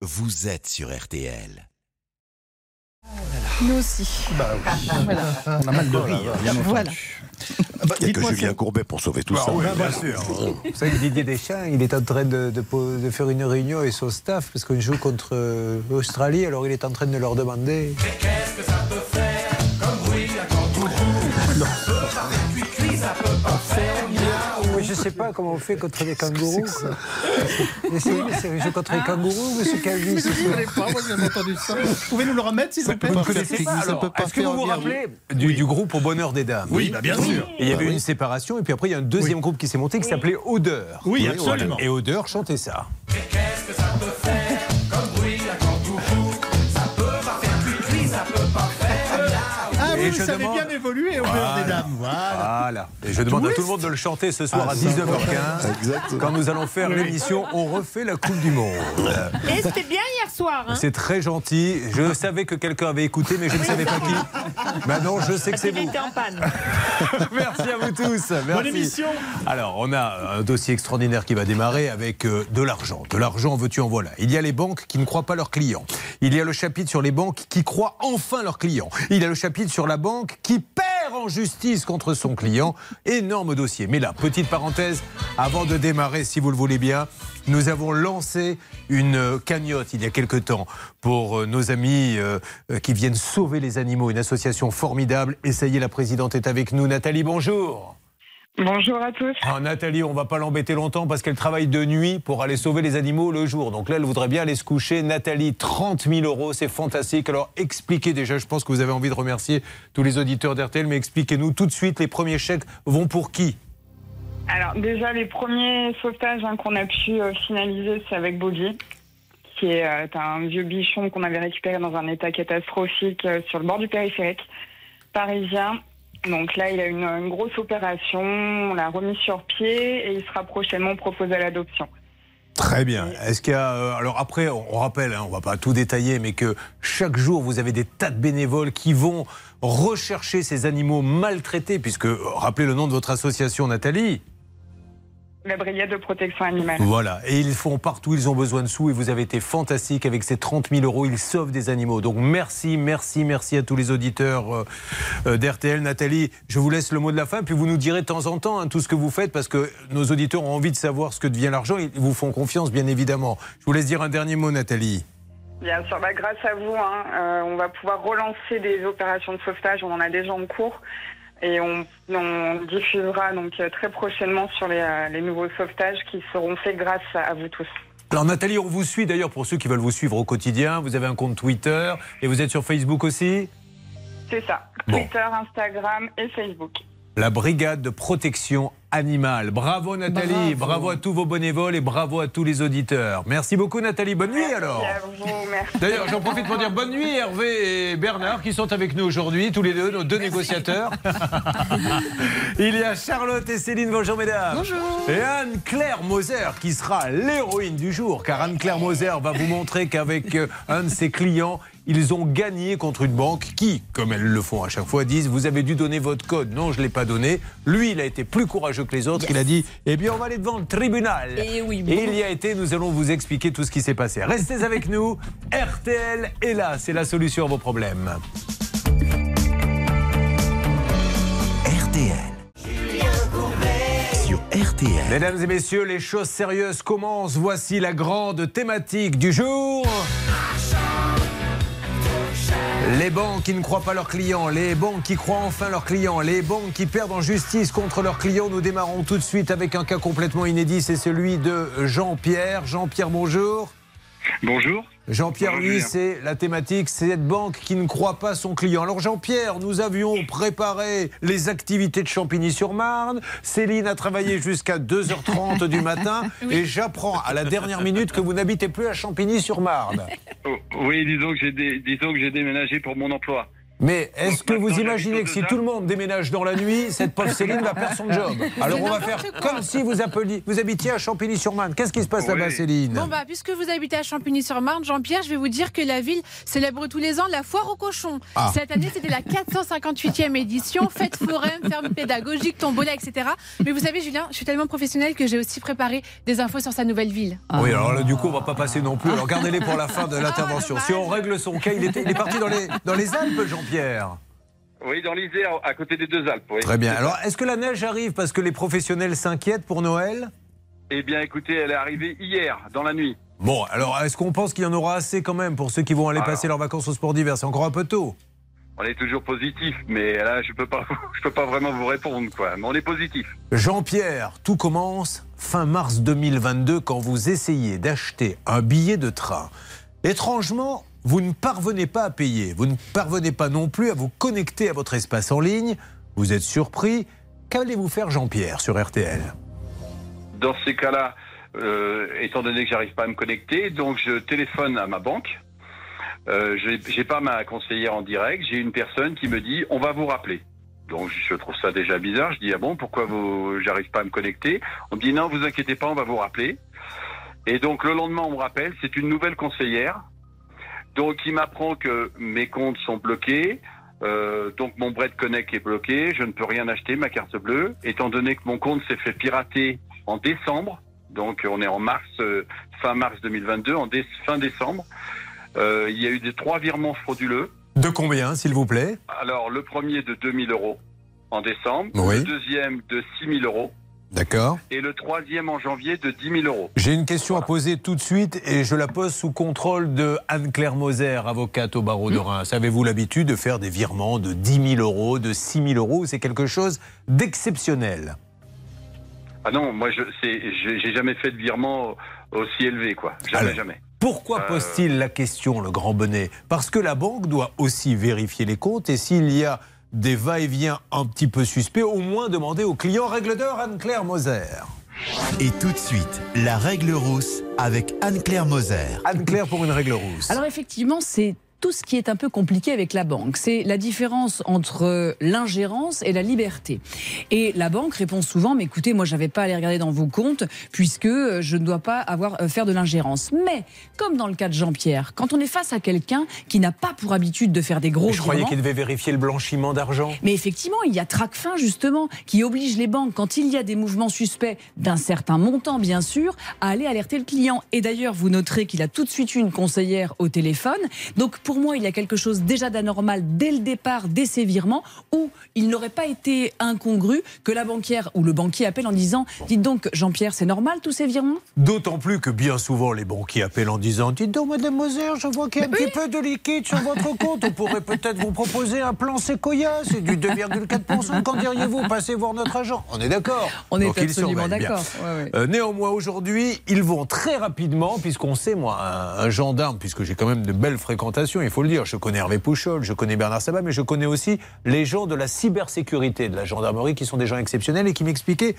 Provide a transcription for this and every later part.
vous êtes sur RTL. Nous aussi. Bah Voilà. On a mal de rire. bien Voilà. entendu. Il n'y a que Julien Courbet pour sauver tout Bah ça. oui, bien sûr. Vous savez que Didier Deschamps, il est en train de, de po- de faire une réunion avec son staff parce qu'on joue contre euh, l'Australie, alors il est en train de leur demander. Oui, je sais pas comment on fait contre les kangourous. Essayez de jouer contre les kangourous, monsieur Calvi. Je ne pas, moi j'ai entendu ça. Vous pouvez nous le remettre s'il vous plaît Vous ne connaissez pas alors Est-ce que vous vous rappelez du, du groupe Au Bonheur des Dames Oui, bah, bien sûr. Et il y avait une séparation, et puis après il y a un deuxième groupe qui s'est monté qui s'appelait Odeur. Oui, absolument. Et Odeur chantait ça. Et je demande- bien évoluer au beurre des dames. Voilà. Voilà. Et je demande à tout le monde de le chanter ce soir Ah, à ça, 19h15. Exactement. Quand nous allons faire l'émission On refait la Coupe du Monde. Et c'était bien hier soir. Hein C'est très gentil. Je savais que quelqu'un avait écouté, mais je ne savais pas qui. Maintenant, je sais que c'est vous. était en panne. Merci à vous tous. Merci. Bonne émission. Alors, on a un dossier extraordinaire qui va démarrer avec euh, de l'argent. De l'argent, veux-tu en voilà. Il y a les banques qui ne croient pas leurs clients. Il y a le chapitre sur les banques qui croient enfin leurs clients. Il y a le chapitre sur la banque qui perd en justice contre son client. Énorme dossier. Mais là, petite parenthèse, avant de démarrer, si vous le voulez bien, nous avons lancé une cagnotte il y a quelque temps pour euh, nos amis euh, euh, qui viennent sauver les animaux. Une association formidable. Est, la présidente est avec nous. Nathalie, bonjour. Bonjour à tous. Ah, Nathalie, on va pas l'embêter longtemps parce qu'elle travaille de nuit pour aller sauver les animaux le jour. Donc là, elle voudrait bien aller se coucher. Nathalie, 30 000 euros, c'est fantastique. Alors expliquez déjà, je pense que vous avez envie de remercier tous les auditeurs d'RTL, mais expliquez-nous tout de suite, les premiers chèques vont pour qui? Alors déjà les premiers sauvetages hein, qu'on a pu euh, finaliser, c'est avec Boggy, qui est euh, un vieux bichon qu'on avait récupéré dans un état catastrophique euh, sur le bord du périphérique parisien. Donc là, il a une, une grosse opération, on l'a remis sur pied et il sera prochainement proposé à l'adoption. Très bien. Est-ce qu'il y a. euh, alors après, on, on rappelle, hein, on va pas tout détailler, mais que chaque jour, vous avez des tas de bénévoles qui vont rechercher ces animaux maltraités, puisque, euh, rappelez le nom de votre association, Nathalie. La brigade de protection animale. Voilà, et ils font partout, ils ont besoin de sous et vous avez été fantastique avec ces 30 000 euros, ils sauvent des animaux. Donc merci, merci, merci à tous les auditeurs euh, euh, d'RTL. Nathalie, je vous laisse le mot de la fin, puis vous nous direz de temps en temps hein, tout ce que vous faites parce que nos auditeurs ont envie de savoir ce que devient l'argent, ils vous font confiance bien évidemment. Je vous laisse dire un dernier mot Nathalie. Bien sûr, bah, grâce à vous, hein, euh, on va pouvoir relancer des opérations de sauvetage. On en a déjà en cours et on, on diffusera donc euh, très prochainement sur les, euh, les nouveaux sauvetages qui seront faits grâce à, à vous tous. Alors Nathalie, on vous suit d'ailleurs pour ceux qui veulent vous suivre au quotidien, vous avez un compte Twitter et vous êtes sur Facebook aussi? C'est ça. Bon. Twitter, Instagram et Facebook. La brigade de protection animale. Bravo Nathalie, bravo. à tous vos bénévoles et bravo à tous les auditeurs. Merci beaucoup Nathalie, bonne nuit alors. Merci à vous, merci. D'ailleurs, j'en profite pour dire bonne nuit Hervé et Bernard qui sont avec nous aujourd'hui, tous les deux, nos deux négociateurs. Il y a Charlotte et Céline, bonjour mesdames. Bonjour. Et Anne-Claire Moser qui sera l'héroïne du jour, car Anne-Claire Moser va vous montrer qu'avec euh, un de ses clients, ils ont gagné contre une banque qui, comme elles le font à chaque fois, disent vous avez dû donner votre code. Non, je ne l'ai pas donné. Lui, il a été plus courageux que les autres. Il a dit eh bien, on va aller devant le tribunal. Et oui, Et il y a été. Nous allons vous expliquer tout ce qui s'est passé. Restez avec nous. RTL est là. C'est la solution à vos problèmes. RTL. Sur RTL. Mesdames et messieurs, les choses sérieuses commencent. Voici la grande thématique du jour. Les banques qui ne croient pas leurs clients, les banques qui croient enfin leurs clients, les banques qui perdent en justice contre leurs clients. Nous démarrons tout de suite avec un cas complètement inédit, c'est celui de Jean-Pierre. Jean-Pierre, bonjour. Bonjour. Jean-Pierre, lui, c'est la thématique, c'est cette banque qui ne croit pas son client. Alors Jean-Pierre, nous avions préparé les activités de Champigny-sur-Marne. Céline a travaillé jusqu'à 2h30 du matin. Et j'apprends à la dernière minute que vous n'habitez plus à Champigny-sur-Marne. Oh, oui, disons que j'ai dé- disons que j'ai déménagé pour mon emploi. Mais est-ce que vous imaginez que si tout le monde déménage dans la nuit, cette pauvre Céline va perdre son job Alors on va faire comme si vous, appeliez, vous habitiez à Champigny-sur-Marne. Qu'est-ce qui se passe là-bas, Céline Bon, bah, puisque vous habitez à Champigny-sur-Marne, Jean-Pierre, je vais vous dire que la ville célèbre tous les ans la foire aux cochons. Ah. Cette année, c'était la 458e édition. Fête foraine, ferme pédagogique, tombola, etc. Mais vous savez, Julien, je suis tellement professionnelle que j'ai aussi préparé des infos sur sa nouvelle ville. Oui, alors là, du coup, on va pas passer non plus. Alors gardez-les pour la fin de l'intervention. dommage. si on règle son cas, il, est parti dans les, dans les Alpes, Jean-Pierre. Oui, dans l'Isère, à côté des deux Alpes. Oui. Très bien. Alors, est-ce que la neige arrive parce que les professionnels s'inquiètent pour Noël? Eh bien, écoutez, elle est arrivée hier, dans la nuit. Bon, alors, est-ce qu'on pense qu'il y en aura assez quand même pour ceux qui vont aller Alors. passer leurs vacances au sport d'hiver? C'est encore un peu tôt. On est toujours positif, mais là, je peux pas, je peux pas vraiment vous répondre, quoi. Mais on est positif. Jean-Pierre, tout commence fin mars 2022 quand vous essayez d'acheter un billet de train. Étrangement, vous ne parvenez pas à payer. Vous ne parvenez pas non plus à vous connecter à votre espace en ligne. Vous êtes surpris. Qu'allez-vous faire, Jean-Pierre, sur RTL Dans ces cas-là, euh, étant donné que j'arrive pas à me connecter, donc je téléphone à ma banque. Euh, j'ai pas ma conseillère en direct, j'ai une personne qui me dit on va vous rappeler. Donc je trouve ça déjà bizarre. Je dis ah bon pourquoi vous j'arrive pas à me connecter? On me dit non vous inquiétez pas on va vous rappeler. Et donc le lendemain on me rappelle c'est une nouvelle conseillère. Donc il m'apprend que mes comptes sont bloqués. Euh, donc mon Bread Connect est bloqué, je ne peux rien acheter, ma carte bleue, étant donné que mon compte s'est fait pirater en décembre, donc on est en mars, euh, fin mars 2022, en dé- fin décembre, euh, il y a eu des trois virements frauduleux. De combien, s'il vous plaît? Alors le premier de 2000 euros en décembre, Oui. le deuxième de 6000 euros D'accord. et le troisième en janvier de 10 000 euros. J'ai une question à poser tout de suite et je la pose sous contrôle de Anne-Claire Moser, avocate au barreau de Reims. Avez-vous l'habitude de faire des virements de 10 000 euros, de 6 000 euros C'est quelque chose d'exceptionnel? Ah non, moi je j'ai j'ai jamais fait de virement aussi élevé quoi, jamais Alors. jamais. Pourquoi Euh. pose-t-il la question, le grand bonnet? Parce que la banque doit aussi vérifier les comptes et s'il y a des va-et-vient un petit peu suspects, au moins demander au client règle d'or Anne-Claire Moser. Et tout de suite, la règle rousse avec Anne-Claire Moser. Anne-Claire pour une règle rousse. Alors effectivement, c'est tout ce qui est un peu compliqué avec la banque. C'est la différence entre l'ingérence et la liberté. Et la banque répond souvent, mais écoutez, moi, j'avais pas à aller regarder dans vos comptes puisque euh, je ne dois pas avoir euh, faire de l'ingérence. Mais comme dans le cas de Jean-Pierre, quand on est face à quelqu'un qui n'a pas pour habitude de faire des gros je croyais qu'il devait vérifier le blanchiment d'argent. mais effectivement, il y a Tracfin justement qui oblige les banques, quand il y a des mouvements suspects d'un certain montant, bien sûr, à aller alerter le client. Et d'ailleurs, vous noterez qu'il a tout de suite eu une conseillère au téléphone. Donc pour moi, il y a quelque chose déjà d'anormal dès le départ, dès ces virements, où il n'aurait pas été incongru que la banquière ou le banquier appelle en disant Dites donc, Jean-Pierre, c'est normal tous ces virements? D'autant plus que bien souvent les banquiers appellent en disant Dites donc, Madame Moser, je vois qu'il y a un petit peu de liquide sur votre compte. On pourrait peut-être vous proposer un plan Sequoia, c'est du 2,4%. Qu'en diriez-vous? Passez voir notre agent. On est d'accord On est Donc, absolument d'accord. Ouais, ouais. Euh, néanmoins, aujourd'hui, ils vont très rapidement, puisqu'on sait, moi, un, un gendarme, puisque j'ai quand même de belles fréquentations, il faut le dire. Je connais Hervé Pouchol, je connais Bernard Sabat, mais je connais aussi les gens de la cybersécurité de la gendarmerie qui sont des gens exceptionnels et qui m'expliquaient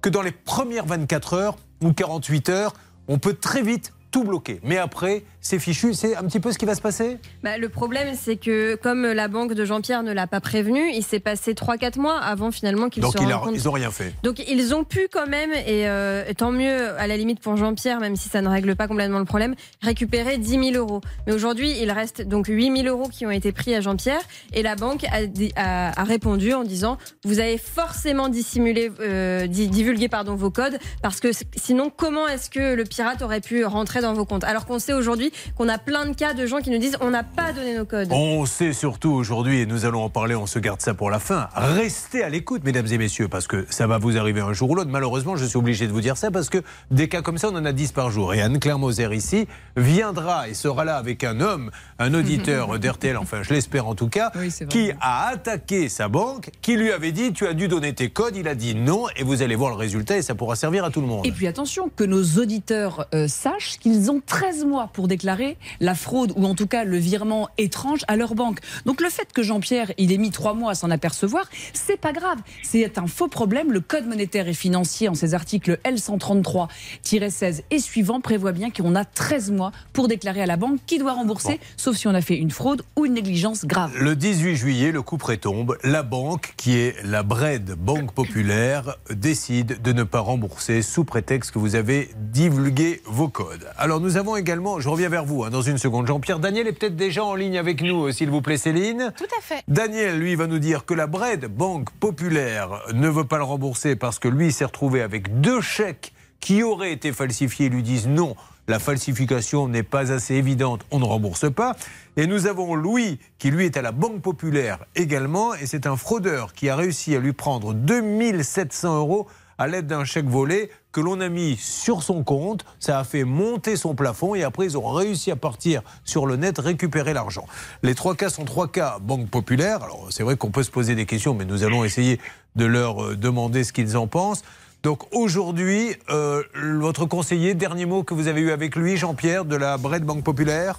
que dans les premières 24 heures ou 48 heures, on peut très vite tout bloquer. Mais après, c'est fichu. C'est un petit peu ce qui va se passer? Bah, le problème, c'est que comme la banque de Jean-Pierre ne l'a pas prévenu, il s'est passé 3-4 mois avant finalement qu'il Donc, se il a- ils n'ont rien fait. Donc ils ont pu quand même, et euh, tant mieux à la limite pour Jean-Pierre, même si ça ne règle pas complètement le problème, récupérer 10 000 euros. Mais aujourd'hui, il reste donc 8 000 euros qui ont été pris à Jean-Pierre, et la banque a, di- a- a répondu en disant vous avez forcément dissimulé, euh, di- divulgué pardon vos codes, parce que sinon comment est-ce que le pirate aurait pu rentrer dans vos comptes? Alors qu'on sait aujourd'hui qu'on a plein de cas de gens qui nous disent on n'a pas donné nos codes. On sait surtout aujourd'hui, et nous allons en parler, on se garde ça pour la fin. Restez à l'écoute, mesdames et messieurs, parce que ça va vous arriver un jour ou l'autre. Malheureusement, je suis obligé de vous dire ça parce que des cas comme ça, on en a 10 par jour. Et Anne-Claire Moser ici viendra et sera là avec un homme, un auditeur d'RTL, enfin je l'espère en tout cas, Oui, qui a attaqué sa banque, qui lui avait dit tu as dû donner tes codes, il a dit non, et vous allez voir le résultat et ça pourra servir à tout le monde. Et puis attention, que nos auditeurs euh, sachent qu'ils ont 13 mois pour déclarer déclarer la fraude ou en tout cas le virement étrange à leur banque. Donc le fait que Jean-Pierre il ait mis trois mois à s'en apercevoir, c'est pas grave. C'est un faux problème. Le Code monétaire et financier en ses articles L133-16 et suivants prévoit bien qu'on a 13 mois pour déclarer à la banque qui doit rembourser, sauf si on a fait une fraude ou une négligence grave. Le 18 juillet, le coup prétombe. La banque, qui est la BRED Banque Populaire, décide de ne pas rembourser sous prétexte que vous avez divulgué vos codes. Alors nous avons également, je reviens vers vous hein, dans une seconde, Jean-Pierre. Daniel est peut-être déjà en ligne avec nous, euh, s'il vous plaît, Céline. Tout à fait. Daniel, lui, va nous dire que la BRED Banque Populaire ne veut pas le rembourser parce que lui s'est retrouvé avec deux chèques qui auraient été falsifiés. Ils lui disent non, la falsification n'est pas assez évidente, on ne rembourse pas. Et nous avons Louis, qui lui est à la Banque Populaire également, et c'est un fraudeur qui a réussi à lui prendre 2700 euros à l'aide d'un chèque volé que l'on a mis sur son compte. Ça a fait monter son plafond et après ils ont réussi à partir sur le net récupérer l'argent. Les trois cas sont trois cas Banque Populaire. Alors c'est vrai qu'on peut se poser des questions, mais nous allons essayer de leur euh, demander ce qu'ils en pensent. Donc aujourd'hui, euh, votre conseiller, dernier mot que vous avez eu avec lui, Jean-Pierre, de la Bred Banque Populaire?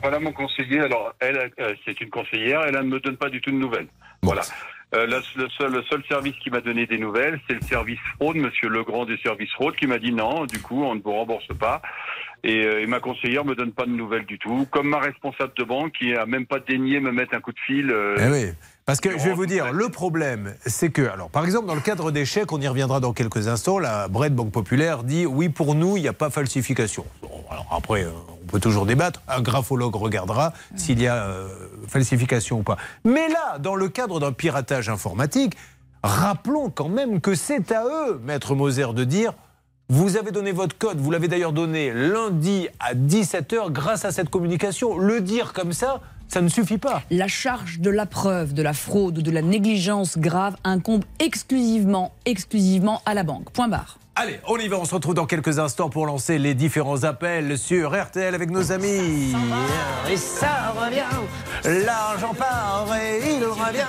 Voilà mon conseiller. Alors, elle, euh, c'est une conseillère. Elle ne me donne pas du tout de nouvelles. Voilà. Euh, la- le, seul, le seul service qui m'a donné des nouvelles, c'est le service fraude, Monsieur Legrand du service fraude, qui m'a dit non, du coup, on ne vous rembourse pas. Et, euh, et ma conseillère me donne pas de nouvelles du tout. Comme ma responsable de banque, qui a même pas daigné me mettre un coup de fil. euh, Eh oui. Parce que je vais vous dire, le problème, c'est que, alors, par exemple, dans le cadre des chèques, on y reviendra dans quelques instants, la Bred Banque Populaire dit oui, pour nous, il n'y a pas falsification. Bon, alors après, on peut toujours débattre. Un graphologue regardera s'il y a euh, falsification ou pas. Mais là, dans le cadre d'un piratage informatique, rappelons quand même que c'est à eux, Maître Moser, de dire vous avez donné votre code, vous l'avez d'ailleurs donné lundi à 17h grâce à cette communication. Le dire comme ça, ça ne suffit pas. La charge de la preuve de la fraude ou de la négligence grave incombe exclusivement, exclusivement à la banque. Point barre. Allez, on y va, on se retrouve dans quelques instants pour lancer les différents appels sur RTL avec nos amis. Et ça revient, l'argent part et il revient.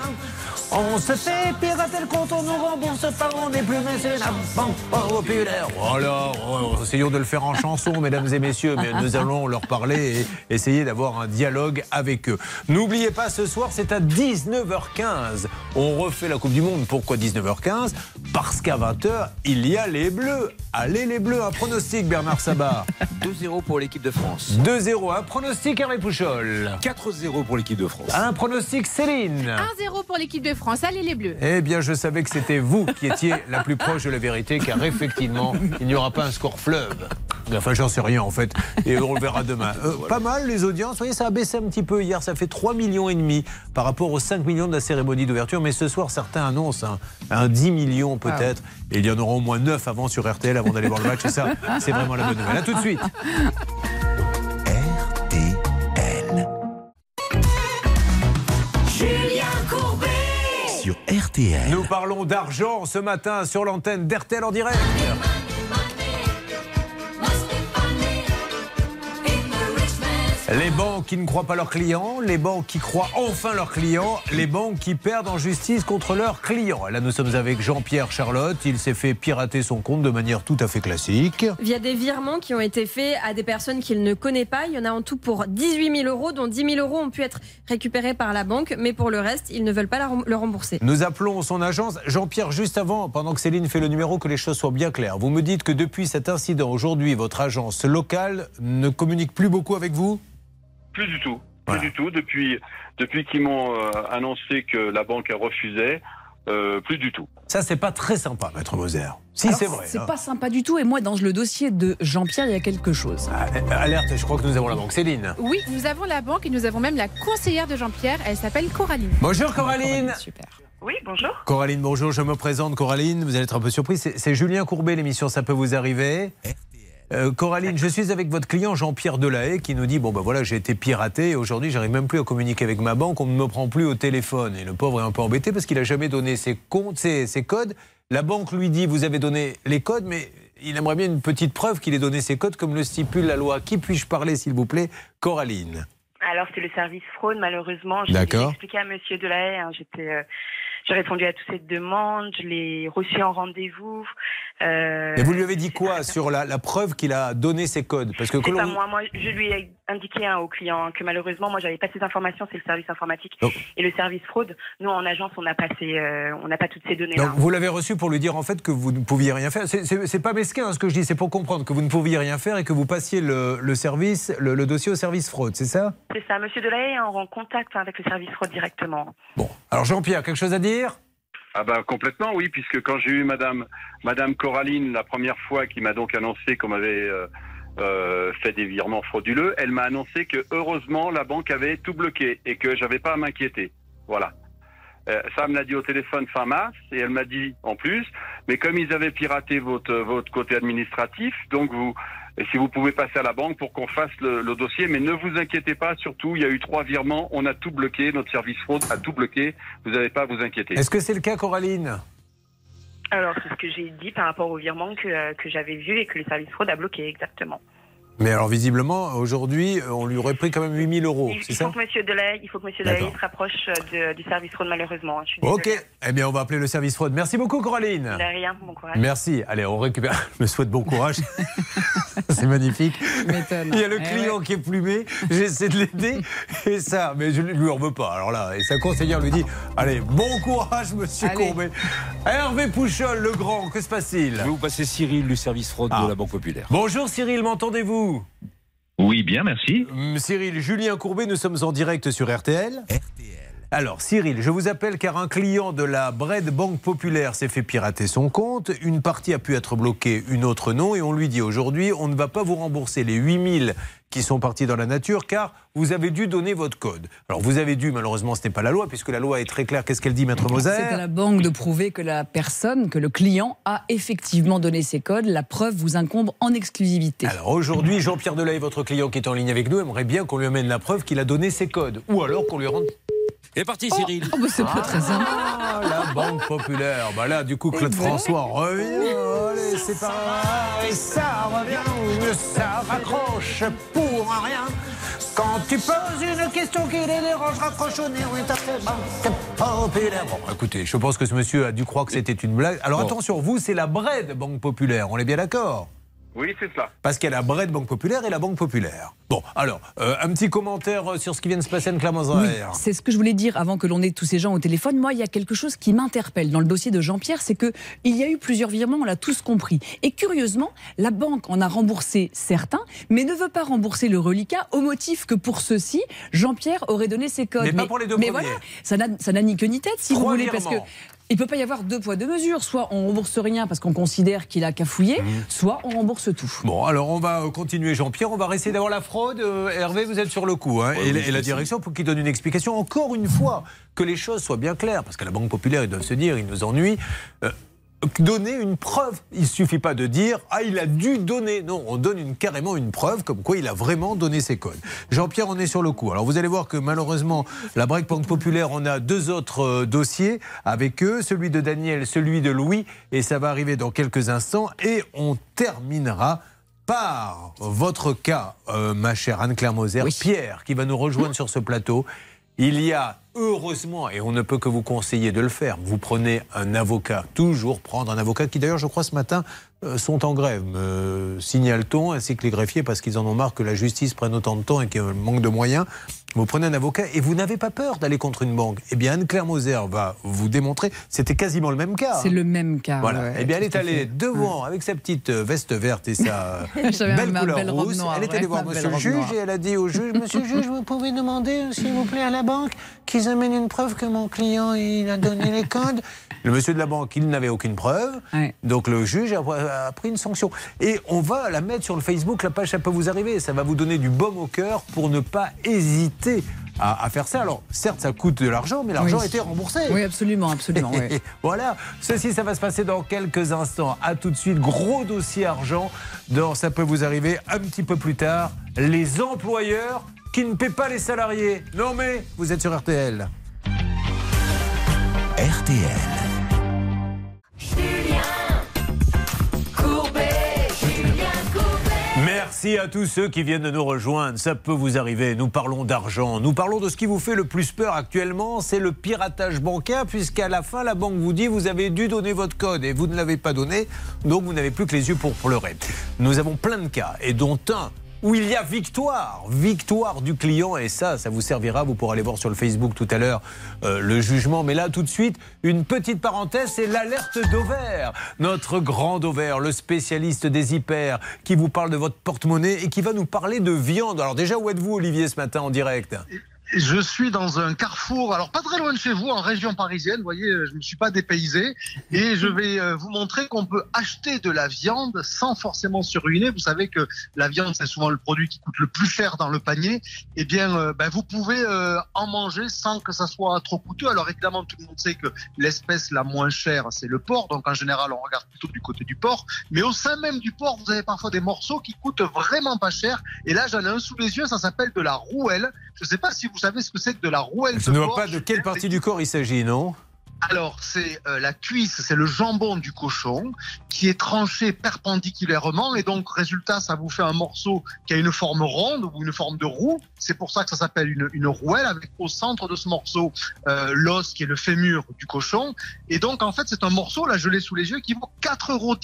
On se fait pirater le compte, on nous rembourse pas, on n'est plus mécénat, banque populaire. Voilà, oh, essayons de le faire en chanson, mesdames et messieurs, mais nous allons leur parler et essayer d'avoir un dialogue avec eux. N'oubliez pas, ce soir, c'est à 19h15. On refait la Coupe du Monde. Pourquoi 19h15 Parce qu'à 20h, il y a les Bleus. Allez les Bleus, un pronostic, Bernard Sabat. 2-0 pour l'équipe de France. 2-0, un pronostic, Hervé Pouchol. 4-0 pour l'équipe de France. Un pronostic, Céline. 1-0 pour l'équipe de France. Allez les Bleus. Eh bien, je savais que c'était vous qui étiez la plus proche de la vérité, car effectivement, il n'y aura pas un score fleuve. Enfin, j'en sais rien en fait, et on le verra demain. Euh, Pas mal les audiences, vous voyez, ça a baissé un petit peu hier, ça fait 3 millions et demi par rapport aux 5 millions de la cérémonie d'ouverture, mais ce soir, certains annoncent un, un 10 millions peut-être, et il y en aura au moins 9 avant sur RTL avant d'aller voir le match, et ça, c'est vraiment la bonne nouvelle. A tout de suite. Nous parlons d'argent ce matin sur l'antenne d'RTL en direct. Les banques qui ne croient pas leurs clients, les banques qui croient enfin leurs clients, les banques qui perdent en justice contre leurs clients. Là, nous sommes avec Jean-Pierre Charlotte. Il s'est fait pirater son compte de manière tout à fait classique. Via des virements qui ont été faits à des personnes qu'il ne connaît pas. Il y en a en tout pour 18 000 euros, dont 10 000 euros ont pu être récupérés par la banque. Mais pour le reste, ils ne veulent pas le rembourser. Nous appelons son agence. Jean-Pierre, juste avant, pendant que Céline fait le numéro, que les choses soient bien claires. Vous me dites que depuis cet incident, aujourd'hui, votre agence locale ne communique plus beaucoup avec vous? Plus du tout. Voilà. Plus du tout. Depuis, depuis qu'ils m'ont euh, annoncé que la banque refusait, euh, plus du tout. Ça, c'est pas très sympa, Maître Moser. Si, c'est vrai. C'est hein. pas sympa du tout. Et moi, dans le dossier de Jean-Pierre, il y a quelque chose. Ah, euh, Alerte, je crois que nous avons la banque. Céline. Oui, nous avons la banque et nous avons même la conseillère de Jean-Pierre. Elle s'appelle Coraline. Bonjour Coraline. Super. Oui, bonjour. Coraline, bonjour, je me présente Coraline, vous allez être un peu surprise, c'est c'est Julien Courbet, l'émission Ça peut vous arriver. Euh, Coraline, je suis avec votre client Jean-Pierre Delahaye qui nous dit Bon, ben voilà, j'ai été piraté et aujourd'hui, j'arrive même plus à communiquer avec ma banque, on ne me prend plus au téléphone. Et le pauvre est un peu embêté parce qu'il n'a jamais donné ses comptes, ses, ses codes. La banque lui dit Vous avez donné les codes, mais il aimerait bien une petite preuve qu'il ait donné ses codes comme le stipule la loi. Qui puis-je parler, s'il vous plaît Coraline? Alors c'est le service fraude malheureusement. J'ai D'accord. expliqué à Monsieur Delahaye. hein, J'étais, euh, j'ai répondu à toutes ces demandes. Je l'ai reçu en rendez-vous. Euh, Et vous lui avez dit quoi sur la, la preuve qu'il a donné ses codes Parce que pas moi, moi, je lui ai indiqué hein, au client que malheureusement, moi, j'avais pas ces informations, c'est le service informatique Donc- et le service fraude. Nous, en agence, on n'a pas ces, euh, on n'a pas toutes ces données. Donc vous l'avez reçu pour lui dire en fait que vous ne pouviez rien faire. C'est- pas mesquin hein, ce que je dis, c'est pour comprendre que vous ne pouviez rien faire et que vous passiez le, le service, le, le dossier au service fraude, c'est ça C'est ça. Monsieur Delahaye est en contact avec le service fraude directement. Bon, alors Jean-Pierre, quelque chose à dire? Ah ben complètement oui, puisque quand j'ai eu Madame Madame Coraline la première fois qui m'a donc annoncé qu'on m'avait euh, euh, fait des virements frauduleux, elle m'a annoncé que heureusement la banque avait tout bloqué et que j'avais pas à m'inquiéter. Voilà. Euh, ça me l'a dit au téléphone fin mars et elle m'a dit en plus, mais comme ils avaient piraté votre votre côté administratif, donc vous et si vous pouvez passer à la banque pour qu'on fasse le, le dossier, mais ne vous inquiétez pas, surtout il y a eu trois virements, on a tout bloqué, notre service fraude a tout bloqué, vous n'avez pas à vous inquiéter. Est-ce que c'est le cas, Coraline? Alors, c'est ce que j'ai dit par rapport au virement que, euh, que j'avais vu et que le service fraude a bloqué, exactement. Mais alors visiblement, aujourd'hui, on lui aurait pris quand même 8000 euros, il, c'est il ça faut que Monsieur Delahaye, il faut que Monsieur D'accord. Delahaye se rapproche de- du service fraude, malheureusement. Je suis Ok, eh bien on va appeler le service fraude. Merci beaucoup, Coraline. De rien, bon courage. Merci. Allez, on récupère. Je me souhaite bon courage. C'est magnifique. Il y a le Eh client qui est plumé. J'essaie de l'aider. Et ça, mais je ne lui en veux pas. Alors là, et sa conseillère lui dit Allez, bon courage, monsieur Allez. Courbet. Hervé Pouchol, le grand, que se passe-t-il? Je vais vous passer Cyril du service fraude Ah. de la Banque Populaire. Bonjour Cyril, m'entendez-vous? Oui, bien, merci. Hum, Cyril, Julien Courbet, nous sommes en direct sur RTL. Alors, Cyril, je vous appelle car un client de la Bred Banque Populaire s'est fait pirater son compte. Une partie a pu être bloquée, une autre non. Et on lui dit aujourd'hui, on ne va pas vous rembourser les 8000 qui sont partis dans la nature car vous avez dû donner votre code. Alors, vous avez dû, malheureusement, ce n'est pas la loi puisque la loi est très claire. Qu'est-ce qu'elle dit, Maître Moser? C'est à la banque de prouver que la personne, que le client a effectivement donné ses codes. La preuve vous incombe en exclusivité. Alors aujourd'hui, Jean-Pierre Delay, votre client qui est en ligne avec nous, aimerait bien qu'on lui amène la preuve qu'il a donné ses codes. Ou alors qu'on lui rende Et parti, Cyril. Oh, bah, c'est pas très simple. Ah, la Banque Populaire. Bah là, du coup, Claude François revient. Allez, c'est pas Et ça revient, ça raccroche pour un rien. Quand tu poses une question qui les dérange, raccroche au nez, oui, t'as fait Banque Populaire. Bon, écoutez, je pense que ce monsieur a dû croire que c'était une blague. Alors Bon. attention, vous, c'est la Bred Banque Populaire. On est bien d'accord? Oui, c'est cela. parce qu'il y a la Bred Banque Populaire et la Banque Populaire. Bon, alors, euh, un petit commentaire euh, sur ce qui vient de se passer à Oui, Clermont-Ferrand. c'est ce que je voulais dire avant que l'on ait tous ces gens au téléphone. Moi, il y a quelque chose qui m'interpelle dans le dossier de Jean-Pierre, c'est que il y a eu plusieurs virements, on l'a tous compris. Et curieusement, la banque en a remboursé certains, mais ne veut pas rembourser le reliquat au motif que pour ceux-ci, Jean-Pierre aurait donné ses codes. Mais pas pour les deux mais premiers. voilà, ça n'a ni queue ni tête, si vous voulez, parce que il peut pas y avoir deux poids deux mesures. Soit on rembourse rien parce qu'on considère qu'il a cafouillé, Mmh. soit on rembourse tout. Bon, alors on va euh, continuer, Jean-Pierre. On va rester d'avoir la fraude. Euh, Hervé, vous êtes sur le coup. hein. Ouais, et, oui, et la direction, pour qu'il donne une explication, encore une fois, que les choses soient bien claires. Parce qu'à la Banque Populaire, ils doivent se dire, ils nous ennuient. Euh, donner une preuve. Il ne suffit pas de dire ah il a dû donner. Non, on donne une, carrément une preuve comme quoi il a vraiment donné ses codes. Jean-Pierre, on est sur le coup. Alors vous allez voir que malheureusement la Break Banque Populaire, on a deux autres euh, dossiers avec eux, celui de Daniel, celui de Louis, et ça va arriver dans quelques instants. Et on terminera par votre cas, euh, ma chère Anne-Claire Moser, Oui. Pierre, qui va nous rejoindre sur ce plateau. Il y a heureusement, et on ne peut que vous conseiller de le faire, vous prenez un avocat, toujours prendre un avocat qui d'ailleurs, je crois, ce matin, euh, sont en grève, me signale-t-on, ainsi que les greffiers, parce qu'ils en ont marre que la justice prenne autant de temps et qu'il manque de moyens. Vous prenez un avocat et vous n'avez pas peur d'aller contre une banque. Eh bien, Anne-Claire Moser va vous démontrer, c'était quasiment le même cas. C'est hein. le même cas. Voilà. ouais, eh bien, elle est allée devant avec sa petite euh, veste verte et sa belle couleur belle rousse. noire, elle est allée voir Monsieur le juge noire. et elle a dit au juge Monsieur le juge, vous pouvez demander, s'il vous plaît, à la banque qu'ils amènent une preuve que mon client il a donné les codes. Le monsieur de la banque, il n'avait aucune preuve. Ouais. Donc le juge a, a pris une sanction. Et on va la mettre sur le Facebook, la page, ça peut vous arriver. Ça va vous donner du baume au cœur pour ne pas hésiter à, à faire ça. Alors, certes, ça coûte de l'argent, mais l'argent Oui. a été remboursé. Oui, absolument, absolument. voilà, ceci, ça va se passer dans quelques instants. À tout de suite, gros dossier argent. Dans Ça peut vous arriver un petit peu plus tard. Les employeurs qui ne paient pas les salariés. Non mais, vous êtes sur RTL. RTL. Merci Merci à tous ceux qui viennent de nous rejoindre. Ça peut vous arriver. Nous parlons d'argent. Nous parlons de ce qui vous fait le plus peur actuellement. C'est le piratage bancaire, puisqu'à la fin, la banque vous dit vous avez dû donner votre code et vous ne l'avez pas donné. Donc vous n'avez plus que les yeux pour pleurer. Nous avons plein de cas et dont un où il y a victoire, victoire du client, et ça, ça vous servira, vous pourrez aller voir sur le Facebook tout à l'heure euh, le jugement, mais là tout de suite, une petite parenthèse, c'est l'alerte d'Auvert, notre grand Auvert, le spécialiste des hyper, qui vous parle de votre porte-monnaie et qui va nous parler de viande. Alors déjà, où êtes-vous Olivier ce matin en direct? Je suis dans un carrefour, alors pas très loin de chez vous, en région parisienne. Vous voyez, je ne me suis pas dépaysé. Et je vais euh, vous montrer qu'on peut acheter de la viande sans forcément se ruiner. Vous savez que la viande, c'est souvent le produit qui coûte le plus cher dans le panier. Eh bien, euh, ben, vous pouvez euh, en manger sans que ça soit trop coûteux. Alors évidemment, tout le monde sait que l'espèce la moins chère, c'est le porc. Donc en général, on regarde plutôt du côté du porc. Mais au sein même du porc, vous avez parfois des morceaux qui coûtent vraiment pas cher. Et là, j'en ai un sous les yeux, ça s'appelle de la rouelle. Je ne sais pas si vous savez ce que c'est que de la rouelle Je ne vois pas de quelle partie du corps il s'agit, non? Alors, c'est euh, la cuisse, c'est le jambon du cochon qui est tranché perpendiculairement et donc, résultat, ça vous fait un morceau qui a une forme ronde ou une forme de roue. C'est pour ça que ça s'appelle une, une rouelle avec au centre de ce morceau euh, l'os qui est le fémur du cochon. Et donc, en fait, c'est un morceau, là, je l'ai sous les yeux, qui vaut 4,19 euros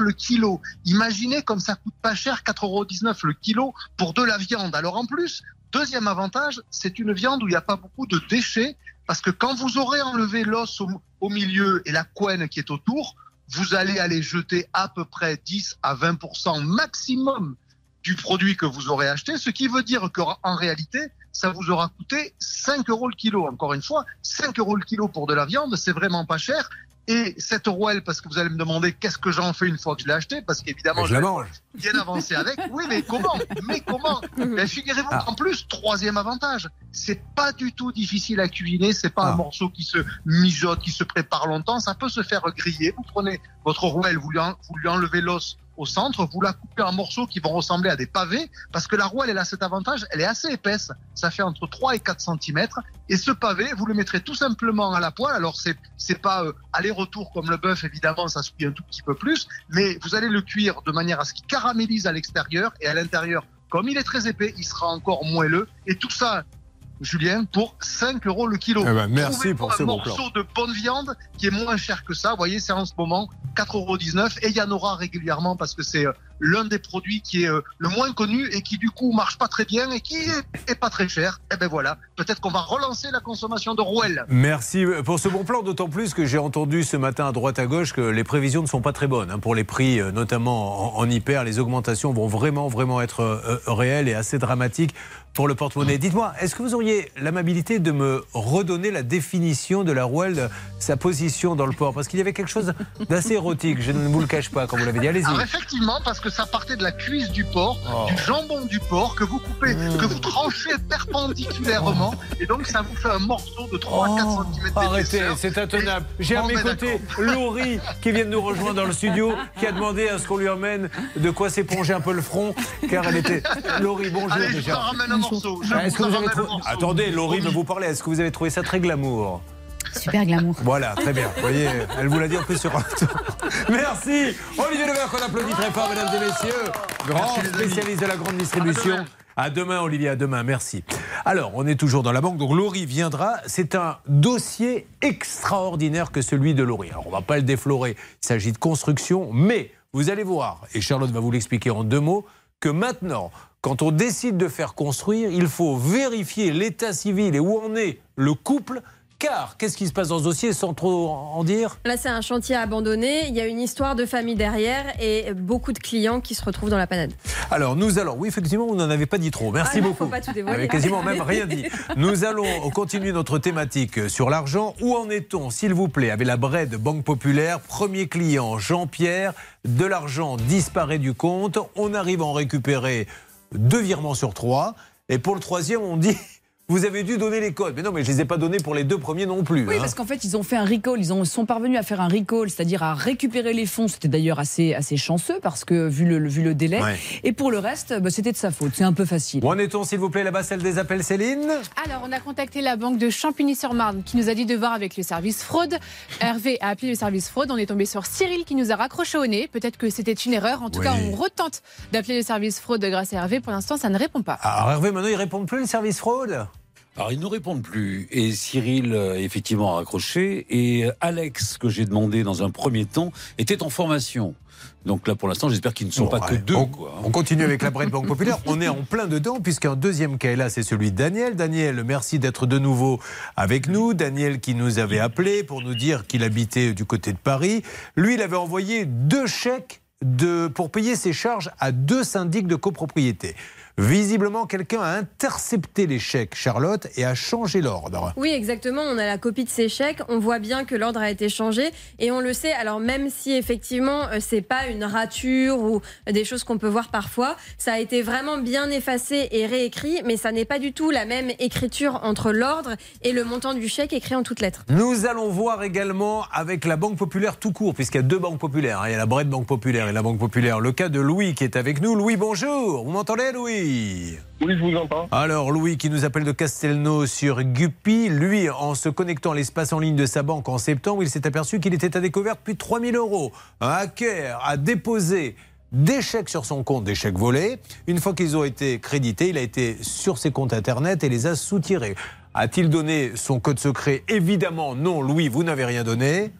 le kilo. Imaginez comme ça coûte pas cher, 4,19 euros le kilo pour de la viande. Alors, en plus, Deuxième avantage, c'est une viande où il n'y a pas beaucoup de déchets, parce que quand vous aurez enlevé l'os au, milieu et la couenne qui est autour, vous allez aller jeter à peu près 10 à 20% maximum du produit que vous aurez acheté, ce qui veut dire qu'en réalité, ça vous aura coûté 5 euros le kilo. Encore une fois, 5 euros le kilo pour de la viande, c'est vraiment pas cher. Et cette rouelle, parce que vous allez me demander qu'est-ce que j'en fais une fois que je l'ai acheté, parce qu'évidemment, Mais je la mange. bien avancé avec. Oui, mais comment? Mais comment? Ben, Figurez-vous Ah. qu'en plus, troisième avantage, c'est pas du tout difficile à cuisiner. C'est pas Ah. un morceau qui se mijote, qui se prépare longtemps. Ça peut se faire griller. Vous prenez votre rouelle, vous lui, en- vous lui enlevez l'os au centre, vous la coupez en morceaux qui vont ressembler à des pavés, parce que la rouelle, elle a cet avantage, elle est assez épaisse, ça fait entre 3 et 4 cm, et ce pavé, vous le mettrez tout simplement à la poêle, alors c'est c'est pas euh, aller-retour comme le bœuf, évidemment, ça se cuit un tout petit peu plus, mais vous allez le cuire de manière à ce qu'il caramélise à l'extérieur, et à l'intérieur, comme il est très épais, il sera encore moelleux, et tout ça, Julien, pour 5 euros le kilo. Eh ben, merci pour ce un bon morceau plan. de bonne viande qui est moins cher que ça? Vous voyez, c'est en ce moment 4,19 euros et il y en aura régulièrement parce que c'est euh, l'un des produits qui est euh, le moins connu et qui du coup marche pas très bien et qui est, est pas très cher. Et ben voilà, peut-être qu'on va relancer la consommation de rouelle. Merci pour ce bon plan, d'autant plus que j'ai entendu ce matin à droite à gauche que les prévisions ne sont pas très bonnes hein, pour les prix, euh, notamment en, en hyper. Les augmentations vont vraiment, vraiment être euh, réelles et assez dramatiques pour le porte-monnaie. Dites-moi, est-ce que vous auriez l'amabilité de me redonner la définition de la rouelle, euh, sa position dans le port? Parce qu'il y avait quelque chose d'assez érotique, je ne vous le cache pas quand vous l'avez dit. Allez-y. Alors effectivement, parce que ça partait de la cuisse du porc, Oh. du jambon du porc que vous coupez, Mmh. que vous tranchez perpendiculairement, et donc ça vous fait un morceau de 3 à 4 cm Oh, Arrêtez, c'est intenable. J'ai à mes côtés Laurie qui vient de nous rejoindre dans le studio, qui a demandé à ce qu'on lui emmène de quoi s'éponger un peu le front, car elle était. Laurie, bonjour Allez, je déjà. en Ah, Est-ce que vous avez trouvé-. Attendez, Laurie veut vous parler. Est-ce que vous avez trouvé ça très glamour Super glamour. Voilà, très bien. Vous voyez, elle vous l'a dit en plus sur un. Merci. Olivier Levert qu'on applaudit très fort, mesdames et messieurs. Grand spécialiste de la grande distribution. À demain, Olivier, à demain, merci. Alors, on est toujours dans la banque, donc Laurie viendra. C'est un dossier extraordinaire que celui de Laurie. Alors, on va pas le déflorer, il s'agit de construction, mais vous allez voir, et Charlotte va vous l'expliquer en deux mots, que maintenant, quand on décide de faire construire, il faut vérifier l'état civil et où en est le couple, car qu'est-ce qui se passe dans ce dossier sans trop en dire? Là, c'est un chantier abandonné. Il y a une histoire de famille derrière et beaucoup de clients qui se retrouvent dans la panade. Alors nous allons, oui effectivement, vous n'en avez pas dit trop, merci Ah non, beaucoup. faut pas tout Vous dévoiler. avez quasiment même rien dit. Nous allons continuer notre thématique sur l'argent. Où en est-on, s'il vous plaît, avec la Bred Banque Populaire? Premier client, Jean-Pierre, de l'argent disparaît du compte. On arrive à en récupérer deux virements sur trois. Et pour le troisième, on dit vous avez dû donner les codes. Mais non, mais je les ai pas donnés pour les deux premiers non plus. Oui, hein. parce qu'en fait, ils ont fait un recall. Ils ont, sont parvenus à faire un recall, c'est-à-dire à récupérer les fonds. C'était d'ailleurs assez, assez chanceux parce que vu le, vu le délai. Ouais. Et pour le reste, bah, c'était de sa faute. C'est un peu facile. Où en est-on, s'il vous plaît, là-bas, celle des appels, Céline Alors, on a contacté la banque de Champigny-sur-Marne qui nous a dit de voir avec le service fraude. Hervé a appelé le service fraude. On est tombé sur Cyril qui nous a raccroché au nez. Peut-être que c'était une erreur. En tout Oui. cas, on retente d'appeler le service fraude grâce à Hervé. Pour l'instant, ça ne répond pas. Alors, Hervé, maintenant, ils répondent plus, le service fraude? Alors, ils ne répondent plus. Et Cyril, euh, effectivement, a raccroché. Et euh, Alex, que j'ai demandé dans un premier temps, était en formation. Donc là, pour l'instant, j'espère qu'ils ne sont Bon, pas que deux. On, quoi. hein. on continue avec la Brette Banque Populaire. On est en plein dedans, puisqu'un deuxième cas est là, c'est celui de Daniel. Daniel, merci d'être de nouveau avec nous. Daniel qui nous avait appelé pour nous dire qu'il habitait du côté de Paris. Lui, il avait envoyé deux chèques de, pour payer ses charges à deux syndics de copropriété. Visiblement, quelqu'un a intercepté les chèques, Charlotte, et a changé l'ordre. Oui, exactement. On a la copie de ces chèques. On voit bien que l'ordre a été changé et on le sait. Alors même si effectivement euh, c'est pas une rature ou des choses qu'on peut voir parfois, ça a été vraiment bien effacé et réécrit, mais ça n'est pas du tout la même écriture entre l'ordre et le montant du chèque écrit en toutes lettres. Nous allons voir également avec la Banque Populaire tout court, puisqu'il y a deux banques populaires. hein. Il y a la Brette Banque Populaire et la Banque Populaire. Le cas de Louis qui est avec nous. Louis, bonjour. Vous m'entendez, Louis? Oui, je vous entends. Alors, Louis qui nous appelle de Castelnau sur Guppy. Lui, en se connectant à l'espace en ligne de sa banque en septembre, il s'est aperçu qu'il était à découvert depuis 3000 euros. Un hacker a déposé des chèques sur son compte, des chèques volés. Une fois qu'ils ont été crédités, il a été sur ses comptes internet et les a soutirés. A-t-il donné son code secret? Évidemment, non. Louis, vous n'avez rien donné.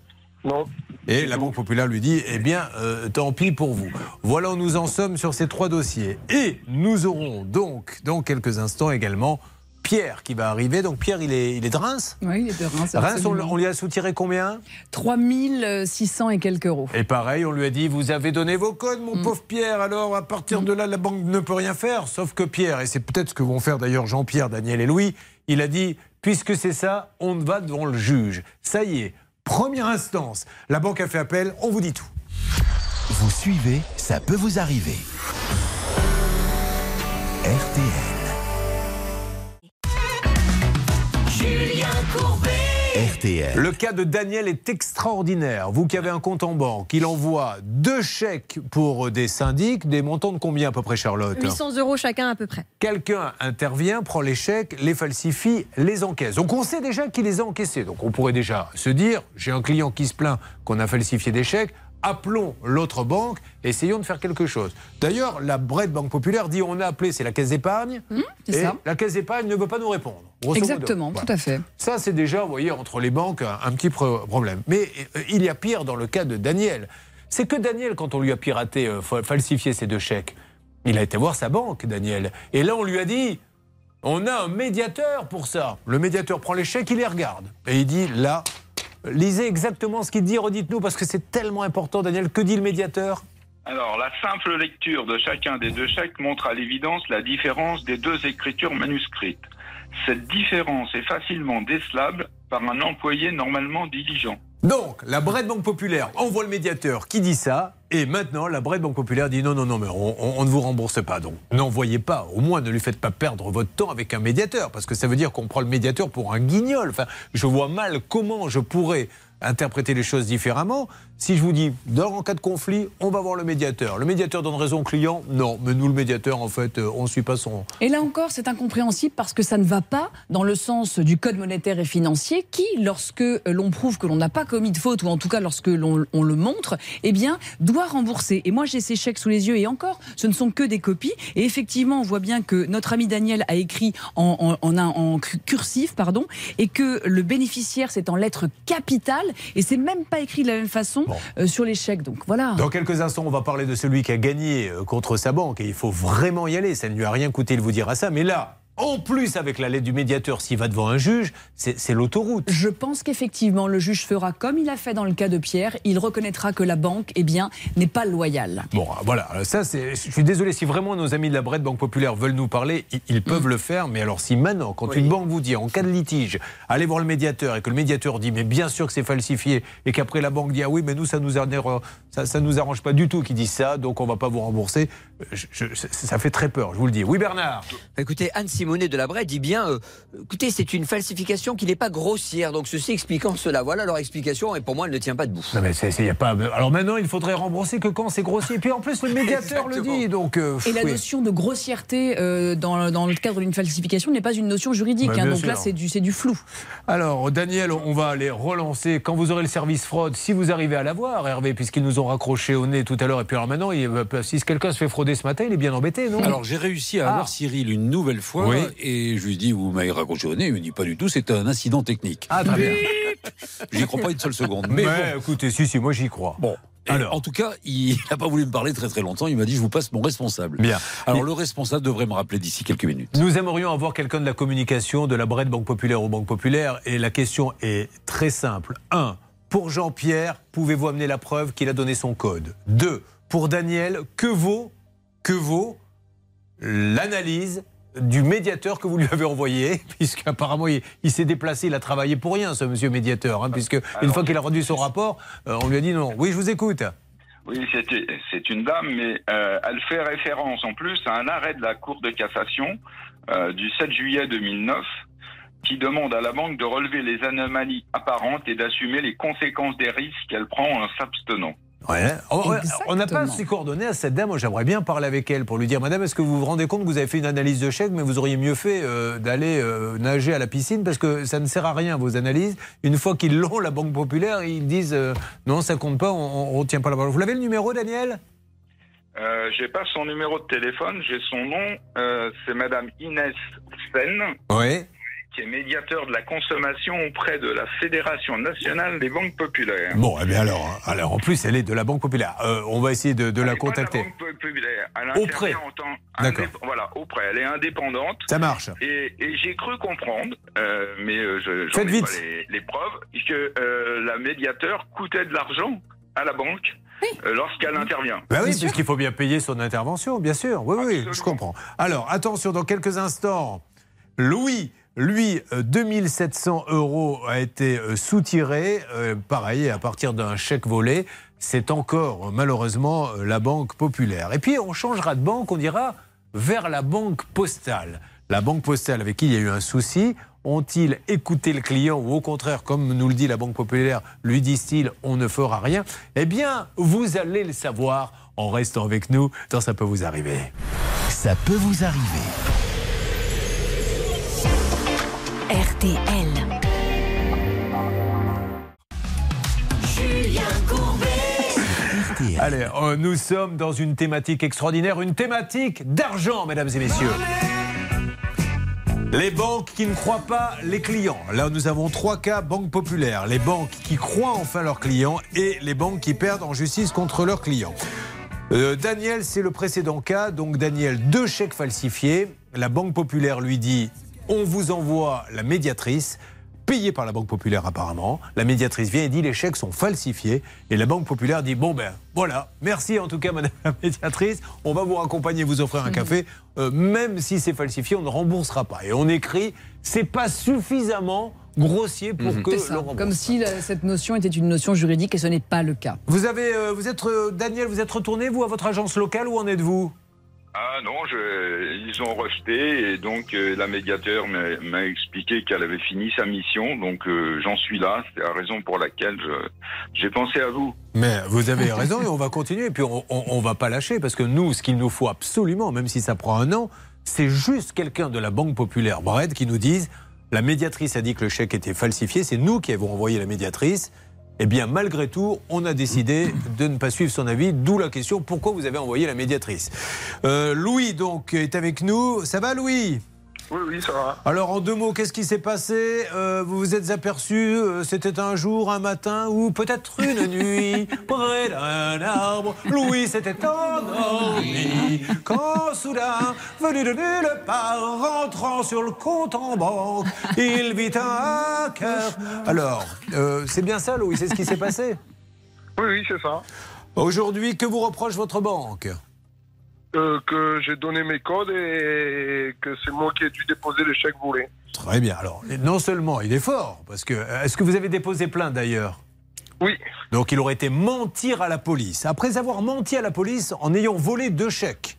Non. Et la Banque Populaire lui dit, eh bien, euh, tant pis pour vous. Voilà où nous en sommes sur ces trois dossiers. Et nous aurons donc, dans quelques instants également, Pierre qui va arriver. Donc Pierre, il est, il est de Reims? Oui, il est de Reims. Reims, on, lui a soutiré combien? 3600 et quelques euros. Et pareil, on lui a dit, vous avez donné vos codes, Mm. mon pauvre Pierre. Alors, à partir de là, la banque ne peut rien faire. Sauf que Pierre, et c'est peut-être ce que vont faire d'ailleurs Jean-Pierre, Daniel et Louis, il a dit, puisque c'est ça, on va devant le juge. Ça y est, première instance. La banque a fait appel, on vous dit tout. Vous suivez, ça peut vous arriver. RTL. Julien Courbet. RTL. Le cas de Daniel est extraordinaire. Vous qui avez un compte en banque, il envoie deux chèques pour des syndics, des montants de combien à peu près, Charlotte 800 euros chacun à peu près. Quelqu'un intervient, prend les chèques, les falsifie, les encaisse. Donc on sait déjà qu'il les a encaissés. Donc on pourrait déjà se dire, j'ai un client qui se plaint qu'on a falsifié des chèques, appelons l'autre banque, essayons de faire quelque chose. D'ailleurs, la Brette Banque Populaire dit, on a appelé, c'est la caisse d'épargne, Mmh, et ça. la caisse d'épargne ne veut pas nous répondre. Exactement, Voilà. tout à fait. Ça, c'est déjà, vous voyez, entre les banques, un, un petit pro- problème. Mais euh, il y a pire dans le cas de Daniel. C'est que Daniel, quand on lui a piraté, euh, fa- falsifié ses deux chèques, il a été voir sa banque, Daniel. Et là, on lui a dit, on a un médiateur pour ça. Le médiateur prend les chèques, il les regarde. Et il dit, là, lisez exactement ce qu'il dit, redites-nous, parce que c'est tellement important, Daniel. Que dit le médiateur? Alors, la simple lecture de chacun des deux chèques montre à l'évidence la différence des deux écritures manuscrites. Cette différence est facilement décelable par un employé normalement diligent. Donc, la Brette Banque Populaire envoie le médiateur qui dit ça, et maintenant, la Brette Banque Populaire dit non, non, non, mais on, on- on ne vous rembourse pas. Donc, n'envoyez pas, au moins ne lui faites pas perdre votre temps avec un médiateur, parce que ça veut dire qu'on prend le médiateur pour un guignol. Enfin, je vois mal comment je pourrais interpréter les choses différemment. Si je vous dis, en cas de conflit, on va voir le médiateur. Le médiateur donne raison au client Non, mais nous, le médiateur, en fait, euh, on ne suit pas son. Et là encore, c'est incompréhensible parce que ça ne va pas dans le sens du code monétaire et financier qui, lorsque l'on prouve que l'on n'a pas commis de faute, ou en tout cas lorsque l'on on le montre, eh bien, doit rembourser. Et moi, j'ai ces chèques sous les yeux et encore, ce ne sont que des copies. Et effectivement, on voit bien que notre ami Daniel a écrit en, en, en, en cu- cursif, pardon, et que le bénéficiaire, c'est en lettres capitales, et c'est même pas écrit de la même façon euh, sur chèques. Donc voilà. Dans quelques instants, on va parler de celui qui a gagné euh, contre sa banque. Et il faut vraiment y aller. Ça ne lui a rien coûté de vous dire à ça. Mais là, en plus, avec la lettre du médiateur, s'il va devant un juge, c'est c'est l'autoroute. Je pense qu'effectivement, le juge fera comme il a fait dans le cas de Pierre. Il reconnaîtra que la banque, eh bien, n'est pas loyale. Bon, voilà, ça, c'est. Je suis désolé, si vraiment nos amis de la Brette Banque Populaire veulent nous parler, ils, ils peuvent le faire. Mais alors, si maintenant, quand une banque vous dit, en cas de litige, allez voir le médiateur et que le médiateur dit, mais bien sûr que c'est falsifié, et qu'après la banque dit, ah oui, mais nous, ça nous, a- Ça ne nous arrange pas du tout qu'ils disent ça, donc on va pas vous rembourser. Je- je- ça fait très peur, je vous le dis. Oui, Bernard Écoutez, Anne Simonet de la Bray dit bien euh, écoutez, c'est une falsification qui n'est pas grossière. Donc, ceci expliquant cela. Voilà leur explication, et pour moi, elle ne tient pas debout. Non, mais c'est- c'est- y a pas... Alors maintenant, il faudrait rembourser que quand c'est grossier. Et puis en plus, le médiateur le dit. Donc, euh, Et la oui. notion de grossièreté euh, dans, dans le cadre d'une falsification n'est pas une notion juridique. Bah, hein. donc là, sûr. c'est du, c'est du flou. Alors, Daniel, on va aller relancer. Quand vous aurez le service fraude, si vous arrivez à l'avoir, Hervé, puisqu'ils nous ont raccroché au nez tout à l'heure, et puis alors maintenant, il- euh, si quelqu'un se fait frauder ce matin, il est bien embêté, non? Alors j'ai réussi à avoir Ah. Cyril une nouvelle fois Oui. et je lui dis vous m'avez raccroché au nez, il me dit pas du tout, c'est un incident technique. Ah, très bien. J'y crois pas une seule seconde. Mais, Mais bon. écoutez, si, si, moi j'y crois. Bon. Et Alors. En tout cas, il n'a pas voulu me parler très très longtemps. Il m'a dit je vous passe mon responsable. Bien. Alors le responsable devrait me rappeler d'ici quelques minutes. Nous aimerions avoir quelqu'un de la communication de la Brette Banque Populaire aux Banques Populaires et la question est très simple. 1. Pour Jean-Pierre, pouvez-vous amener la preuve qu'il a donné son code? 2. Pour Daniel, que vaut, que vaut l'analyse du médiateur que vous lui avez envoyé, puisqu'apparemment il, il s'est déplacé, il a travaillé pour rien, ce monsieur médiateur, hein, puisque une fois qu'il a rendu son rapport, euh, on lui a dit non. Oui, je vous écoute. Oui, c'est une dame, mais euh, elle fait référence en plus à un arrêt de la Cour de cassation euh, du 7 juillet 2009 qui demande à la banque de relever les anomalies apparentes et d'assumer les conséquences des risques qu'elle prend en s'abstenant. Ouais. On- on- n'a pas ses coordonnées à cette dame. J'aimerais bien parler avec elle pour lui dire Madame, est-ce que vous vous rendez compte que vous avez fait une analyse de chèque, mais vous auriez mieux fait euh, d'aller euh, nager à la piscine parce que ça ne sert à rien, vos analyses. Une fois qu'ils l'ont, la Banque Populaire, ils disent euh, Non, ça compte pas, on ne retient pas la parole. Vous l'avez le numéro, Daniel? Euh, j'ai pas son numéro de téléphone, j'ai son nom, euh, c'est Madame Inès Sen, Oui. Qui est médiateur de la consommation auprès de la Fédération nationale des banques populaires. Bon, eh bien alors, hein. alors, en plus, elle est de la Banque Populaire. Euh, on va essayer de, de la contacter. Banque populaire. Elle Auprès. intervient en tant D'accord. Voilà, auprès. Elle est indépendante. Ça marche. Et, et j'ai cru comprendre, euh, mais euh, je Faites j'en ai vite. pas les, les preuves, que euh, la médiateur coûtait de l'argent à la banque lorsqu'elle intervient. Bah oui, puisqu'il faut bien payer son intervention, bien sûr. Oui, oui, je comprends. Alors, attention, dans quelques instants, Louis, lui, euh, 2700 euros a été euh, soutiré. Euh, pareil, à partir d'un chèque volé. C'est encore, euh, malheureusement, euh, la Banque Populaire. Et puis, on changera de banque, on dira vers la Banque Postale. La Banque Postale, avec qui il y a eu un souci, ont-ils écouté le client ou au contraire, comme nous le dit la Banque Populaire, lui disent-ils, on ne fera rien? Eh bien, vous allez le savoir en restant avec nous dans Ça peut vous arriver. Ça peut vous arriver. RTL. Julien Courbet. Allez, euh, nous sommes dans une thématique extraordinaire, une thématique d'argent, mesdames et messieurs. Les banques qui ne croient pas les clients. Là, nous avons trois cas banques populaires. Les banques qui croient enfin leurs clients et les banques qui perdent en justice contre leurs clients. Euh, Daniel, c'est le précédent cas. Donc, Daniel, deux chèques falsifiés. La Banque Populaire lui dit on vous envoie la médiatrice, payée par la Banque Populaire apparemment. La médiatrice vient et dit les chèques sont falsifiés. Et la Banque Populaire dit bon ben voilà, merci en tout cas Madame la médiatrice, on va vous raccompagner, vous offrir un café. Euh, même si c'est falsifié, on ne remboursera pas. Et on écrit c'est pas suffisamment grossier pour que C'est ça, le comme si la- cette notion était une notion juridique et ce n'est pas le cas. Vous avez, euh, vous êtes euh, Daniel, vous êtes retourné vous à votre agence locale? Où en êtes-vous? Ah non, je, ils ont rejeté et donc euh, la médiateur m'a expliqué qu'elle avait fini sa mission, donc euh, j'en suis là. C'est la raison pour laquelle j'ai pensé à vous. Mais vous avez raison et on va continuer. Et puis on, on va pas lâcher parce que nous, ce qu'il nous faut absolument, même si ça prend un an, c'est juste quelqu'un de la Banque Populaire Bred qui nous dise la médiatrice a dit que le chèque était falsifié, c'est nous qui avons envoyé la médiatrice. Eh bien, malgré tout, on a décidé de ne pas suivre son avis, d'où la question pourquoi vous avez envoyé la médiatrice. Euh, Louis, donc, est avec nous. Ça va, Louis? Oui, oui, ça va. alors en deux mots, qu'est-ce qui s'est passé Euh, Vous vous êtes aperçu, euh, c'était un jour, un matin ou peut-être une nuit, près d'un arbre. Louis s'était endormi quand soudain, venu de nulle part, rentrant sur le compte en banque, il vit un cœur. Alors, euh, c'est bien ça, Louis, c'est ce qui s'est passé? Oui, oui, c'est ça. Aujourd'hui, que vous reproche votre banque? Euh, que j'ai donné mes codes et que c'est moi qui ai dû déposer les chèques volés. Très bien. Alors, non seulement il est fort, parce que. Est-ce que vous avez déposé plainte d'ailleurs? Oui. Donc il aurait été mentir à la police. Après avoir menti à la police en ayant volé deux chèques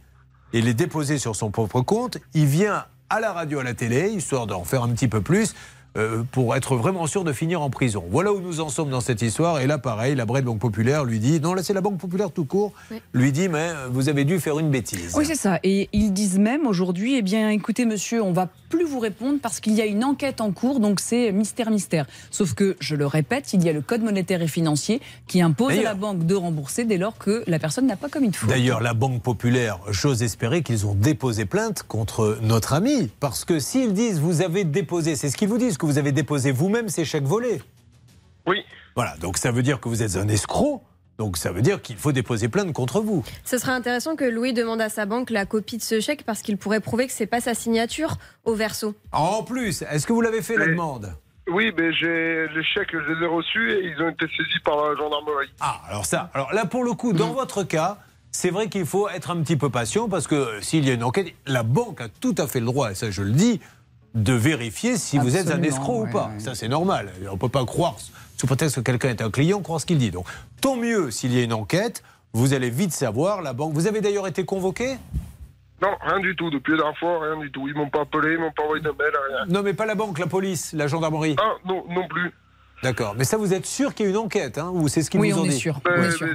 et les déposés sur son propre compte, il vient à la radio, à la télé, histoire d'en faire un petit peu plus. Euh, pour être vraiment sûr de finir en prison. Voilà où nous en sommes dans cette histoire. Et là, pareil, la Brette Banque Populaire lui dit, non, là c'est la Banque Populaire tout court, lui dit, mais euh, vous avez dû faire une bêtise. Oui, c'est ça. Et ils disent même aujourd'hui, eh bien, écoutez, monsieur, on va plus vous répondre parce qu'il y a une enquête en cours, donc c'est mystère, mystère. Sauf que, je le répète, il y a le Code monétaire et financier qui impose à la banque de rembourser dès lors que la personne n'a pas commis de faute. D'ailleurs, la Banque Populaire, j'ose espérer qu'ils ont déposé plainte contre notre ami. Parce que s'ils disent vous avez déposé, c'est ce qu'ils vous disent, que vous avez déposé vous-même ces chèques volés. Oui. Voilà, donc ça veut dire que vous êtes un escroc. Donc ça veut dire qu'il faut déposer plainte contre vous. Ce serait intéressant que Louis demande à sa banque la copie de ce chèque parce qu'il pourrait prouver que c'est pas sa signature au verso. En plus, est-ce que vous l'avez fait la demande? Oui, mais j'ai les chèques, je les ai reçus et ils ont été saisis par la gendarmerie. Ah, alors ça, alors là pour le coup, dans votre cas, c'est vrai qu'il faut être un petit peu patient parce que euh, s'il y a une enquête, la banque a tout à fait le droit, et ça je le dis, de vérifier si vous êtes un escroc ouais, ou pas. ouais. Ça c'est normal. On ne peut pas croire, sous prétexte que quelqu'un est un client, croire ce qu'il dit. Donc tant mieux s'il y a une enquête, vous allez vite savoir, la banque. Vous avez d'ailleurs été convoqué? Non, rien du tout. Depuis la dernière fois, rien du tout. Ils m'ont pas appelé, ils m'ont pas envoyé de mail, rien. Non mais pas la banque, la police, la gendarmerie. Ah, non, non plus. D'accord. Mais ça vous êtes sûr qu'il y a une enquête, hein, ou c'est ce qu'ils Oui, vous ont on est dit? sûr. Mais- on est sûr.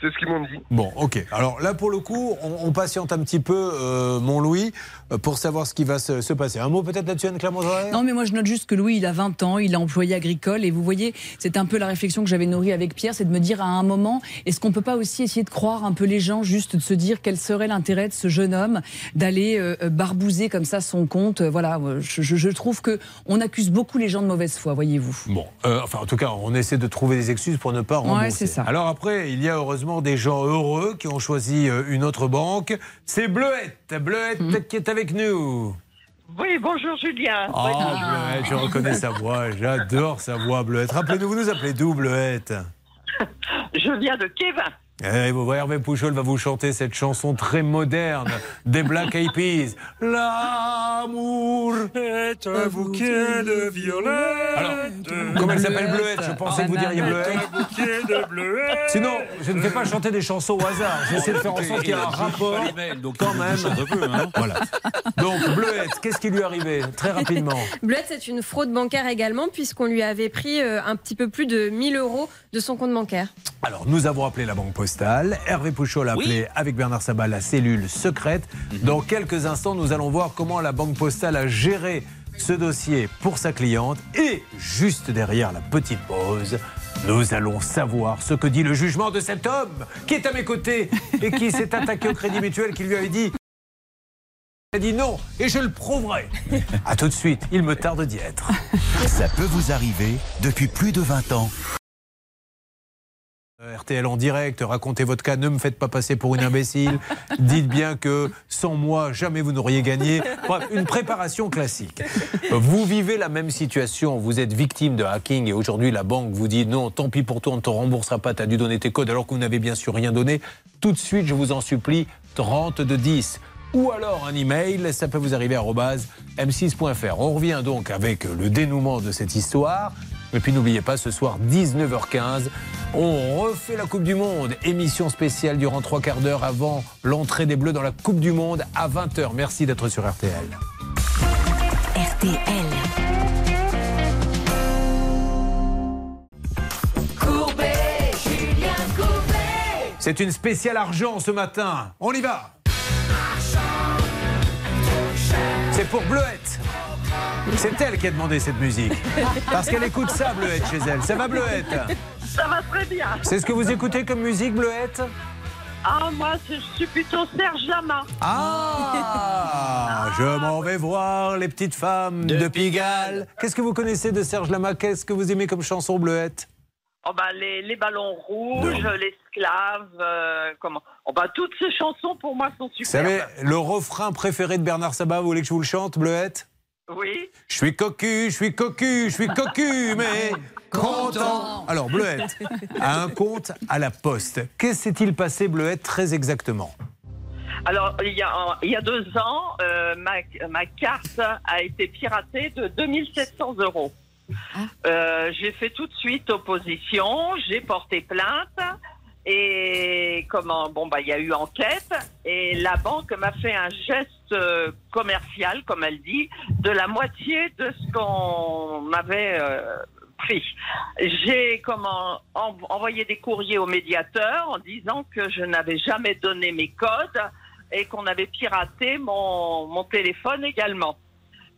C'est- ce qu'ils m'ont dit. Bon, ok. Alors là, pour le coup, on, on patiente un petit peu, euh, mon Louis, euh, pour savoir ce qui va se, se passer. Un mot peut-être là-dessus, Anne-Claire Mongeray? Non, mais moi je note juste que Louis, il a 20 ans, il est employé agricole, et vous voyez, c'est un peu la réflexion que j'avais nourrie avec Pierre, c'est de me dire à un moment, est-ce qu'on peut pas aussi essayer de croire un peu les gens, juste de se dire quel serait l'intérêt de ce jeune homme d'aller euh, euh, barbouser comme ça son compte Voilà, je, je- je trouve que on accuse beaucoup les gens de mauvaise foi, voyez-vous. Bon, euh, enfin, en tout cas, on essaie de trouver des excuses pour ne pas rembourser. c'est ça. Alors après, il y a heureusement des gens heureux qui ont choisi euh, une autre banque. C'est Bleuette, Bleuette Hmm. qui est avec nous. Oui, bonjour Julien. Oh, Bleuette, je reconnais sa voix. J'adore sa voix, Bleuette. Rappelez-nous, vous nous appelez d'où, Bleuette? Je viens de Kevin. Eh, vous voyez, Hervé Pouchol va vous chanter cette chanson très moderne des Black Eyed Peas. L'amour est un bouquet de violettes. Alors, comment elle s'appelle Bleuette Je pensais que vous diriez Bleuette. Sinon, je ne fais pas chanter des chansons au hasard. J'essaie de faire en sorte qu'il y ait un rapport quand même. hein. Voilà. Donc, Bleuette, qu'est-ce qui lui est arrivé Très rapidement. Bleuette, c'est une fraude bancaire également, puisqu'on lui avait pris euh, un petit peu plus de 1000 euros de son compte bancaire. Alors, nous avons appelé la Banque Postale. Hervé Pouchol a appelé avec Bernard Sabat la cellule secrète. Dans quelques instants, nous allons voir comment la Banque Postale a géré ce dossier pour sa cliente. Et juste derrière la petite pause, nous allons savoir ce que dit le jugement de cet homme qui est à mes côtés et qui s'est attaqué au Crédit Mutuel qui lui avait dit. A dit non et je le prouverai. A tout de suite, il me tarde d'y être. Ça peut vous arriver depuis plus de 20 ans. Euh, RTL en direct, racontez votre cas, ne me faites pas passer pour une imbécile. Dites bien que sans moi, jamais vous n'auriez gagné. Bref, une préparation classique. Vous vivez la même situation, vous êtes victime de hacking et aujourd'hui la banque vous dit non, tant pis pour toi, on ne te remboursera pas, tu as dû donner tes codes alors que vous n'avez bien sûr rien donné. Tout de suite, je vous en supplie, 30 de 10. Ou alors un email, ça peut vous arriver à arobase m6.fr. On revient donc avec le dénouement de cette histoire. Et puis n'oubliez pas, ce soir, 19h15, on refait la Coupe du Monde. Émission spéciale durant trois quarts d'heure avant l'entrée des Bleus dans la Coupe du Monde à 20h. Merci d'être sur RTL. RTL. Courbet, Julien Courbet. C'est une spéciale argent ce matin. On y va C'est pour Bleuette. C'est elle qui a demandé cette musique. Parce qu'elle écoute ça, Bleuette, chez elle. Ça va, Bleuette Ça va très bien. C'est ce que vous écoutez comme musique, Bleuette Ah, moi, je suis plutôt Serge Lama. Ah, je m'en vais voir les petites femmes de, Pigalle. Qu'est-ce que vous connaissez de Serge Lama? Qu'est-ce que vous aimez comme chanson, Bleuette? Oh, bah, les, les ballons rouges, l'esclave, euh, comment? Oh, bah, toutes ces chansons, pour moi, sont Vous super. savez, le refrain préféré de Bernard Sabat, vous voulez que je vous le chante, Bleuette? Oui. Je suis cocu, je suis cocu, je suis cocu, mais content. Alors, Bleuette a un compte à la poste. Qu'est-ce s'est-il passé, Bleuette, très exactement Alors, il y a, il y a deux ans, euh, ma, ma carte a été piratée de 2700 euros. Euh, j'ai fait tout de suite opposition, j'ai porté plainte et comment bon bah il y a eu enquête et la banque m'a fait un geste euh, commercial comme elle dit de la moitié de ce qu'on m'avait euh, pris. J'ai comment en- envoyé des courriers au médiateur en disant que je n'avais jamais donné mes codes et qu'on avait piraté mon, mon téléphone également.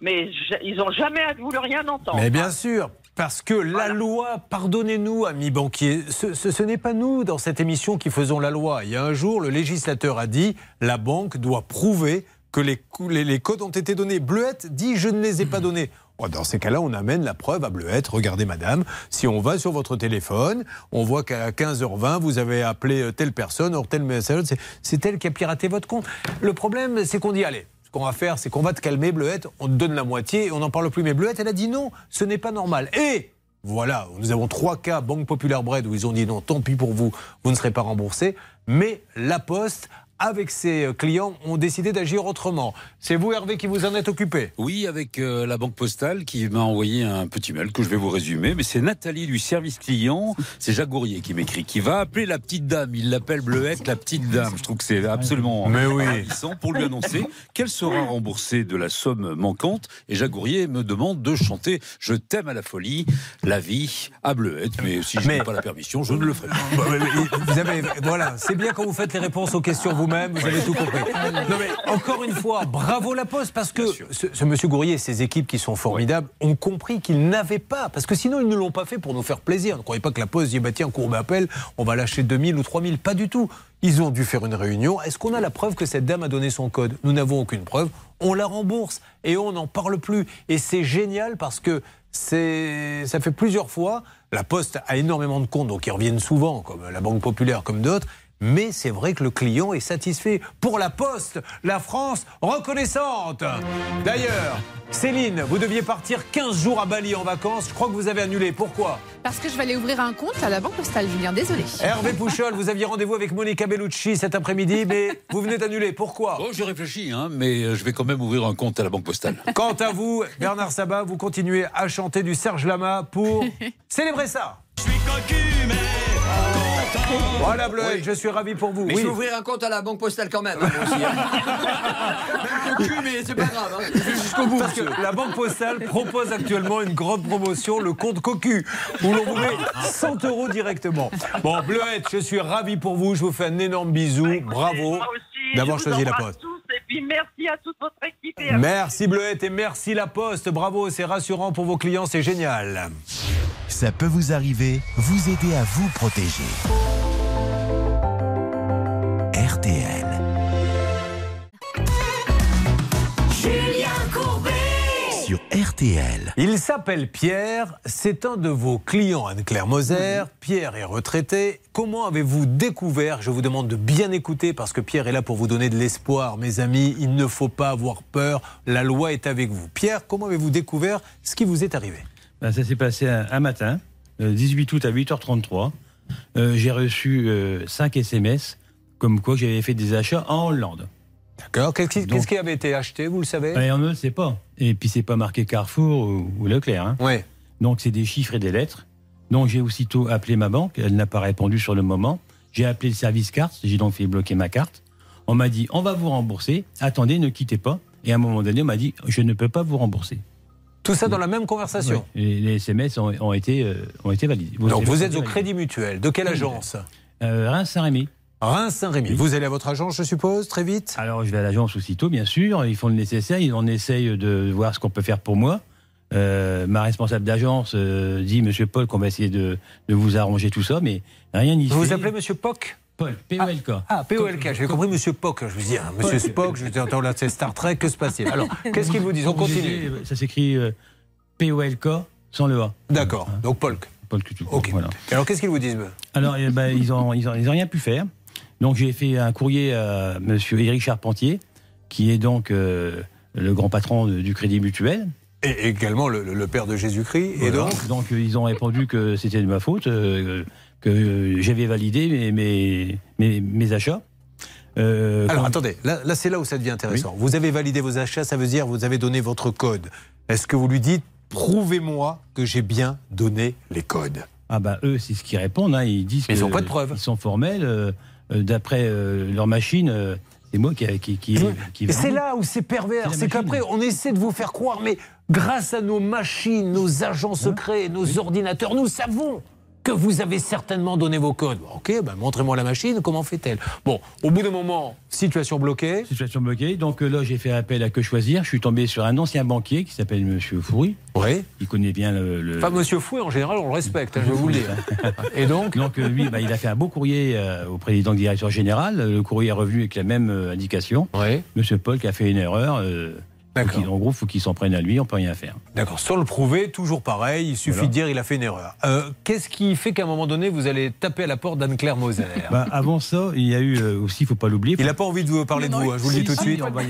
Mais ils ont jamais voulu rien entendre. Mais bien sûr, parce que la loi, pardonnez-nous, amis banquiers, ce, ce- ce n'est pas nous dans cette émission qui faisons la loi. Il y a un jour, le législateur a dit la banque doit prouver que les, les- les codes ont été donnés. Bleuette dit je ne les ai pas donnés. Oh, Dans ces cas-là, on amène la preuve à Bleuette. Regardez, madame, si on va sur votre téléphone, on voit qu'à 15h20, vous avez appelé euh, telle personne, or tel message, c'est- elle qui a piraté votre compte. Le problème, c'est qu'on dit allez, qu'on va faire, c'est qu'on va te calmer, Bleuette, on te donne la moitié et on n'en parle plus. Mais Bleuette, elle a dit non, ce n'est pas normal. Et voilà, nous avons trois cas Banque Populaire Bread où ils ont dit non, tant pis pour vous, vous ne serez pas remboursé. Mais La Poste, avec ses euh, clients, ont décidé d'agir autrement. C'est vous, Hervé, qui vous en êtes occupé Oui, avec euh, la banque postale qui m'a envoyé un petit mail que je vais vous résumer. Mais c'est Nathalie du service client, c'est Jacques Gourrier qui m'écrit, qui va appeler la petite dame. Il l'appelle Bleuette, la petite dame. Je trouve que c'est absolument Mais oui. ravissant pour lui annoncer qu'elle sera remboursée de la somme manquante. Et Jacques Gourrier me demande de chanter Je t'aime à la folie, la vie à Bleuette. Mais si je n'ai pas la permission, je ne le ferai pas. Bah, vous avez, voilà, c'est bien quand vous faites les réponses aux questions vous-même, vous avez tout compris. Non mais encore une fois, bravo la Poste parce que ce, ce monsieur Gourrier et ses équipes qui sont formidables ont compris qu'ils n'avaient pas, parce que sinon ils ne l'ont pas fait pour nous faire plaisir. Ne croyez pas que la Poste dit bah tiens courbe appel, on va lâcher 2000 ou 3000, pas du tout. Ils ont dû faire une réunion. Est-ce qu'on a la preuve que cette dame a donné son code? Nous n'avons aucune preuve. On la rembourse et on n'en parle plus. Et c'est génial parce que c'est, ça fait plusieurs fois. La Poste a énormément de comptes, donc ils reviennent souvent, comme la Banque Populaire, comme d'autres. Mais c'est vrai que le client est satisfait. Pour la Poste, la France reconnaissante. D'ailleurs, Céline, vous deviez partir 15 jours à Bali en vacances. Je crois que vous avez annulé. Pourquoi? Parce que je vais aller ouvrir un compte à la Banque Postale, Julien. Désolé. Hervé Pouchol, vous aviez rendez-vous avec Monica Bellucci cet après-midi, mais vous venez d'annuler. Pourquoi? Bon, j'ai réfléchi, hein, mais euh, je vais quand même ouvrir un compte à la banque postale. Quant à vous, Bernard Sabat, vous continuez à chanter du Serge Lama pour célébrer ça. Voilà, Bleuette, je suis ravi pour vous. Mais Oui. je vais ouvrir un compte à la banque postale quand même. hein, aussi, hein. Mais c'est pas grave. hein. Jusqu'au bout. Parce que la Banque Postale propose actuellement une grande promotion, le compte cocu, où l'on vous met 100 euros directement. Bon, Bleuette, je suis ravi pour vous. Je vous fais un énorme bisou. Bravo Moi aussi, d'avoir choisi la Poste. tous, et puis merci à toute votre équipe. Et à Merci Bleuette et merci La Poste. Bravo, c'est rassurant pour vos clients, c'est génial. Ça peut vous arriver, vous aider à vous protéger. RTL. Sur RTL. Il s'appelle Pierre, c'est un de vos clients Anne-Claire Moser. Pierre est retraité. Comment avez-vous découvert Je vous demande de bien écouter parce que Pierre est là pour vous donner de l'espoir, mes amis. Il ne faut pas avoir peur, la loi est avec vous. Pierre, comment avez-vous découvert ce qui vous est arrivé? Ben, ça s'est passé un, un matin, le 18 août à 8h33. Euh, J'ai reçu 5 SMS comme quoi j'avais fait des achats en Hollande. D'accord. Qu'est-ce qui, avait été acheté, vous le savez? Et on ne le sait pas. Et puis c'est pas marqué Carrefour ou, ou Leclerc. Hein. Ouais. Donc c'est des chiffres et des lettres. Donc j'ai aussitôt appelé ma banque. Elle n'a pas répondu sur le moment. J'ai appelé le service carte. J'ai donc fait bloquer ma carte. On m'a dit on va vous rembourser. Attendez, ne quittez pas. Et à un moment donné, on m'a dit je ne peux pas vous rembourser. Tout ça dans la même conversation Ouais. Et les SMS ont, ont été, euh, ont été validés. Vos Donc vous êtes au validés. Crédit Mutuel. De quelle agence? Euh, Reims-Saint-Rémy. Reims-Saint-Rémy. Vous allez à votre agence, je suppose, très vite? Alors, je vais à l'agence aussitôt, bien sûr. Ils font le nécessaire. Ils en essayent de voir ce qu'on peut faire pour moi. Euh, ma responsable d'agence euh, dit, Monsieur Paul, qu'on va essayer de, de vous arranger tout ça, mais rien n'y fait. Vous vous appelez Monsieur Poc Paul, P-O-L-K. Ah, POLK, j'avais compris Monsieur Poc. Je vous dis, hein, Monsieur Spock, je vous dis, attends, là, c'est Star Trek, que se passe-t-il? Alors, qu'est-ce qu'ils vous disent? On continue. Ça s'écrit euh, P-O-L-K sans le A. D'accord, donc Polk. Polk tout Ok. Voilà. Alors, qu'est-ce qu'ils vous disent Alors, eh ben, ils n'ont ils ont, ils ont rien pu faire. Donc, j'ai fait un courrier à Monsieur Éric Charpentier, qui est donc euh, le grand patron de- du Crédit Mutuel. Et également le, père de Jésus-Christ. Et Voilà. donc donc, ils ont répondu que c'était de ma faute, euh, que j'avais validé mes, mes, mes, mes achats. Euh, Alors quand- attendez, là, là, c'est là où ça devient intéressant. Vous avez validé vos achats, ça veut dire vous avez donné votre code. Est-ce que vous lui dites prouvez-moi que j'ai bien donné les codes? Ah bah eux, c'est ce qu'ils répondent. hein. Ils disent Mais ils que ont pas de preuves. Ils sont formels. Euh, D'après euh, leur machine, euh, c'est moi qui qui qui, qui c'est là où c'est pervers, c'est qu'après on essaie de vous faire croire, mais grâce à nos machines, nos agents secrets, nos ordinateurs, nous savons que vous avez certainement donné vos codes. Ok, ben montrez-moi la machine, comment fait-elle? Bon, au bout d'un moment, situation bloquée. Situation bloquée. Donc euh, là, j'ai fait appel à Que Choisir. Je suis tombé sur un ancien banquier qui s'appelle Monsieur Foury. Oui. Il connaît bien le. le- Enfin, Monsieur Fouet, en général, on le respecte, hein, je vais vous le dire. Et donc Donc euh, lui, bah, il a fait un beau courrier euh, au président directeur général. Le courrier est revenu avec la même euh, indication. Monsieur Paul qui a fait une erreur. euh, qu'il- en gros, il faut qu'il s'en prenne à lui. On peut rien faire. D'accord, sans le prouver, toujours pareil, il suffit Voilà. de dire il a fait une erreur. Euh, Qu'est-ce qui fait qu'à un moment donné, vous allez taper à la porte d'Anne-Claire Moser Bah, avant ça, il y a eu euh, aussi, il faut pas l'oublier. Il n'a pas envie de vous parler de vous, hein, je vous le dis tout de suite. On va y,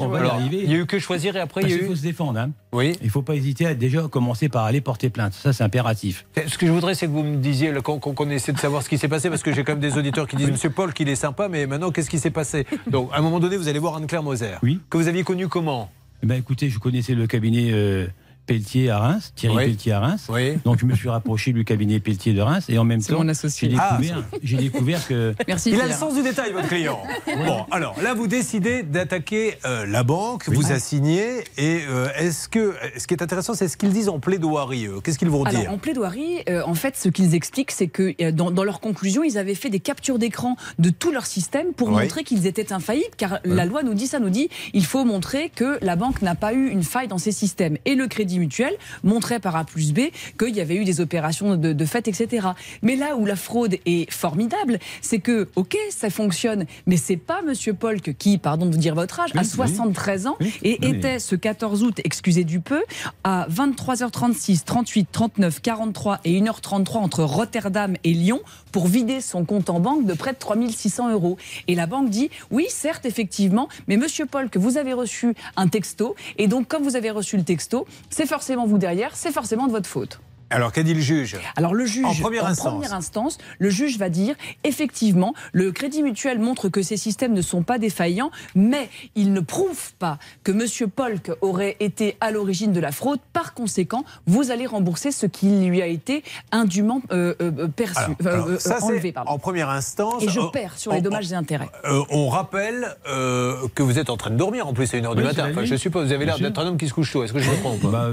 on- va y Alors, arriver. Il y a eu que choisir et après il y a eu. faut se défendre. Hein. Oui. Il ne faut pas hésiter à déjà commencer par aller porter plainte. Ça, c'est impératif. Ce que je voudrais, c'est que vous me disiez, qu'on qu'on essaie de savoir ce qui s'est passé, parce que j'ai quand même des auditeurs qui disent Monsieur Paul qu'il est sympa, mais maintenant, qu'est-ce qui s'est passé? Donc, à un moment donné, vous allez voir Anne-Claire Moser. Oui. Que vous aviez connu comment? Eh ben, écoutez, je connaissais le cabinet euh, Pelletier à Reims, Thierry Oui. Pelletier à Reims. Oui. Donc je me suis rapproché du cabinet Pelletier de Reims et en même temps, j'ai Ah, découvert, j'ai découvert que. Merci. Il a le sens du détail, votre client. Bon, alors là, vous décidez d'attaquer euh, la banque, vous assignez, et euh, est-ce que, ce qui est intéressant, c'est ce qu'ils disent en plaidoirie. Qu'est-ce qu'ils vont Alors, dire en plaidoirie, euh, en fait, ce qu'ils expliquent, c'est que euh, dans, dans leur conclusion, ils avaient fait des captures d'écran de tout leur système pour montrer qu'ils étaient infaillibles, car la loi nous dit ça, nous dit il faut montrer que la banque n'a pas eu une faille dans ses systèmes. Et le Crédit Mutuel montrait par A plus B qu'il y avait eu des opérations de, de fait, etc. Mais là où la fraude est formidable, c'est que, ok, ça fonctionne, mais c'est pas Monsieur Polk qui, pardon de vous dire votre âge, Oui, a oui. 73 ans Oui, et était ce 14 août, excusez du peu, à 23h36, 38, 39, 43 et 1h33 entre Rotterdam et Lyon pour vider son compte en banque de près de 3600 euros. Et la banque dit oui, certes, effectivement, mais monsieur que vous avez reçu un texto, et donc comme vous avez reçu le texto, c'est forcément vous derrière, c'est forcément de votre faute. Alors, qu'a dit le juge? Alors le juge, En première instance. première instance, le juge va dire effectivement, le Crédit Mutuel montre que ces systèmes ne sont pas défaillants, mais il ne prouve pas que Monsieur Polk aurait été à l'origine de la fraude. Par conséquent, vous allez rembourser ce qui lui a été indûment euh, euh, perçu, Alors, euh, alors, euh, ça, c'est enlevé. pardon. en première instance. Et je euh, perds sur on- les dommages et intérêts. Euh, on rappelle euh, que vous êtes en train de dormir. En plus, c'est une heure du Oui, matin. Enfin, je suppose. Vous avez l'air d'être un homme qui se couche tôt. Est-ce que je me trompe Bah,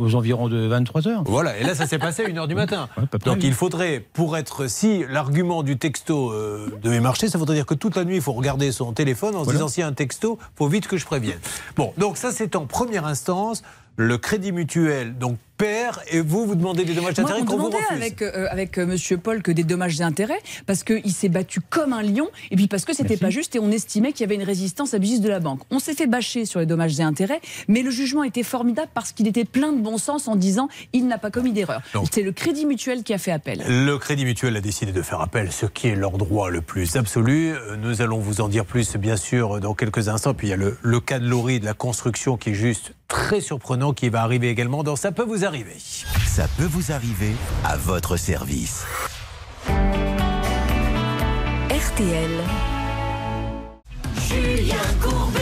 aux environs de 23 heures. Voilà. Et là, ça s'est passé à une heure du matin. Ouais, Donc, il faudrait, pour être si l'argument du texto euh, devait marcher, ça voudrait dire que toute la nuit, il faut regarder son téléphone en se Voilà. disant s'il y a un texto, faut vite que je prévienne. Bon, donc ça, c'est en première instance. Le Crédit Mutuel donc perd et vous vous demandez des dommages d'intérêt on qu'on vous refuse. avec, euh, avec euh, Monsieur Paul que des dommages et intérêts parce qu'il s'est battu comme un lion et puis parce que c'était pas juste et on estimait qu'il y avait une résistance abusive de la banque. On s'est fait bâcher sur les dommages et intérêts, mais le jugement était formidable parce qu'il était plein de bon sens en disant il n'a pas commis d'erreur. C'est le Crédit Mutuel qui a fait appel. Le Crédit Mutuel a décidé de faire appel, ce qui est leur droit le plus absolu. Euh, Nous allons vous en dire plus, bien sûr, dans quelques instants. Puis il y a le, le cas de Laurie de la construction qui est juste très surprenant, qui va arriver également dans Ça peut vous arriver. Ça peut vous arriver à votre service. RTL. Julien Courbet.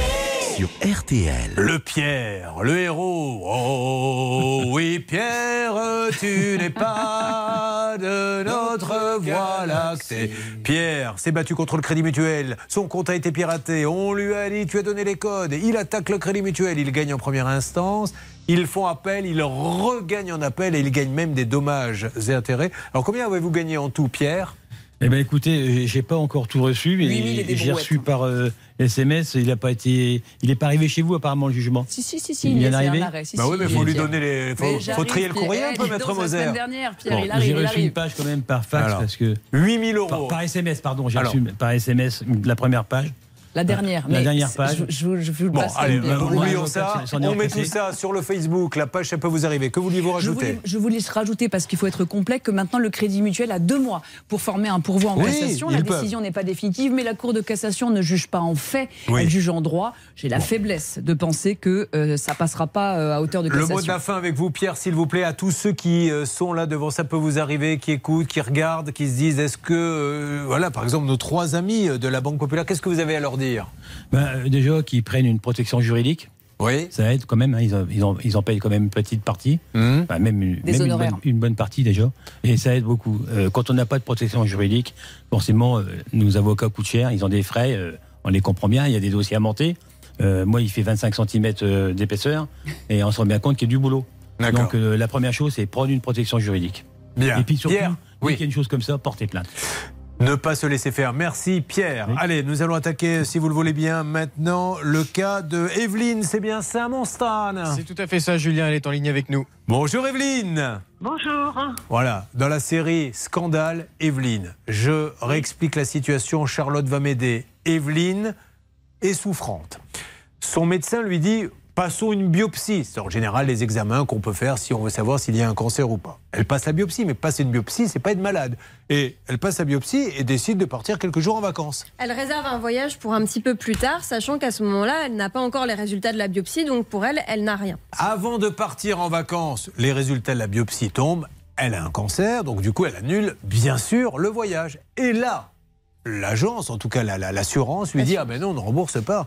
Sur RTL. Le Pierre, le héros. Oh oui, Pierre, tu n'es pas de notre voie lactée. Pierre s'est battu contre le Crédit Mutuel. Son compte a été piraté. On lui a dit tu as donné les codes. Il attaque le Crédit Mutuel. Il gagne en première instance. Ils font appel, ils regagnent en appel et ils gagnent même des dommages et intérêts. Alors combien avez-vous gagné en tout, Pierre? Eh ben écoutez, j'ai pas encore tout reçu, 8000 et j'ai reçu par euh, SMS. Il n'a pas été, il est pas arrivé chez vous apparemment le jugement. Si, si, si, si, Il il vient est arrêt. Si, Bah oui, mais faut lui Pierre. donner les. Faut, faut trier le courrier un Eh, peu, maître Moser. semaine dernière, Pierre, Bon, il arrive, j'ai reçu arrive. une page quand même par fax Alors, parce que 8000 euros. par, par SMS pardon, j'ai reçu par SMS la première page. La dernière. La mais dernière page. Je, je, je vous le Bon, passe. allez, bah, oublions ça. On met tout ça sur le Facebook. La page, ça peut vous arriver. Que vouliez-vous Je rajouter voulais, je voulais rajouter, parce qu'il faut être complet, que maintenant le Crédit Mutuel a deux mois pour former un pourvoi en Oui, cassation. La peuvent. décision n'est pas définitive, mais la Cour de cassation ne juge pas en fait, Oui. elle juge en droit. J'ai la faiblesse de penser que euh, ça passera pas euh, à hauteur de Le cassation. mot de la fin avec vous, Pierre, s'il vous plaît, à tous ceux qui euh, sont là devant Ça peut vous arriver, qui écoutent, qui regardent, qui se disent est-ce que, euh, voilà, par exemple, nos trois amis de la Banque Populaire, qu'est-ce que vous avez à leur dire Ben, euh, déjà qu'ils prennent une protection juridique. Oui. Ça aide quand même. hein, ils, en, ils, en, ils en payent quand même une petite partie, Mmh. Enfin, même, une, même bonne, une bonne partie déjà. Et ça aide beaucoup. Euh, quand on n'a pas de protection juridique, forcément, euh, nos avocats coûtent cher. Ils ont des frais. euh, on les comprend bien. Il y a des dossiers à monter. Euh, moi, il fait 25 cm d'épaisseur et on se rend bien compte qu'il y a du boulot. Donc euh, la première chose, c'est prendre une protection juridique. Bien. Et puis surtout, Pierre, dès qu'il y a une chose comme ça, porter plainte. Ne pas se laisser faire. Merci Pierre. Allez, nous allons attaquer, si vous le voulez bien, maintenant le cas de Evelyne. C'est bien ça, mon Stan C'est tout à fait ça, Julien. Elle est en ligne avec nous. Bonjour Evelyne. Bonjour. Voilà, dans la série Scandale, Evelyne. Je réexplique la situation, Charlotte va m'aider. Evelyne est souffrante. Son médecin lui dit passons une biopsie. C'est en général les examens qu'on peut faire si on veut savoir s'il y a un cancer ou pas. Elle passe la biopsie, mais passer une biopsie, c'est pas être malade. Et elle passe la biopsie et décide de partir quelques jours en vacances. Elle réserve un voyage pour un petit peu plus tard, sachant qu'à ce moment-là, elle n'a pas encore les résultats de la biopsie, donc pour elle, elle n'a rien. Avant de partir en vacances, les résultats de la biopsie tombent. Elle a un cancer, donc du coup, elle annule bien sûr le voyage. Et là, l'agence, en tout cas la- la- l'assurance, lui dit Ah ben non, on ne rembourse pas.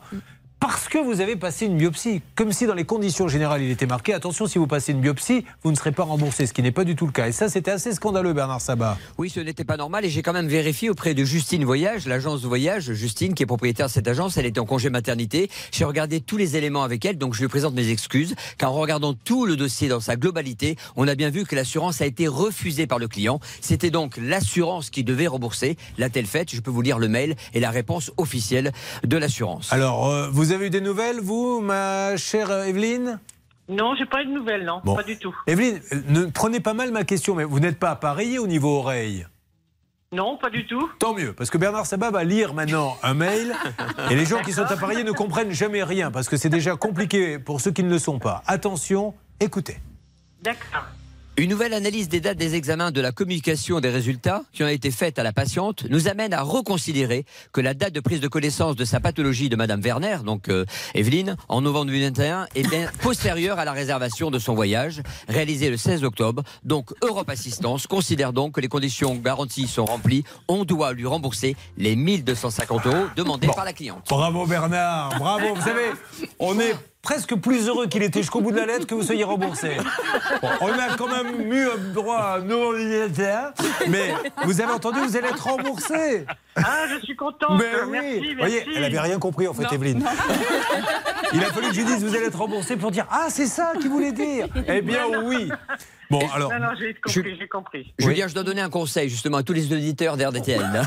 Parce que vous avez passé une biopsie. Comme si dans les conditions générales, il était marqué attention, si vous passez une biopsie, vous ne serez pas remboursé, ce qui n'est pas du tout le cas. Et ça, c'était assez scandaleux, Bernard Sabat. Oui, ce n'était pas normal et j'ai quand même vérifié auprès de Justine Voyage, l'agence de voyage. Justine, qui est propriétaire de cette agence, elle était en congé maternité. J'ai regardé tous les éléments avec elle, donc je lui présente mes excuses. Car en regardant tout le dossier dans sa globalité, on a bien vu que l'assurance a été refusée par le client. C'était donc l'assurance qui devait rembourser. L'a-t-elle faite? Je peux vous lire le mail et la réponse officielle de l'assurance. Alors, euh, vous avez eu des nouvelles, vous, ma chère Evelyne? Non, j'ai pas eu de nouvelles, non, Bon. pas du tout. Evelyne, ne prenez pas mal ma question, mais vous n'êtes pas appareillée au niveau oreille Non, pas du tout. Tant mieux, parce que Bernard Sabat va lire maintenant un mail et les gens qui sont appareillés ne comprennent jamais rien parce que c'est déjà compliqué pour ceux qui ne le sont pas. Attention, écoutez. D'accord. Une nouvelle analyse des dates des examens de la communication des résultats qui ont été faites à la patiente nous amène à reconsidérer que la date de prise de connaissance de sa pathologie de Madame Werner, donc euh, Evelyne, en novembre 2021, est bien postérieure à la réservation de son voyage, réalisé le 16 octobre. Donc Europe Assistance considère donc que les conditions garanties sont remplies. On doit lui rembourser les 1250 euros demandés par la cliente. Bravo Bernard, bravo. Vous savez, on est presque plus heureux qu'il était jusqu'au bout de la lettre que vous soyez remboursé. Bon, on a quand même eu un droit à nos militaires, mais vous avez entendu, vous allez être remboursé. Ah, je suis contente. Mais oui. merci, Vous merci. voyez, elle avait rien compris en fait, Non. Evelyne. Il a fallu que je lui dise vous allez être remboursé pour dire ah c'est ça qu'il voulait dire. Eh bien Non, non. oui. Bon alors. Non, non, j'ai compris, j'ai compris. Julien, je dois donner un conseil justement à tous les auditeurs d'RDTL. hein.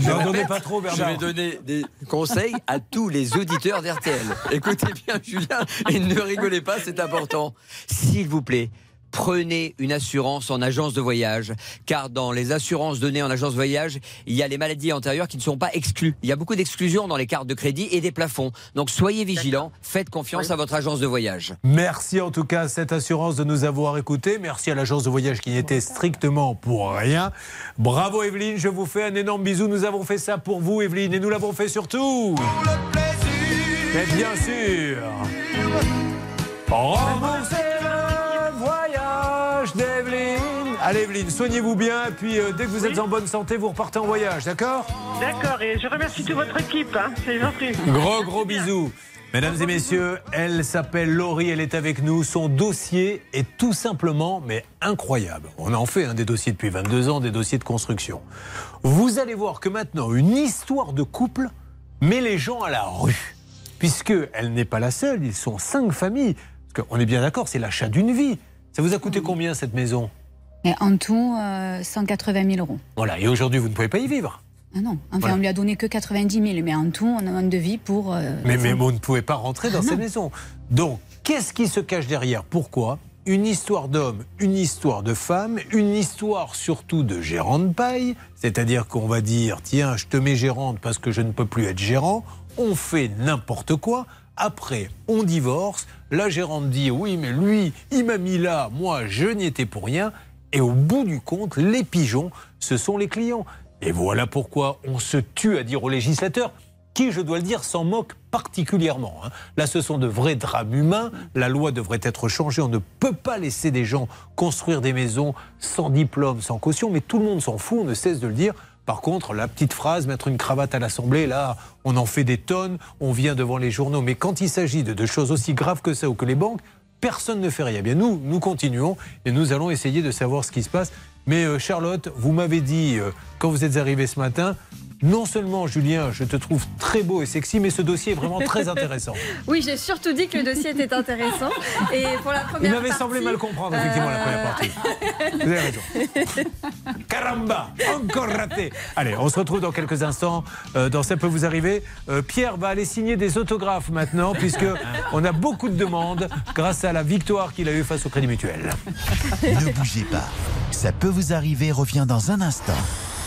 N'en donnez pas trop, Je vais donner des conseils à tous les auditeurs d'RTL. Écoutez bien, Julien, et ne rigolez pas, c'est important. S'il vous plaît. Prenez une assurance en agence de voyage, car dans les assurances données en agence de voyage, il y a les maladies antérieures qui ne sont pas exclues. Il y a beaucoup d'exclusions dans les cartes de crédit et des plafonds. Donc soyez vigilants, faites confiance à votre agence de voyage. Merci en tout cas à cette assurance de nous avoir écoutés. Merci à l'agence de voyage qui n'était strictement pour rien. Bravo Evelyne, je vous fais un énorme bisou. Nous avons fait ça pour vous Evelyne et nous l'avons fait surtout. Mais bien sûr. Allez Evelyne, soignez-vous bien et puis euh, dès que vous êtes en bonne santé, vous repartez en voyage, d'accord? D'accord, et je remercie toute votre équipe, hein, c'est gentil. Gros gros bisous. Mesdames et messieurs, elle s'appelle Laurie, elle est avec nous. Son dossier est tout simplement, mais incroyable. On en fait hein, des dossiers depuis 22 ans, des dossiers de construction. Vous allez voir que maintenant, une histoire de couple met les gens à la rue. Puisque elle n'est pas la seule, ils sont cinq familles. Parce qu'on est bien d'accord, c'est l'achat d'une vie. Ça vous a coûté combien cette maison? Et en tout, euh, 180 000 euros. Voilà, et aujourd'hui, vous ne pouvez pas y vivre. Ah non, enfin, Voilà. on lui a donné que 90 000, mais en tout, on a un devis pour. euh, Mais, mais vous ne pouvez pas rentrer dans Ah ces non. maisons. Donc, qu'est-ce qui se cache derrière? Pourquoi? Une histoire d'homme, une histoire de femme, une histoire surtout de gérant de paille. C'est-à-dire qu'on va dire tiens, je te mets gérante parce que je ne peux plus être gérant. On fait n'importe quoi. Après, on divorce. La gérante dit oui, mais lui, il m'a mis là. Moi, je n'y étais pour rien. Et au bout du compte, les pigeons, ce sont les clients. Et voilà pourquoi on se tue à dire aux législateurs qui, je dois le dire, s'en moque particulièrement. hein. Là, ce sont de vrais drames humains. La loi devrait être changée. On ne peut pas laisser des gens construire des maisons sans diplôme, sans caution. Mais tout le monde s'en fout, on ne cesse de le dire. Par contre, la petite phrase, mettre une cravate à l'Assemblée, là, on en fait des tonnes, on vient devant les journaux. Mais quand il s'agit de, de choses aussi graves que ça ou que les banques, personne ne fait rien. Eh Bien, nous, nous continuons et nous allons essayer de savoir ce qui se passe. Mais euh, Charlotte, vous m'avez dit, euh, quand vous êtes arrivé ce matin, non seulement, Julien, je te trouve très beau et sexy, mais ce dossier est vraiment très intéressant. Oui, j'ai surtout dit que le dossier était intéressant. Et pour la première Il m'avait semblé mal comprendre, effectivement, la première euh, partie. Vous avez raison. Caramba, encore raté. Allez, on se retrouve dans quelques instants euh, dans Ça peut vous arriver. Euh, Pierre va aller signer des autographes maintenant, puisque on a beaucoup de demandes grâce à la victoire qu'il a eue face au Crédit Mutuel. Ne bougez pas. Ça peut vous arriver revient dans un instant.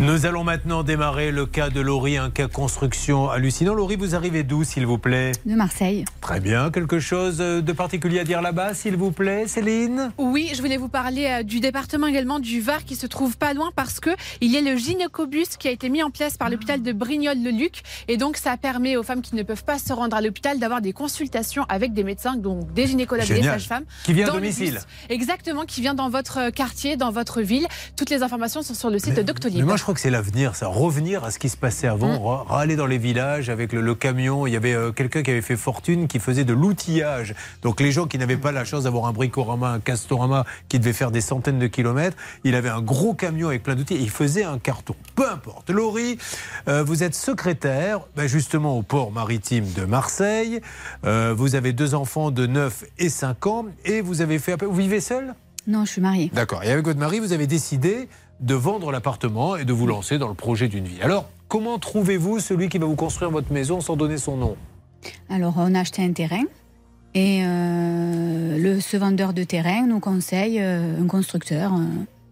Nous allons maintenant démarrer le cas de Laurie, un cas construction hallucinant. Laurie, vous arrivez d'où, s'il vous plaît? De Marseille. Très bien. Quelque chose de particulier à dire là-bas, s'il vous plaît, Céline? Oui, je voulais vous parler euh, du département également du Var qui se trouve pas loin parce que il y a le gynécobus qui a été mis en place par l'hôpital de Brignoles-le-Luc et donc ça permet aux femmes qui ne peuvent pas se rendre à l'hôpital d'avoir des consultations avec des médecins, donc des gynécologues et des sages-femmes. Qui vient à domicile. Exactement, qui vient dans votre quartier, dans votre ville. Toutes les informations sont sur le site Mais Doctolib. moi, je crois que c'est l'avenir, ça. Revenir à ce qui se passait avant, Mm. ra- aller dans les villages avec le, le camion. Il y avait euh, quelqu'un qui avait fait fortune, qui faisait de l'outillage. Donc, les gens qui n'avaient pas la chance d'avoir un bricorama, un castorama, qui devait faire des centaines de kilomètres, il avait un gros camion avec plein d'outils et il faisait un carton. Peu importe. Laurie, euh, vous êtes secrétaire, ben, justement, au port maritime de Marseille. Euh, vous avez deux enfants de 9 et 5 ans et vous avez fait. Vous vivez seul Non, je suis mariée. D'accord. Et avec votre mari, vous avez décidé de vendre l'appartement et de vous lancer dans le projet d'une vie. Alors, comment trouvez-vous celui qui va vous construire votre maison sans donner son nom? Alors, on a acheté un terrain et euh, le, ce vendeur de terrain nous conseille euh, un constructeur. euh,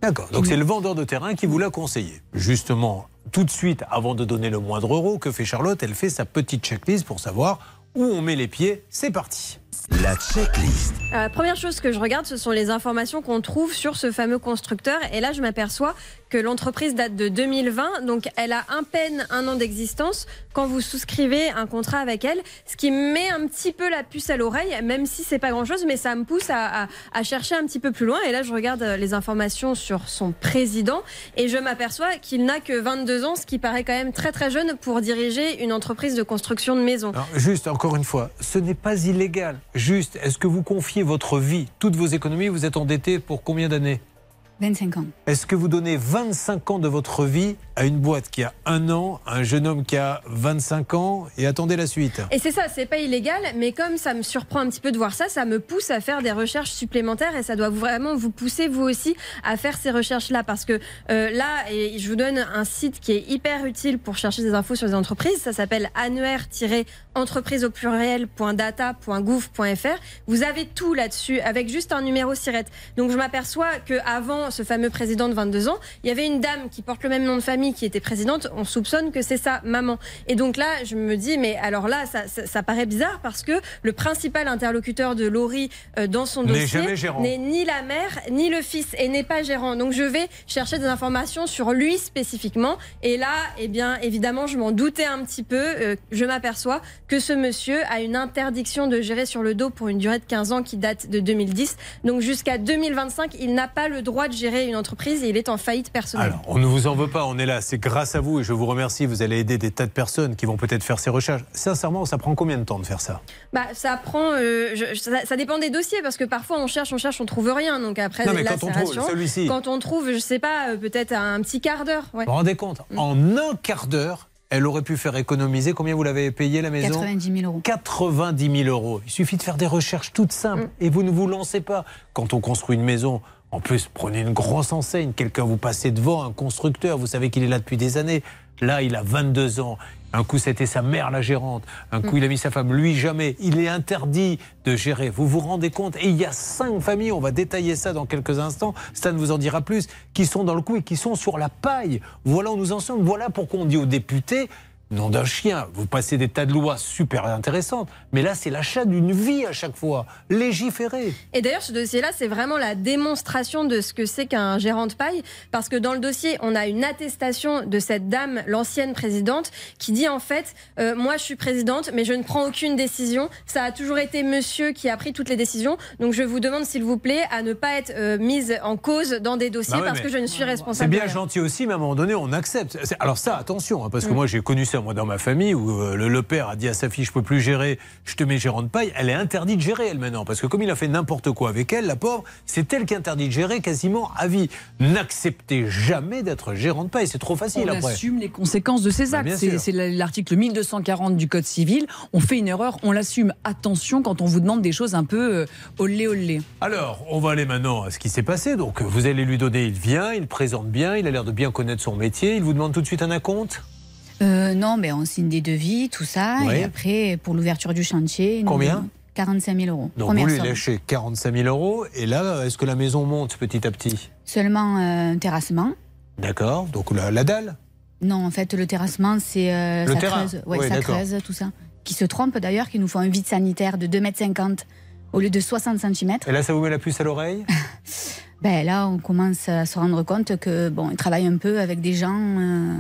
D'accord. Donc, c'est le vendeur de terrain qui vous l'a conseillé. Justement, tout de suite, avant de donner le moindre euro, que fait Charlotte? Elle fait sa petite checklist pour savoir où on met les pieds. C'est parti. La checklist. Euh, première chose que je regarde, ce sont les informations qu'on trouve sur ce fameux constructeur. Et là, je m'aperçois que l'entreprise date de 2020, donc elle a un peine un an d'existence quand vous souscrivez un contrat avec elle, ce qui me met un petit peu la puce à l'oreille, même si c'est pas grand-chose, mais ça me pousse à, à- à chercher un petit peu plus loin. Et là, je regarde euh, les informations sur son président et je m'aperçois qu'il n'a que 22 ans, ce qui paraît quand même très très jeune pour diriger une entreprise de construction de maisons. Alors, juste, encore une fois, ce n'est pas illégal. Juste, est-ce que vous confiez votre vie, toutes vos économies, vous êtes endetté pour combien d'années? 25 ans. Est-ce que vous donnez 25 ans de votre vie à une boîte qui a un an, un jeune homme qui a 25 ans et attendez la suite? Et c'est ça, c'est pas illégal, mais comme ça me surprend un petit peu de voir ça, ça me pousse à faire des recherches supplémentaires et ça doit vraiment vous pousser vous aussi à faire ces recherches-là parce que euh, là, et je vous donne un site qui est hyper utile pour chercher des infos sur les entreprises. Ça s'appelle annuaire-entreprise au pluriel.data.gouv.fr. Vous avez tout là-dessus avec juste un numéro SIRET. Donc je m'aperçois que avant ce fameux président de 22 ans, il y avait une dame qui porte le même nom de famille qui était présidente. On soupçonne que c'est sa maman. Et donc là, je me dis, mais alors là, ça, ça- ça paraît bizarre parce que le principal interlocuteur de Laurie euh, dans son dossier n'est ni la mère ni le fils et n'est pas gérant. Donc je vais chercher des informations sur lui spécifiquement. Et là, eh bien, évidemment, je m'en doutais un petit peu. Euh, je m'aperçois que ce monsieur a une interdiction de gérer sur le dos pour une durée de 15 ans qui date de 2010. Donc jusqu'à 2025, il n'a pas le droit de gérer une entreprise et il est en faillite personnelle. Alors, on ne vous en veut pas, on est là, c'est grâce à vous et je vous remercie. Vous allez aider des tas de personnes qui vont peut-être faire ces recherches. Sincèrement, ça prend combien de temps de faire ça? Bah, ça prend. euh, je- ça, ça dépend des dossiers parce que parfois on cherche, on cherche, on trouve rien. Donc après Non, mais la quand on trouve celui-ci. quand on trouve, je sais pas, euh, peut-être un petit quart d'heure. ouais. Vous vous rendez compte? Mm. En un quart d'heure, elle aurait pu faire économiser. Combien vous l'avez payé la maison? 90 000 euros. 90 000 euros. Il suffit de faire des recherches toutes simples Mm. et vous ne vous lancez pas. Quand on construit une maison, en plus, prenez une grosse enseigne, quelqu'un vous passez devant, un constructeur, vous savez qu'il est là depuis des années. Là, il a 22 ans. Un coup, c'était sa mère la gérante. Un coup, Mm. il a mis sa femme. Lui, jamais. Il est interdit de gérer. Vous vous rendez compte? Et il y a cinq familles, on va détailler ça dans quelques instants, Stan vous en dira plus, qui sont dans le coup et qui sont sur la paille. Voilà où nous en sommes. Voilà pourquoi on dit aux députés, nom d'un chien. Vous passez des tas de lois super intéressantes. Mais là, c'est l'achat d'une vie à chaque fois. Légiférer. Et d'ailleurs, ce dossier-là, c'est vraiment la démonstration de ce que c'est qu'un gérant de paille, parce que dans le dossier, on a une attestation de cette dame, l'ancienne présidente, qui dit en fait, euh, moi je suis présidente, mais je ne prends aucune décision. Ça a toujours été monsieur qui a pris toutes les décisions. Donc je vous demande, s'il vous plaît, à ne pas être euh, mise en cause dans des dossiers Bah ouais, parce que je ne suis C'est responsable. bien de rien. gentil aussi, mais à un moment donné, on accepte. C'est- Alors ça, attention, hein, parce que Mm. moi j'ai connu ça moi dans ma famille où euh, le, le père a dit à sa fille, je peux plus gérer, je te mets gérant de paille. Elle est interdite de gérer elle maintenant, parce que comme il a fait n'importe quoi avec elle, la pauvre, c'est elle qui est interdite de gérer quasiment à vie. N'acceptez jamais d'être gérant de paille, c'est trop facile On après. assume les conséquences de ses Bah, actes. c'est l'article 1240 du Code civil. On fait une erreur, on l'assume. Attention quand on vous demande des choses un peu euh, olé olé. Alors, on va aller maintenant à ce qui s'est passé. Donc, vous allez lui donner, il vient, il présente bien, il a l'air de bien connaître son métier. Il vous demande tout de suite un acompte? Euh, non, mais on signe des devis, tout ça. Et après, pour l'ouverture du chantier. nous- Combien 45 000 euros. Donc, Première vous lui somme. lâchez 45 000 euros. Et là, est-ce que la maison monte petit à petit? Seulement euh, un terrassement. D'accord. Donc, la, la dalle? Non, en fait, le terrassement, c'est. euh, Le ça terrain. creuse. Ouais, Oui, ça creuse, tout ça. Qui se trompent d'ailleurs, qui nous font un vide sanitaire de 2,50 m au lieu de 60 cm. Et là, ça vous met la puce à l'oreille? Ben là, on commence à se rendre compte que, bon, ils travaillent un peu avec des gens euh,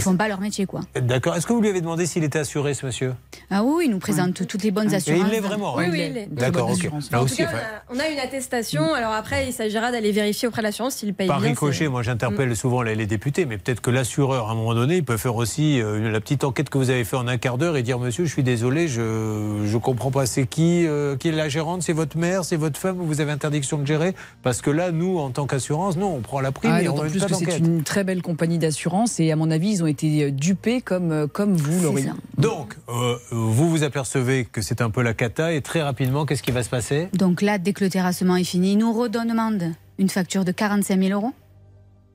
qui ne font pas leur métier, quoi. D'accord. Est-ce que vous lui avez demandé s'il était assuré, ce monsieur Ah oui, ils nous présentent toutes les bonnes Et assurances. il l'est vraiment Oui, hein oui, il l'est. D'accord, ok. Là En tout cas, on a, on a une attestation. Alors après, il s'agira d'aller vérifier auprès de l'assurance s'il paye par bien. ricochet, moi j'interpelle Mm. souvent les, les députés, mais peut-être que l'assureur, à un moment donné, il peut faire aussi euh, la petite enquête que vous avez fait en un quart d'heure et dire Monsieur, je suis désolé, je ne comprends pas. C'est qui, euh, qui est la gérante C'est votre mère C'est votre femme Vous avez interdiction de gérer? Parce que là, nous, en tant qu'assurance, non, on prend la prime Ah, et on plus pas que c'est une très belle compagnie d'assurance et à mon avis, ils ont été euh, dupés comme, euh, comme vous, Laurie. Donc, euh, vous vous apercevez que c'est un peu la cata et très rapidement, qu'est-ce qui va se passer? Donc là, dès que le terrassement est fini, ils nous redemandent une facture de 45 000 euros.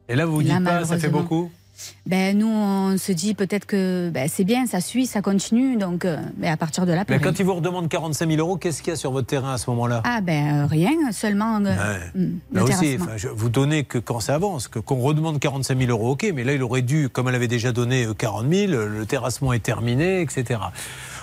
Et là, vous vous Là, dites pas, ça fait beaucoup? Ben, nous, on se dit peut-être que ben, c'est bien, ça suit, ça continue. Donc, euh, ben, à partir de là, Mais quand ils vous redemandent 45 000 euros, qu'est-ce qu'il y a sur votre terrain à ce moment-là? Ah, ben, euh, rien, seulement euh, Ouais. hum, Là aussi, je- vous donnez que quand ça avance, que qu'on redemande 45 000 euros, ok, mais là il aurait dû, comme elle avait déjà donné euh, 40 000, le terrassement est terminé, etc.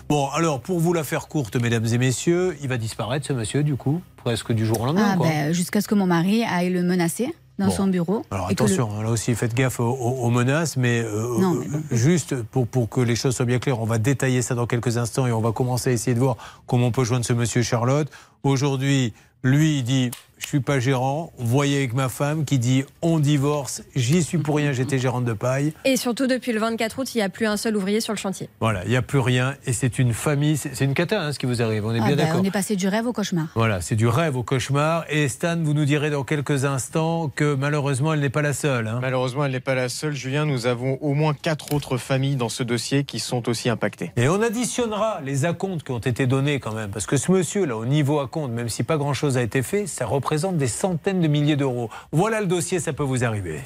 Bon, alors pour vous la faire courte, mesdames et messieurs, il va disparaître ce monsieur, du coup, presque du jour au lendemain. Ah, ben, jusqu'à ce que mon mari aille le menacer dans Bon. son bureau. Alors le- attention, hein, là aussi faites gaffe aux, menaces, mais, euh, Non, euh, juste pour, pour que les choses soient bien claires, on va détailler ça dans quelques instants et on va commencer à essayer de voir comment on peut joindre ce monsieur Charlotte. Aujourd'hui, lui, il dit je suis pas gérant. Voyez avec ma femme qui dit on divorce, j'y suis pour rien, j'étais gérante de paille. Et surtout, depuis le 24 août, il n'y a plus un seul ouvrier sur le chantier. Voilà, il n'y a plus rien et c'est une famille, c'est une cata hein, ce qui vous arrive, on est Ah, bien ben, d'accord. on est passé du rêve au cauchemar. Voilà, c'est du rêve au cauchemar. Et Stan, vous nous direz dans quelques instants que malheureusement, elle n'est pas la seule. hein. Malheureusement, elle n'est pas la seule. Julien, nous avons au moins quatre autres familles dans ce dossier qui sont aussi impactées. Et on additionnera les acomptes qui ont été donnés quand même, parce que ce monsieur-là, au niveau acompte, même si pas grand-chose a été fait, ça représente des centaines de milliers d'euros. Voilà le dossier, ça peut vous arriver.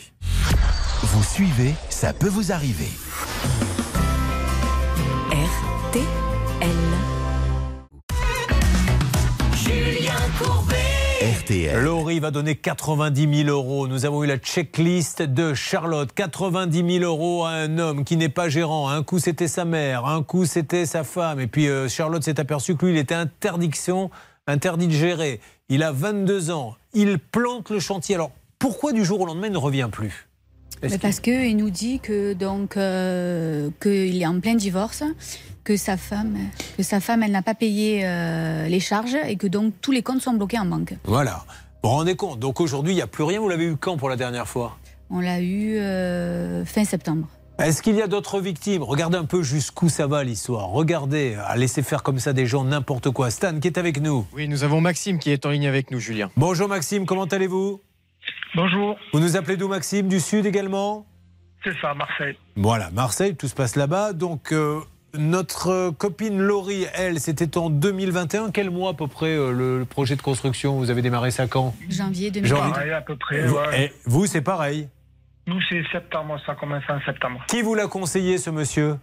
Vous suivez, ça peut vous arriver. RTL. Julien Courbet. RTL. Laurie va donner 90 000 euros. Nous avons eu la checklist de Charlotte. 90 000 euros à un homme qui n'est pas gérant. Un coup, c'était sa mère. Un coup, c'était sa femme. Et puis, euh, Charlotte s'est aperçue que lui, il était interdiction, interdit de gérer. Il a 22 ans. Il plante le chantier. Alors, pourquoi du jour au lendemain, il ne revient plus? Mais parce qu'il nous dit que donc euh, qu'il est en plein divorce, que sa femme, que sa femme, elle n'a pas payé euh, les charges et que donc tous les comptes sont bloqués en banque. Voilà. Vous vous rendez compte? Donc aujourd'hui, il n'y a plus rien. Vous l'avez eu quand pour la dernière fois? On l'a eu euh, fin septembre. Est-ce qu'il y a d'autres victimes? Regardez un peu jusqu'où ça va l'histoire. Regardez, à laisser faire comme ça des gens n'importe quoi. Stan qui est avec nous? Oui, nous avons Maxime qui est en ligne avec nous, Julien. Bonjour Maxime, comment allez-vous? Bonjour, Vous nous appelez d'où Maxime? Du Sud également? C'est ça, Marseille. Voilà, Marseille, tout se passe là-bas. Donc euh, notre euh, copine Laurie, elle, c'était en 2021. Quel mois à peu près euh, le, le projet de construction? Vous avez démarré ça quand? Janvier J'ai 2020. envie- Pareil, à peu près. vous, ouais. eh, vous, c'est pareil. Nous, c'est septembre, ça commence en septembre. Qui vous l'a conseillé ce monsieur?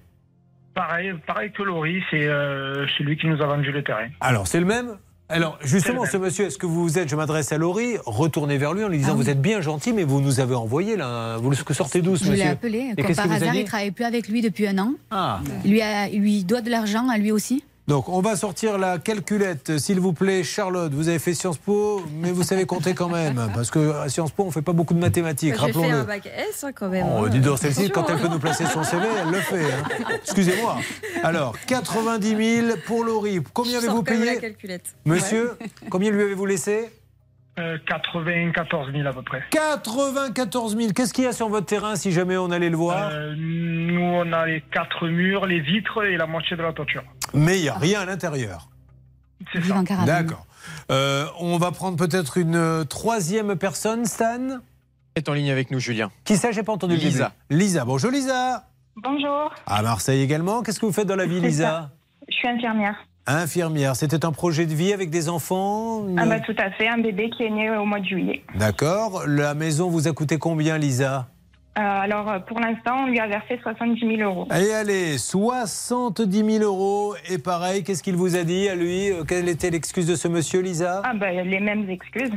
Pareil, pareil que Laurie, c'est euh, celui qui nous a vendu le terrain. Alors, c'est le même? Alors, justement, ce monsieur, est-ce que vous êtes, je m'adresse à Laurie, retournez vers lui en lui disant Ah oui. Vous êtes bien gentil, mais vous nous avez envoyé là, vous le sortez d'où, ce Je l'ai monsieur? appelé. Et Comme par hasard, il travaille plus avec lui depuis un an. Ah. Il lui, a- il lui doit de l'argent à lui aussi? Donc, on va sortir la calculette, s'il vous plaît. Charlotte, vous avez fait Sciences Po, mais vous savez compter quand même. Parce qu'à Sciences Po, on ne fait pas beaucoup de mathématiques, fait un rappelons-le. bac S hein, quand même. Oh, hein. dis donc, celle-ci, quand elle peut hein. nous placer son CV, elle le fait. hein. Excusez-moi. Alors, 90 000 pour Laurie. Combien Je avez-vous payé la calculette. Monsieur, combien lui avez-vous laissé Euh, 94 000 à peu près. 94 000. Qu'est-ce qu'il y a sur votre terrain si jamais on allait le voir Euh, nous, on a les quatre murs, les vitres et la moitié de la toiture. Mais il n'y a rien à l'intérieur. D'accord. Euh, on va prendre peut-être une euh, troisième personne, Stan. est en ligne avec nous, Julien. Qui ça J'ai pas entendu. Lisa. début. Lisa. Bonjour Lisa. Bonjour, À Marseille également. Qu'est-ce que vous faites dans la vie, Lisa je suis infirmière. Infirmière. C'était un projet de vie avec des enfants Ah bah tout à fait, un bébé qui est né au mois de juillet. D'accord. La maison vous a coûté combien, Lisa? Euh, alors euh, pour l'instant, on lui a versé 70 000 euros. Allez, allez, 70 000 euros. Et pareil, qu'est-ce qu'il vous a dit à lui Euh, Quelle était l'excuse de ce monsieur, Lisa? Ah bah les mêmes excuses.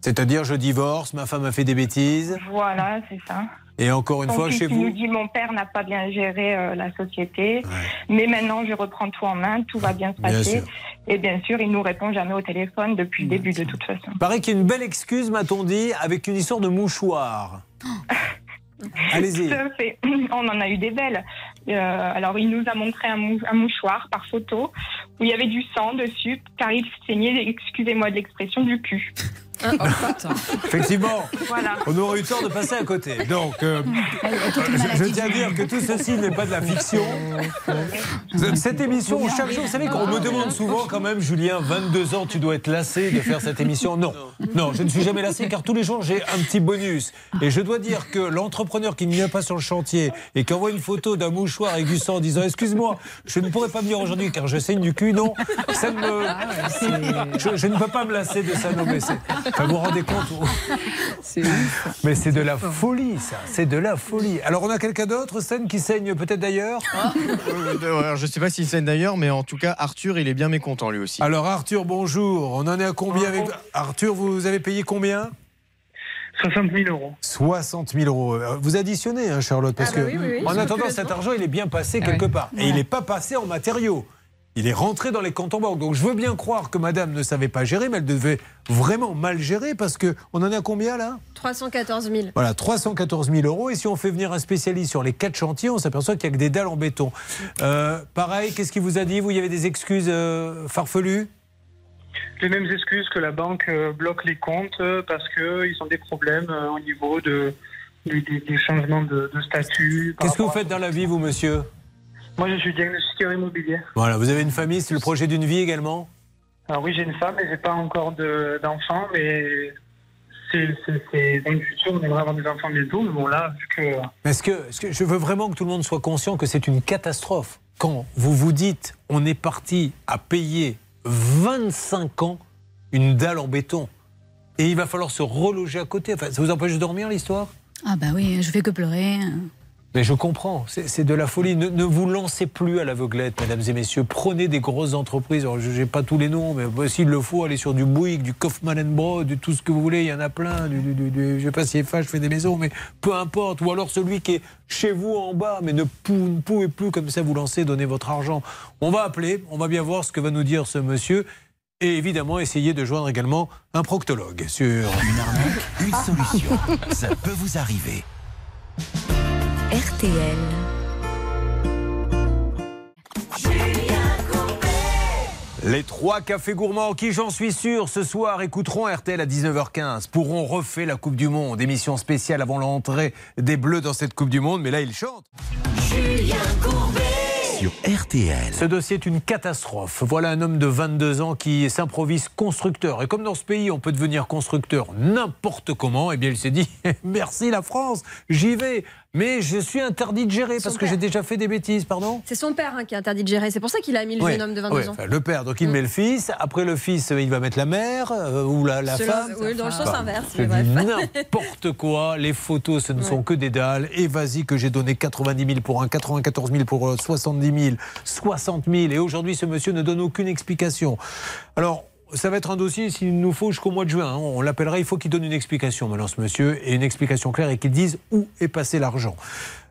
C'est-à-dire, je divorce, ma femme a fait des bêtises. Voilà, c'est ça. Et encore une Son fois, chez il nous vous dit mon père n'a pas bien géré euh, la société, mais maintenant je reprends tout en main, tout va bien se passer. Et bien sûr, il nous répond jamais au téléphone depuis le début de toute façon. Paraît qu'il y a une belle excuse, m'a-t-on dit, avec une histoire de mouchoir. On en a eu des belles. Euh, alors, il nous a montré un, un mouchoir par photo où il y avait du sang dessus, car il saignait, excusez-moi de l'expression, du cul. Effectivement, Voilà. on aurait eu tort de passer à côté. Donc, euh, je, je tiens à dire que tout ceci n'est pas de la fiction. Cette émission, chaque jour, vous savez qu'on me demande souvent quand même, Julien, 22 ans, tu dois être lassé de faire cette émission. Non, non, je ne suis jamais lassé car tous les jours, j'ai un petit bonus. Et je dois dire que l'entrepreneur qui ne vient pas sur le chantier et qui envoie une photo d'un mouchoir avec du sang en disant Excuse-moi, je ne pourrais pas venir aujourd'hui car je saigne du cul, non, ça ne me. Je, je ne peux pas me lasser de ça, non, mais vous vous rendez compte Mais c'est de la folie, ça. C'est de la folie. Alors, on a quelqu'un d'autre, scène qui saigne peut-être d'ailleurs Euh, alors, je ne sais pas s'il saigne d'ailleurs, mais en tout cas, Arthur, il est bien mécontent lui aussi. Alors, Arthur, bonjour. On en est à combien avec. Arthur, vous avez payé combien 60 000 euros. 60 000 euros. Euh, Vous additionnez, hein, Charlotte, parce Ah bah que oui, oui, oui, en attendant, cet argent, il est bien passé Ah quelque part. Et Ouais. il n'est pas passé en matériaux. Il est rentré dans les comptes en banque. Donc je veux bien croire que madame ne savait pas gérer, mais elle devait vraiment mal gérer parce que on en est à combien là? 314 000. Voilà, 314 000 euros. Et si on fait venir un spécialiste sur les quatre chantiers, on s'aperçoit qu'il n'y a que des dalles en béton. Euh, pareil, qu'est-ce qu'il vous a dit? Vous, il y avait des excuses euh, farfelues? Les mêmes excuses que la banque euh, bloque les comptes parce qu'ils ont des problèmes euh, au niveau de, du, du- du changement de, de statut. Qu'est-ce que vous faites dans la vie, vous, monsieur? Moi, je suis diagnostiqueur immobilier. Voilà, vous avez une famille, c'est le projet d'une vie également Alors oui, j'ai une femme et j'ai pas encore de- d'enfants, mais c'est dans le futur, on aimerait avoir des enfants bientôt. Mais bon, là, vu que Est-ce que, est-ce que je veux vraiment que tout le monde soit conscient que c'est une catastrophe quand vous vous dites on est parti à payer 25 ans une dalle en béton et il va falloir se reloger à côté. Enfin, ça vous empêche de dormir l'histoire? Ah bah oui, je fais que pleurer. Mais je comprends, c'est de la folie. Ne, ne vous lancez plus à l'aveuglette, mesdames et messieurs. Prenez des grosses entreprises. Alors, je n'ai pas tous les noms, mais bah, s'il le faut, allez sur du Bouygues, du Kaufman Broad, du tout ce que vous voulez. Il y en a plein. Du, du- du- du- je ne sais pas si FH fait des maisons, mais peu importe. Ou alors celui qui est chez vous en bas, mais ne, pou- ne pouvez plus comme ça vous lancer, donner votre argent. On va appeler, on va bien voir ce que va nous dire ce monsieur. Et évidemment, essayer de joindre également un proctologue sur une arnaque, une solution. Ça peut vous arriver. RTL. Les trois cafés gourmands qui, j'en suis sûr, ce soir écouteront RTL à 19h15, pourront refaire la Coupe du Monde. Émission spéciale avant l'entrée des Bleus dans cette Coupe du Monde, mais là ils chantent. Julien Courbet. Sur RTL. Ce dossier est une catastrophe. Voilà un homme de 22 ans qui s'improvise constructeur. Et comme dans ce pays, on peut devenir constructeur n'importe comment, eh bien il s'est dit merci la France, j'y vais. Mais je suis interdit de gérer parce que j'ai déjà fait des bêtises, pardon C'est son père hein, qui est interdit de gérer. C'est pour ça qu'il a mis le Ouais, jeune homme de 22 ouais, ans. enfin, le père, donc il Mm. met le fils. Après le fils, euh, il va mettre la mère euh, ou la, la femme. oui, dans le sens Bah, inverse, mais bref. N'importe quoi. Les photos, ce ne sont Ouais. que des dalles. Et vas-y que j'ai donné 90 000 pour un, 94 000 pour euh, 70 000, 60 000. Et aujourd'hui, ce monsieur ne donne aucune explication. Alors. Ça va être un dossier s'il nous faut jusqu'au mois de juin. hein. On l'appellera, il faut qu'il donne une explication maintenant, ce monsieur, et une explication claire et qu'il dise où est passé l'argent.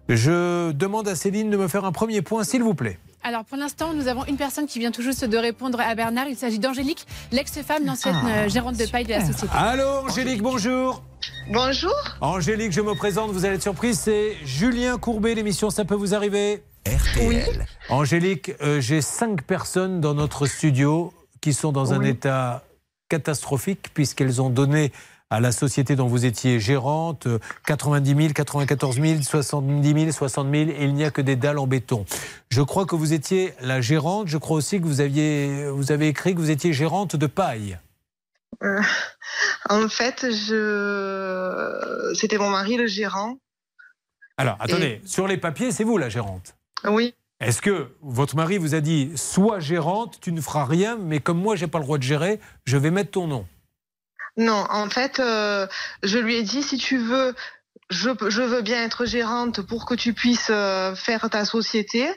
Je demande à Céline de me faire un premier point, s'il vous plaît. Alors pour l'instant, nous avons une personne qui vient tout juste de répondre à Bernard. Il s'agit d'Angélique, l'ex-femme, l'ancienne Ah, euh, gérante de paille de la société. Allô, Angélique, bonjour. Bonjour. Angélique, je me présente, vous allez être surprise, c'est Julien Courbet, l'émission Ça peut vous arriver? RTL. Angélique, euh, j'ai cinq personnes dans notre studio qui sont dans un état catastrophique puisqu'elles ont donné à la société dont vous étiez gérante euh, 90 000, 94 000, 70 000, 60 000 et il n'y a que des dalles en béton. Je crois que vous étiez la gérante. Je crois aussi que vous aviez, vous avez écrit que vous étiez gérante de paille. Euh, en fait, je... c'était mon mari le gérant. Alors, attendez, sur les papiers, c'est vous la gérante. Oui. Est-ce que votre mari vous a dit sois gérante, tu ne feras rien, mais comme moi j'ai pas le droit de gérer, je vais mettre ton nom Non, en fait, euh, je lui ai dit si tu veux, je, veux bien être gérante pour que tu puisses euh, faire ta société.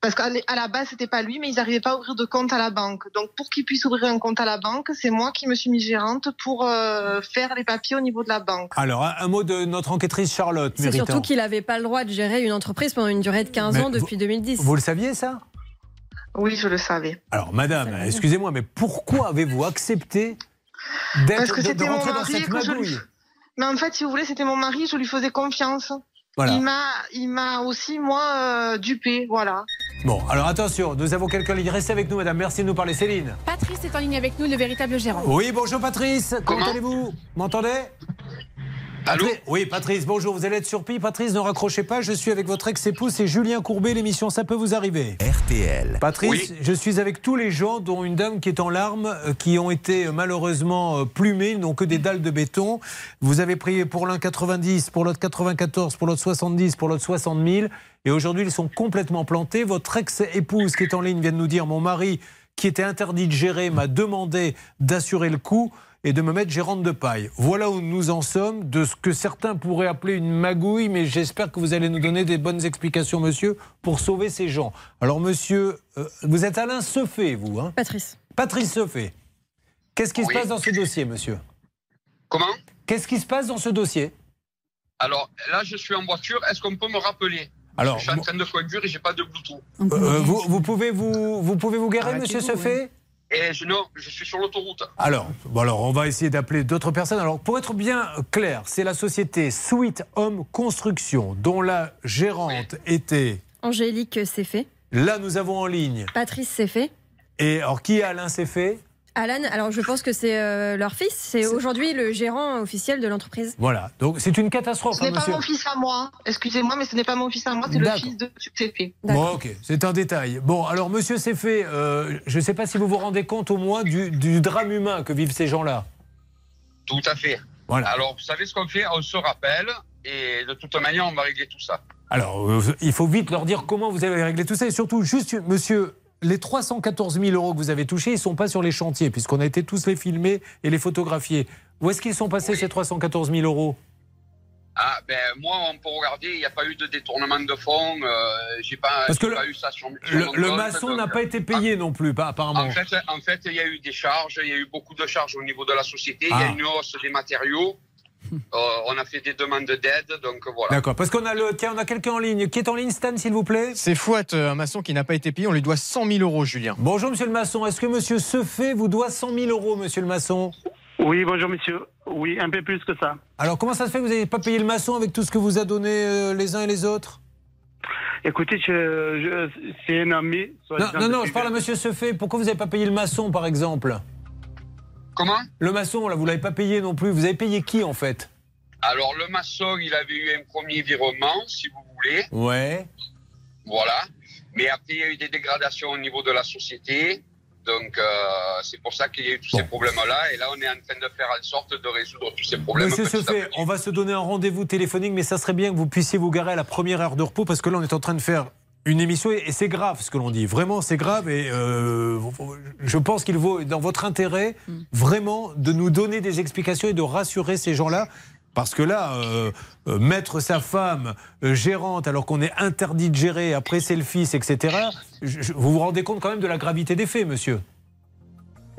Parce qu'à la base, c'était pas lui, mais ils n'arrivaient pas à ouvrir de compte à la banque. Donc, pour qu'il puisse ouvrir un compte à la banque, c'est moi qui me suis mis gérante pour euh, faire les papiers au niveau de la banque. Alors, un, un mot de notre enquêtrice Charlotte C'est surtout qu'il n'avait pas le droit de gérer une entreprise pendant une durée de 15 Mais ans depuis 2010. Vous le saviez ça? Oui, je le savais. Alors, madame, excusez-moi, mais pourquoi avez-vous accepté d'être dans cette et que je lui... magouille? Mais en fait, si vous voulez, c'était mon mari, je lui faisais confiance. Voilà. Il m'a, il m'a aussi moi euh, dupé, voilà. Bon, alors attention, nous avons quelqu'un en ligne. Restez avec nous, madame. Merci de nous parler, Céline. Patrice est en ligne avec nous, le véritable gérant. Oui, bonjour Patrice. Comment, allez-vous? M'entendez? Allô Oui, Patrice, bonjour. Vous allez être surpris. Patrice, ne raccrochez pas. Je suis avec votre ex-épouse, c'est Julien Courbet. L'émission Ça peut vous arriver. RTL. Patrice, je suis avec tous les gens, dont une dame qui est en larmes, euh, qui ont été euh, malheureusement euh, plumés, ils n'ont que des dalles de béton. Vous avez prié pour l'un 90, pour l'autre 94, pour l'autre 70, pour l'autre 60 000. Et aujourd'hui, ils sont complètement plantés. Votre ex-épouse qui est en ligne vient de nous dire, mon mari, qui était interdit de gérer, m'a demandé d'assurer le coup et de me mettre gérante de paille. Voilà où nous en sommes de ce que certains pourraient appeler une magouille, mais j'espère que vous allez nous donner des bonnes explications, monsieur, pour sauver ces gens. Alors, monsieur, euh, vous êtes Alain Seffet, vous hein? Patrice. Patrice Seffet. Qu'est-ce qui Oui. se passe dans ce dossier, monsieur? Comment? Qu'est-ce qui se passe dans ce dossier? Alors là, je suis en voiture. Est-ce qu'on peut me rappeler? Alors, je suis en train de conduire et j'ai pas de Bluetooth. Euh, vous, vous pouvez vous, vous pouvez vous garer, monsieur Seffet? Et je, non, je suis sur l'autoroute. Alors, bon alors, on va essayer d'appeler d'autres personnes. Alors, pour être bien clair, c'est la société Sweet Home Construction, dont la gérante était. Angélique c'est fait. Là, nous avons en ligne. Patrice c'est fait. Et alors, qui est Alain Seffet Alan, alors je pense que c'est euh, leur fils. C'est aujourd'hui le gérant officiel de l'entreprise. Voilà. Donc, c'est une catastrophe, Ce n'est hein, pas monsieur. mon fils à moi. Excusez-moi, mais ce n'est pas mon fils à moi, c'est le fils de Succéfé. Bon, ok, c'est un détail. Bon, alors, monsieur Seffet, euh, je ne sais pas si vous vous rendez compte au moins du, du drame humain que vivent ces gens-là. Tout à fait. Voilà. Alors, vous savez ce qu'on fait? On se rappelle et de toute manière, on va régler tout ça. Alors, euh, il faut vite leur dire comment vous avez réglé tout ça. Et surtout, juste, monsieur, les 314 000 euros que vous avez touchés, ils ne sont pas sur les chantiers, puisqu'on a été tous les filmer et les photographier. Où est-ce qu'ils sont passés, ces 314 000 euros? Ah, ben moi, on peut regarder, il n'y a pas eu de détournement de fonds. Euh, j'ai pas, Parce que le- pas eu ça sur, sur Le, mon le compte, maçon n'a pas été payé non plus, pas apparemment. En fait, en fait, il y a eu des charges, il y a eu beaucoup de charges au niveau de la société, il y Ah. a une hausse des matériaux. Euh, on a fait des demandes d'aide, donc voilà. D'accord, parce qu'on a le, tiens, on a quelqu'un en ligne. Qui est en ligne, Stan, s'il vous plaît? C'est Fouat, euh, un maçon qui n'a pas été payé. On lui doit 100 000 euros, Julien. Bonjour, monsieur le maçon. Est-ce que monsieur Seffet vous doit 100 000 euros, monsieur le maçon? Oui, bonjour monsieur. Oui, un peu plus que ça. Alors, comment ça se fait que vous n'avez pas payé le maçon avec tout ce que vous a donné euh, les uns et les autres? Écoutez, je, je- c'est un ami. Non, non, non, je parle à monsieur Seffet. Pourquoi vous n'avez pas payé le maçon, par exemple? Comment Le maçon, là, vous l'avez pas payé non plus. Vous avez payé qui, en fait Alors, le maçon, il avait eu un premier virement, si vous voulez. Ouais. Voilà. Mais après, il y a eu des dégradations au niveau de la société. Donc, euh, c'est pour ça qu'il y a eu tous ces problèmes-là. Et là, on est en train de faire en sorte de résoudre tous ces problèmes. Petit à Seffet, on va se donner un rendez-vous téléphonique, mais ça serait bien que vous puissiez vous garer à la première heure de repos, parce que là, on est en train de faire une émission, et c'est grave ce que l'on dit. Vraiment, c'est grave, et euh, je pense qu'il vaut, dans votre intérêt, vraiment, de nous donner des explications et de rassurer ces gens-là. Parce que là, euh, euh, mettre sa femme euh, gérante alors qu'on est interdit de gérer, après c'est le fils, etc., je- je- vous vous rendez compte quand même de la gravité des faits, monsieur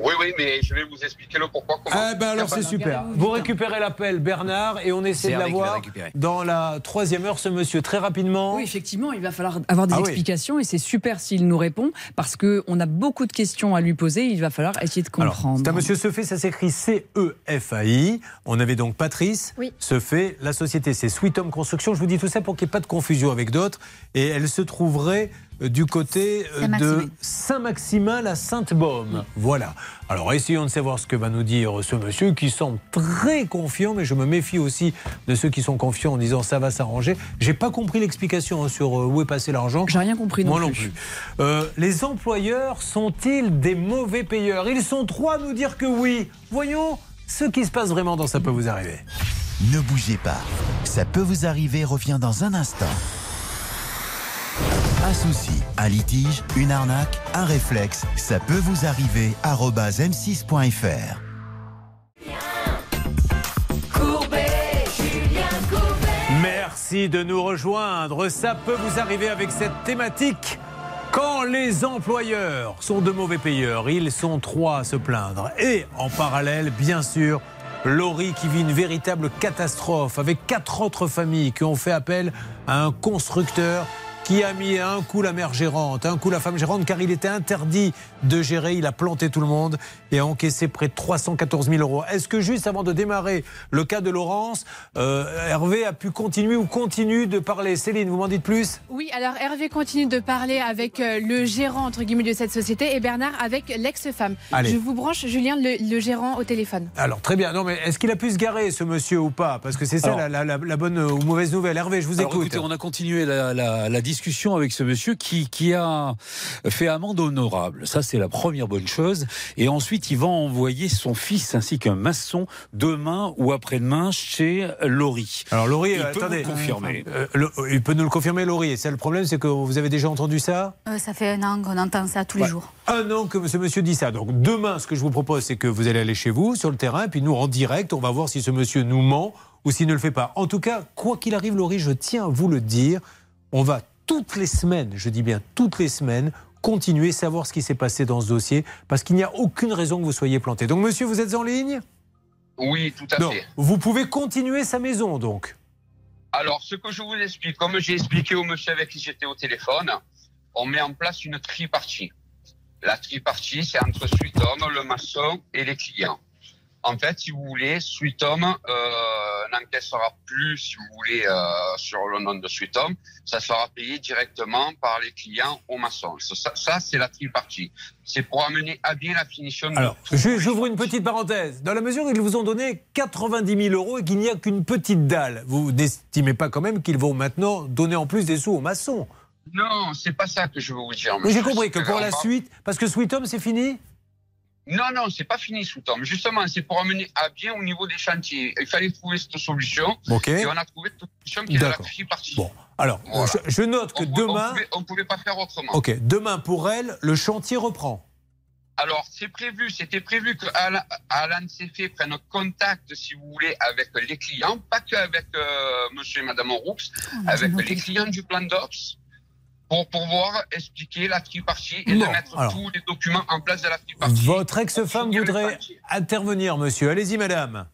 Oui, oui, mais je vais vous expliquer le pourquoi. Comment. Ah ben alors c'est super. Vous récupérez l'appel Bernard et on essaie de l'avoir dans la troisième heure ce monsieur très rapidement. Oui, effectivement, il va falloir avoir des Ah oui. explications et c'est super s'il nous répond parce qu'on a beaucoup de questions à lui poser. Il va falloir essayer de comprendre. c'est un monsieur Sefait, ça s'écrit C-E-F-A-I. On avait donc Patrice Oui. Sefait. La société, c'est Sweet Home Construction. Je vous dis tout ça pour qu'il n'y ait pas de confusion avec d'autres. Et elle se trouverait du côté euh, de Saint-Maximin. La Sainte-Baume. Voilà. Alors, essayons de savoir ce que va nous dire ce monsieur qui semble très confiant, mais je me méfie aussi de ceux qui sont confiants en disant ça va s'arranger. J'ai pas compris l'explication hein, sur euh, où est passé l'argent. J'ai rien compris non Moi non plus. plus. Euh, les employeurs sont-ils des mauvais payeurs? Ils sont trois à nous dire que oui. Voyons ce qui se passe vraiment dans Ça peut vous arriver. Ne bougez pas. Ça peut vous arriver revient dans un instant. Un souci, un litige, une arnaque, un réflexe, ça peut vous arriver. arobase m6.fr. Courbet, Julien Courbet. Merci de nous rejoindre. Ça peut vous arriver avec cette thématique. Quand les employeurs sont de mauvais payeurs, ils sont trois à se plaindre. Et en parallèle, bien sûr, Laurie qui vit une véritable catastrophe avec quatre autres familles qui ont fait appel à un constructeur qui a mis un coup la mère gérante, un coup la femme gérante, car il était interdit de gérer. Il a planté tout le monde et a encaissé près de 314 000 euros. Est-ce que juste avant de démarrer le cas de Laurence, euh, Hervé a pu continuer ou continue de parler? Céline, vous m'en dites plus? Oui, alors Hervé continue de parler avec euh, le gérant entre guillemets de cette société et Bernard avec l'ex-femme. Allez. Je vous branche Julien le, le gérant au téléphone. Alors très bien. Non, mais est-ce qu'il a pu se garer ce monsieur ou pas? Parce que c'est ça Alors- la, la- la- la bonne ou mauvaise nouvelle. Hervé, je vous Alors, écoute. écoutez, on a continué la, la- la discussion avec ce monsieur qui, qui a fait amende honorable. Ça, c'est la première bonne chose. Et ensuite, il va envoyer son fils ainsi qu'un maçon demain ou après-demain chez Laurie. Alors Laurie, il euh, peut attendez. vous confirmer. Euh, le- il peut nous le confirmer, Laurie. Et ça, le problème, c'est que vous avez déjà entendu ça? Euh, ça fait un an qu'on entend ça tous les jours. Un an que ce monsieur dit ça. Donc demain, ce que je vous propose, c'est que vous allez aller chez vous, sur le terrain, et puis nous, en direct, on va voir si ce monsieur nous ment ou s'il ne le fait pas. En tout cas, quoi qu'il arrive, Laurie, je tiens à vous le dire, on va toutes les semaines, je dis bien toutes les semaines, continuer, savoir ce qui s'est passé dans ce dossier, parce qu'il n'y a aucune raison que vous soyez planté. Donc monsieur, vous êtes en ligne? Oui, tout à Non. fait. Vous pouvez continuer sa maison, donc. Alors, ce que je vous explique, comme j'ai expliqué au monsieur avec qui j'étais au téléphone, on met en place une tripartie. La tripartie, c'est entre Home, le maçon et les clients. En fait, si vous voulez, Sweet Home euh, n'encaissera plus, si vous voulez, euh, sur le nom de Sweet Home. Ça sera payé directement par les clients au maçon. Ça, ça, c'est la tripartie. C'est pour amener à bien la finition. de Alors, j'ouvre une petite parenthèse. Dans la mesure où ils vous ont donné 90 000 euros et qu'il n'y a qu'une petite dalle, vous n'estimez pas quand même qu'ils vont maintenant donner en plus des sous aux maçons? Non, c'est pas ça que je veux vous dire. Mais j'ai compris que pour la suite, parce que Sweet Home, c'est fini? Non, non, c'est pas fini sous temps. Justement, c'est pour amener à bien au niveau des chantiers. Il fallait trouver cette solution. Ok. Et on a trouvé cette solution qui est la D'accord. tripartie. Bon, alors, Voilà. je, je note que on, demain. On pouvait, on pouvait pas faire autrement. Ok, demain pour elle, le chantier reprend. Alors, c'est prévu, c'était prévu que Alain, Alain Ceffé prenne contact, si vous voulez, avec les clients, pas qu'avec euh, monsieur et madame Roux, avec les clients du plan d'Ops, pour pouvoir expliquer la tripartie et Bon, de mettre alors. tous les documents en place de la tripartie. Votre ex-femme voudrait intervenir, monsieur. Allez-y, madame.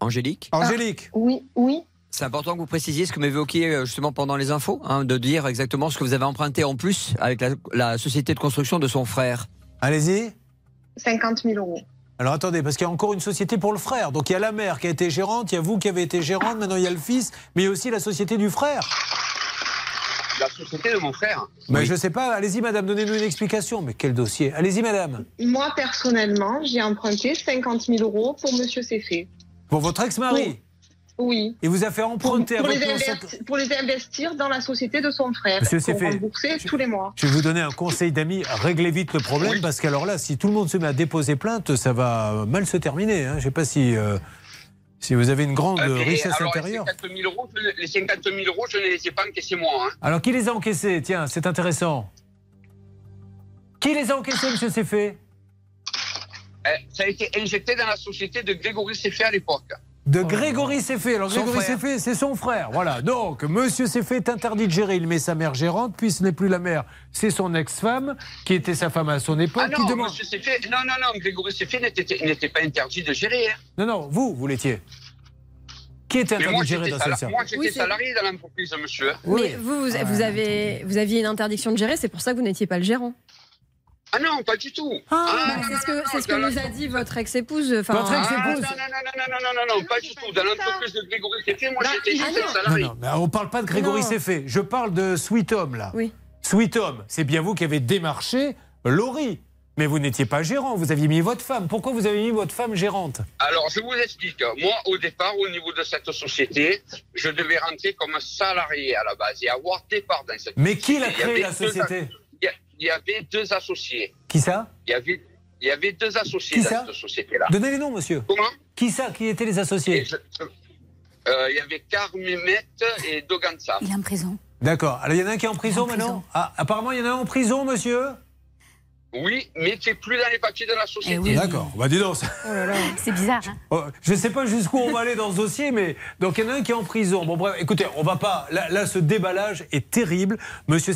Angélique Angélique. Oui, oui. C'est important que vous précisiez ce que évoqué euh, justement pendant les infos, hein, de dire exactement ce que vous avez emprunté en plus avec la, la société de construction de son frère. Allez-y. 50 000 euros. Alors attendez, parce qu'il y a encore une société pour le frère. Donc il y a la mère qui a été gérante, il y a vous qui avez été gérante, maintenant il y a le fils, mais il y a aussi la société du frère. La société de mon frère. Mais je sais pas, allez-y madame, donnez-nous une explication. Mais quel dossier? Allez-y madame. Moi, personnellement, j'ai emprunté 50 000 euros pour Monsieur Ceffé. Pour votre ex-mari? Oui. Il vous a fait Pour, emprunter pour à les investi- pour les investir dans la société de son frère. Monsieur pour Ceffé, rembourser tous les mois. Je vais vous donner un conseil d'amis, réglez vite le problème, parce qu'alors là, si tout le monde se met à déposer plainte, ça va mal se terminer. hein. Je ne sais pas si, euh, si vous avez une grande Euh, mais richesse alors, intérieure. Les 50 000 euros, je ne- les 50 000 euros, je ne les ai pas encaissés moi. hein. Alors, qui les a encaissés? Tiens, c'est intéressant. Qui les a encaissés, monsieur Ceffé Eh, ça a été injecté dans la société de Grégory Ceffé à l'époque. De Grégory Seffé. Alors Son Grégory. Seffé, c'est son frère. Voilà. Donc, Monsieur Seffé est interdit de gérer. Il met sa mère gérante, puis ce n'est plus la mère, c'est son ex-femme, qui était sa femme à son époque, Ah qui non, demande. monsieur Seffé, non, non, non, Grégory Seffé n'était n'était pas interdit de gérer. hein. Non, non, vous, vous l'étiez. Qui était interdit de gérer dans cette moi, j'étais Oui, salarié dans l'entreprise, monsieur. Mais vous, vous, vous avez, vous aviez une interdiction de gérer, c'est pour ça que vous n'étiez pas le gérant. Ah non, pas du tout. Ah, ah bah, c'est ce que, ce que nous a dit votre ex-épouse. Votre ah, ex-épouse. non, non, non, non, non, pas du tout. Dans l'entreprise de Grégory Céfé, moi bah, j'étais ah juste salarié. Non, non, on parle pas de Grégory Céfé. Je parle de Sweet Home, là. Oui. Sweet Home, c'est bien vous qui avez démarché Laurie. Mais vous n'étiez pas gérant, vous aviez mis votre femme. Pourquoi vous avez mis votre femme gérante Alors, je vous explique. Moi, au départ, au niveau de cette société, je devais rentrer comme salarié à la base et avoir départ dans cette Mais société. qui l'a créé, la société il y avait deux associés. Qui ça? Il y avait, il y avait deux associés Qui dans ça? cette société-là. Donnez les noms, monsieur. Comment? Qui ça? Qui étaient les associés? Euh, Il y avait Carmemet et Dogansa. Il est en prison. D'accord. Alors, il y en a un qui est en prison maintenant? Ah, apparemment, il y en a un en prison, monsieur? Oui, mais qui n'est plus dans les papiers de la société. Eh D'accord. Bah, dis donc. ça- C'est bizarre. hein. Oh, Je ne sais pas jusqu'où on va aller dans ce dossier, mais donc il y en a un qui est en prison. Bon bref, écoutez, on va pas. Là, là, ce déballage est terrible. Monsieur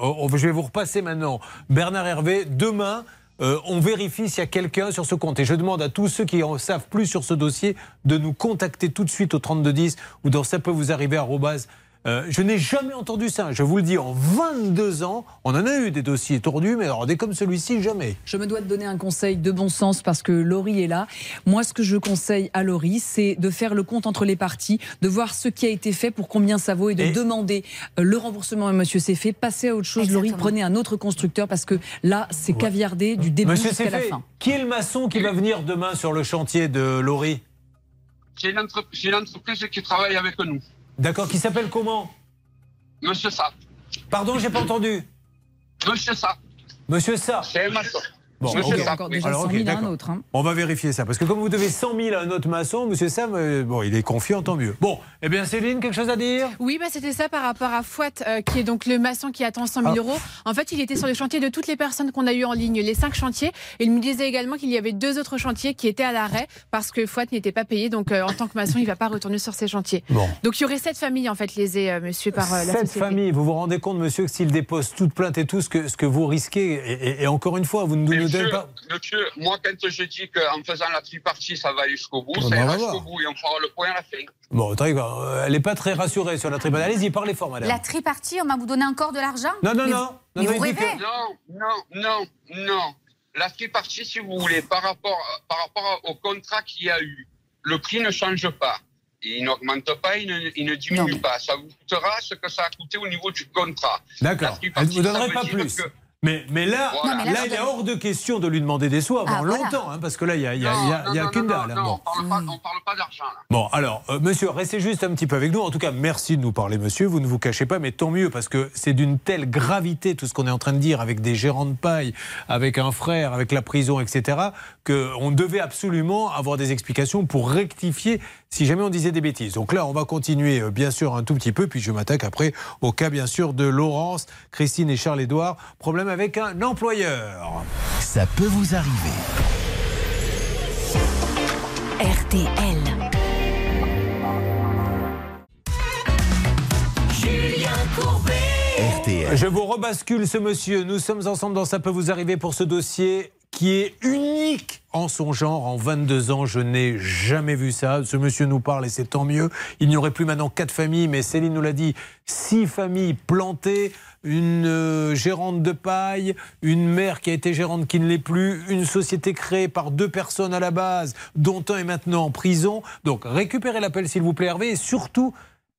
oh, oh, je vais vous repasser maintenant. Bernard Hervé, demain. euh, on vérifie s'il y a quelqu'un sur ce compte. Et je demande à tous ceux qui en savent plus sur ce dossier de nous contacter tout de suite au 3210 ou dans ça peut vous arriver arrobase. Euh, je n'ai jamais entendu ça. Je vous le dis, en 22 ans, on en a eu des dossiers tordus, mais alors des comme celui-ci, jamais. Je me dois de donner un conseil de bon sens parce que Laurie est là. Moi, ce que je conseille à Laurie, c'est de faire le compte entre les parties, de voir ce qui a été fait, pour combien ça vaut et de demander euh, le remboursement à Monsieur Seffé. Passez à autre chose, Laurie. Prenez un autre constructeur parce que là, c'est caviardé du début jusqu'à la Seffé, fin. qui est le maçon qui va venir demain sur le chantier de Laurie? C'est une, entrep- c'est une entreprise qui travaille avec nous. D'accord, qui s'appelle comment Monsieur Sa. Pardon, j'ai pas entendu. Monsieur Sa. Monsieur Sa. C'est un maçon. Bon, Monsieur ok. Sa. Encore déjà Alors, 100 ok, 000 à un d'accord. autre. hein. On va vérifier ça, parce que comme vous devez 100 000 à un autre maçon, Monsieur Sam, euh, bon, il est confiant, tant mieux. Bon, eh bien Céline, quelque chose à dire? Oui, bah, c'était ça par rapport à Fouat, euh, qui est donc le maçon qui attend 100 000 Ah. euros. En fait, il était sur le chantier de toutes les personnes qu'on a eues en ligne, les cinq chantiers. Et il me disait également qu'il y avait deux autres chantiers qui étaient à l'arrêt parce que Fouat n'était pas payé. Donc, euh, en tant que maçon, il ne va pas retourner sur ces chantiers. Bon. Donc, il y aurait sept familles, en fait, lésées, euh, monsieur, par euh, la Cette société. famille, vous vous rendez compte, monsieur, que s'il dépose toute plainte et tout, ce que, ce que vous risquez, et, et- et encore une fois, vous ne nous Monsieur, donnez pas. monsieur, moi, quand je dis qu'en faisant la tripartie, ça va aller jusqu'au bout, On ça va ira jusqu'au bout et on fera le point à la fin. Bon, attendez, euh, elle n'est pas très rassurée sur la tribune. Allez-y, parlez fort, madame. La tripartie, on va vous donner encore de l'argent Non, non, Mais non. vous- Non, Mais non, vous Non, non, non, non. La tripartie, si vous voulez, par rapport, par rapport au contrat qu'il y a eu, le prix ne change pas. Il n'augmente pas, il ne, il ne diminue pas. Ça vous coûtera ce que ça a coûté au niveau du contrat. D'accord. Tripartie, ne vous donnerait ça pas plus. que- Mais, mais là, Voilà. Non, mais là, il est hors de question de lui demander des sous avant Ah, voilà. longtemps, hein, parce que là, il n'y a, il y a, Non, il y a- non, il y a qu'une dalle. non, bon. on parle pas, on parle pas d'argent, là. Bon, alors, euh, monsieur, restez juste un petit peu avec nous. En tout cas, merci de nous parler, monsieur. Vous ne vous cachez pas, mais tant mieux, parce que c'est d'une telle gravité, tout ce qu'on est en train de dire, avec des gérants de paille, avec un frère, avec la prison, etc., qu'on devait absolument avoir des explications pour rectifier si jamais on disait des bêtises. Donc là, on va continuer, euh, bien sûr, un tout petit peu, puis je m'attaque après au cas, bien sûr, de Laurence, Christine et Charles-Édouard. Problème avec un employeur. Ça peut vous arriver. RTL. Julien Courbet. RTL. Je vous rebascule ce monsieur. Nous sommes ensemble dans Ça peut vous arriver pour ce dossier qui est unique en son genre. En 22 ans, je n'ai jamais vu ça. Ce monsieur nous parle et c'est tant mieux. Il n'y aurait plus maintenant quatre familles, mais Céline nous l'a dit, six familles plantées, une euh, gérante de paille, une mère qui a été gérante qui ne l'est plus, une société créée par deux personnes à la base, dont un est maintenant en prison. Donc récupérez l'appel s'il vous plaît Hervé et surtout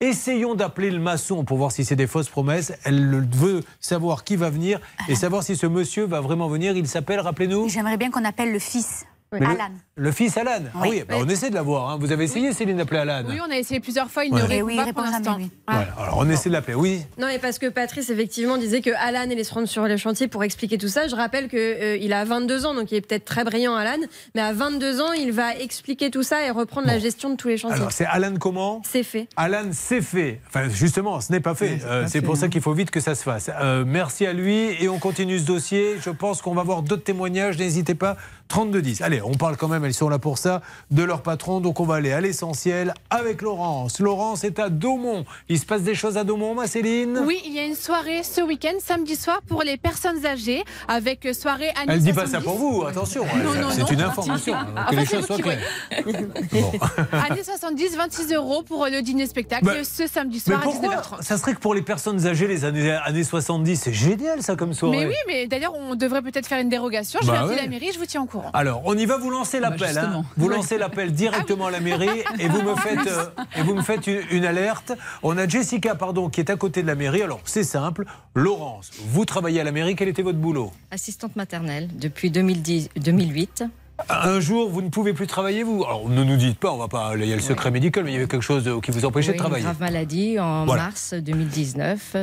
Essayons d'appeler le maçon pour voir si c'est des fausses promesses. Elle le- veut savoir qui va venir et savoir si ce monsieur va vraiment venir. Il s'appelle, rappelez-nous J'aimerais bien qu'on appelle le fils, Mais le- Alan. Le, fils Alan. Ah Oui. oui, bah, on essaie de l'avoir. hein. Vous avez essayé, Céline, d'appeler Alan Oui, on a essayé plusieurs fois, il Ouais. ne Eh répond oui, il pas pour l'instant. Alors on essaie de l'appeler. Oui. Non, et parce que Patrice, effectivement, disait que Alan allait se rendre sur les chantiers pour expliquer tout ça. Je rappelle qu'il a 22 ans, donc il est peut-être très brillant, Alan. Mais à 22 ans, il va expliquer tout ça et reprendre la gestion de tous les chantiers. Alors c'est Alan comment C'est fait. Alan, c'est fait. Enfin, justement, ce n'est pas fait. Euh, c'est pour ça qu'il faut vite que ça se fasse. Euh, merci à lui et on continue ce dossier. Je pense qu'on va voir d'autres témoignages. N'hésitez pas 3210. Allez, on parle quand même, elles sont là pour ça, de leur patron. Donc on va aller à l'essentiel avec Laurence. Laurence est à Daumont. Il se passe des choses à Daumont, ma Céline? Oui, il y a une soirée ce week-end, samedi soir, pour les personnes âgées, avec soirée années Elle dit pas 70. ça pour vous, attention. C'est une information. Ah, Que les choses soient. Années 70, 26 euros pour le dîner-spectacle Bah, ce samedi Mais soir à pourquoi 19h30. Ça serait que pour les personnes âgées, les années, années 70, c'est génial ça comme soirée. Mais oui, mais d'ailleurs, on devrait peut-être faire une dérogation. Je Bah vais ouais. la mairie, je vous tiens au courant. Alors, on y va, vous lancez l'appel. hein. Vous lancez l'appel directement à la mairie et vous me faites, euh, et vous me faites une, une alerte. On a Jessica, pardon, qui est à côté de la mairie. Alors, c'est simple. Laurence, vous travaillez à la mairie. Quel était votre boulot? Assistante maternelle depuis 2010, 2008. Un jour, vous ne pouvez plus travailler, vous? Alors, ne nous dites pas, on va pas. Il y a le secret médical, mais il y avait quelque chose de- qui vous empêchait Oui, de travailler. Une grave maladie en Voilà. mars 2019.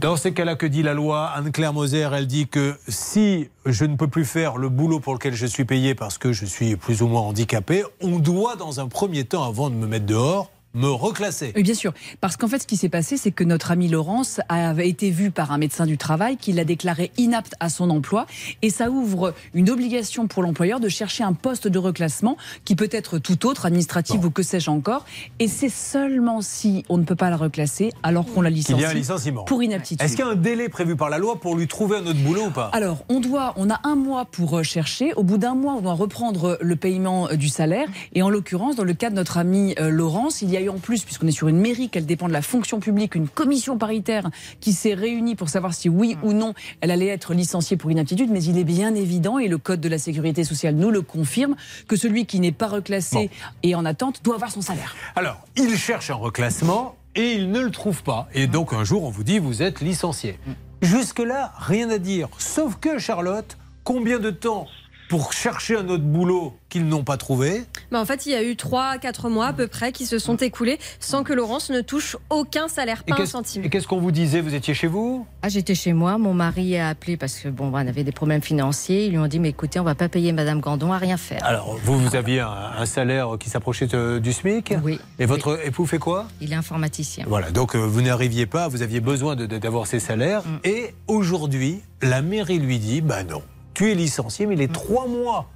Dans ces cas-là, que dit la loi? Anne-Claire Moser, elle dit que si je ne peux plus faire le boulot pour lequel je suis payé parce que je suis plus ou moins handicapé, on doit, dans un premier temps, avant de me mettre dehors, me reclasser. Oui, bien sûr. Parce qu'en fait, ce qui s'est passé, c'est que notre amie Laurence avait été vue par un médecin du travail qui l'a déclaré inapte à son emploi. Et ça ouvre une obligation pour l'employeur de chercher un poste de reclassement qui peut être tout autre, administratif ou que sais-je encore. Et c'est seulement si on ne peut pas la reclasser alors qu'on la licencie. y a un licenciement. Pour inaptitude. Est-ce qu'il y a un délai prévu par la loi pour lui trouver un autre boulot ou pas? Alors, on doit, on a un mois pour chercher. Au bout d'un mois, on doit reprendre le paiement euh, du salaire. Et en l'occurrence, dans le cas de notre amie euh, Laurence, il y a eu en plus, puisqu'on est sur une mairie, qu'elle dépend de la fonction publique, une commission paritaire qui s'est réunie pour savoir si oui ou non elle allait être licenciée pour inaptitude. Mais il est bien évident, et le code de la sécurité sociale nous le confirme, que celui qui n'est pas reclassé et en attente doit avoir son salaire. Alors, il cherche un reclassement et il ne le trouve pas. Et donc, un jour, on vous dit, vous êtes licencié. Jusque-là, rien à dire. Sauf que, Charlotte, combien de temps pour chercher un autre boulot qu'ils n'ont pas trouvé Mais en fait, il y a eu 3-4 mois à peu près qui se sont écoulés sans que Laurence ne touche aucun salaire, Et pas un qu'est-ce- centime. Et qu'est-ce qu'on vous disait Vous étiez chez vous? Ah, j'étais chez moi, mon mari a appelé parce que bon, on avait des problèmes financiers. Ils lui ont dit mais écoutez, on va pas payer Madame Gandon à rien faire. Alors, vous, vous aviez un, un salaire qui s'approchait du SMIC? Oui. Et votre époux fait quoi? Il est informaticien. Voilà, donc euh, vous n'arriviez pas, vous aviez besoin d'avoir ces salaires. Mm. Et aujourd'hui, la mairie lui dit bah non, tu es licencié, mais les Mm. trois mois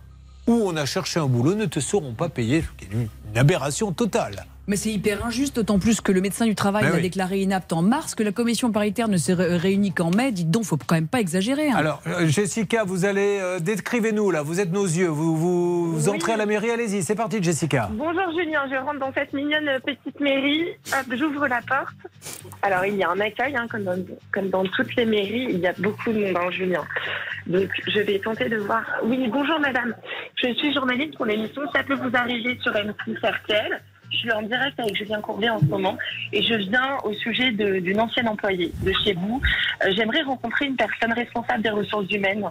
où on a cherché un boulot ne te seront pas payés. Ce qui est une, une aberration totale. Mais c'est hyper injuste, d'autant plus que le médecin du travail Ben l'a oui. déclaré inapte en mars, que la commission paritaire ne s'est ré- réunie qu'en mai. Dites donc, faut quand même pas exagérer. hein. Alors, euh, Jessica, vous allez. euh, décrivez-nous là, vous êtes nos yeux, vous, vous, vous Oui. entrez à la mairie, allez-y, c'est parti, Jessica. Bonjour Julien, je rentre dans cette mignonne petite mairie. Hop, j'ouvre la porte. Alors il y a un accueil, hein, comme, dans, comme dans toutes les mairies, il y a beaucoup de monde, hein, Julien. Donc je vais tenter de voir. Oui, bonjour madame. Je suis journaliste pour l'émission Ça peut vous arriver sur M6 RTL. Je suis en direct avec Julien Courbet en ce moment et je viens au sujet d'une ancienne employée de chez vous. Euh, J'aimerais rencontrer une personne responsable des ressources humaines.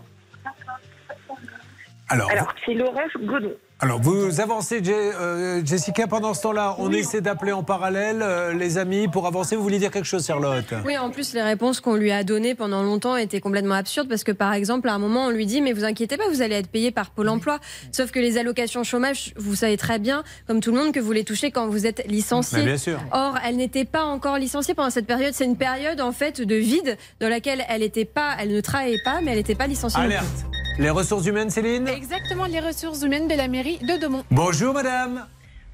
Alors, Alors c'est Laurence Godon. Alors, vous avancez, euh, Jessica, pendant ce temps-là, on essaie d'appeler en parallèle euh, les amis pour avancer. Vous vouliez dire quelque chose, Charlotte? Oui, en plus, les réponses qu'on lui a données pendant longtemps étaient complètement absurdes parce que, par exemple, à un moment, on lui dit Mais vous inquiétez pas, vous allez être payé par Pôle emploi. Sauf que les allocations chômage, vous savez très bien, comme tout le monde, que vous les touchez quand vous êtes licencié. Bien sûr. Or, elle n'était pas encore licenciée pendant cette période. C'est une période, en fait, de vide dans laquelle elle, était pas, elle ne travaillait pas, mais elle n'était pas licenciée. Alerte. Les ressources humaines, Céline Exactement, les ressources humaines de la mairie de Daumont. Bonjour, madame.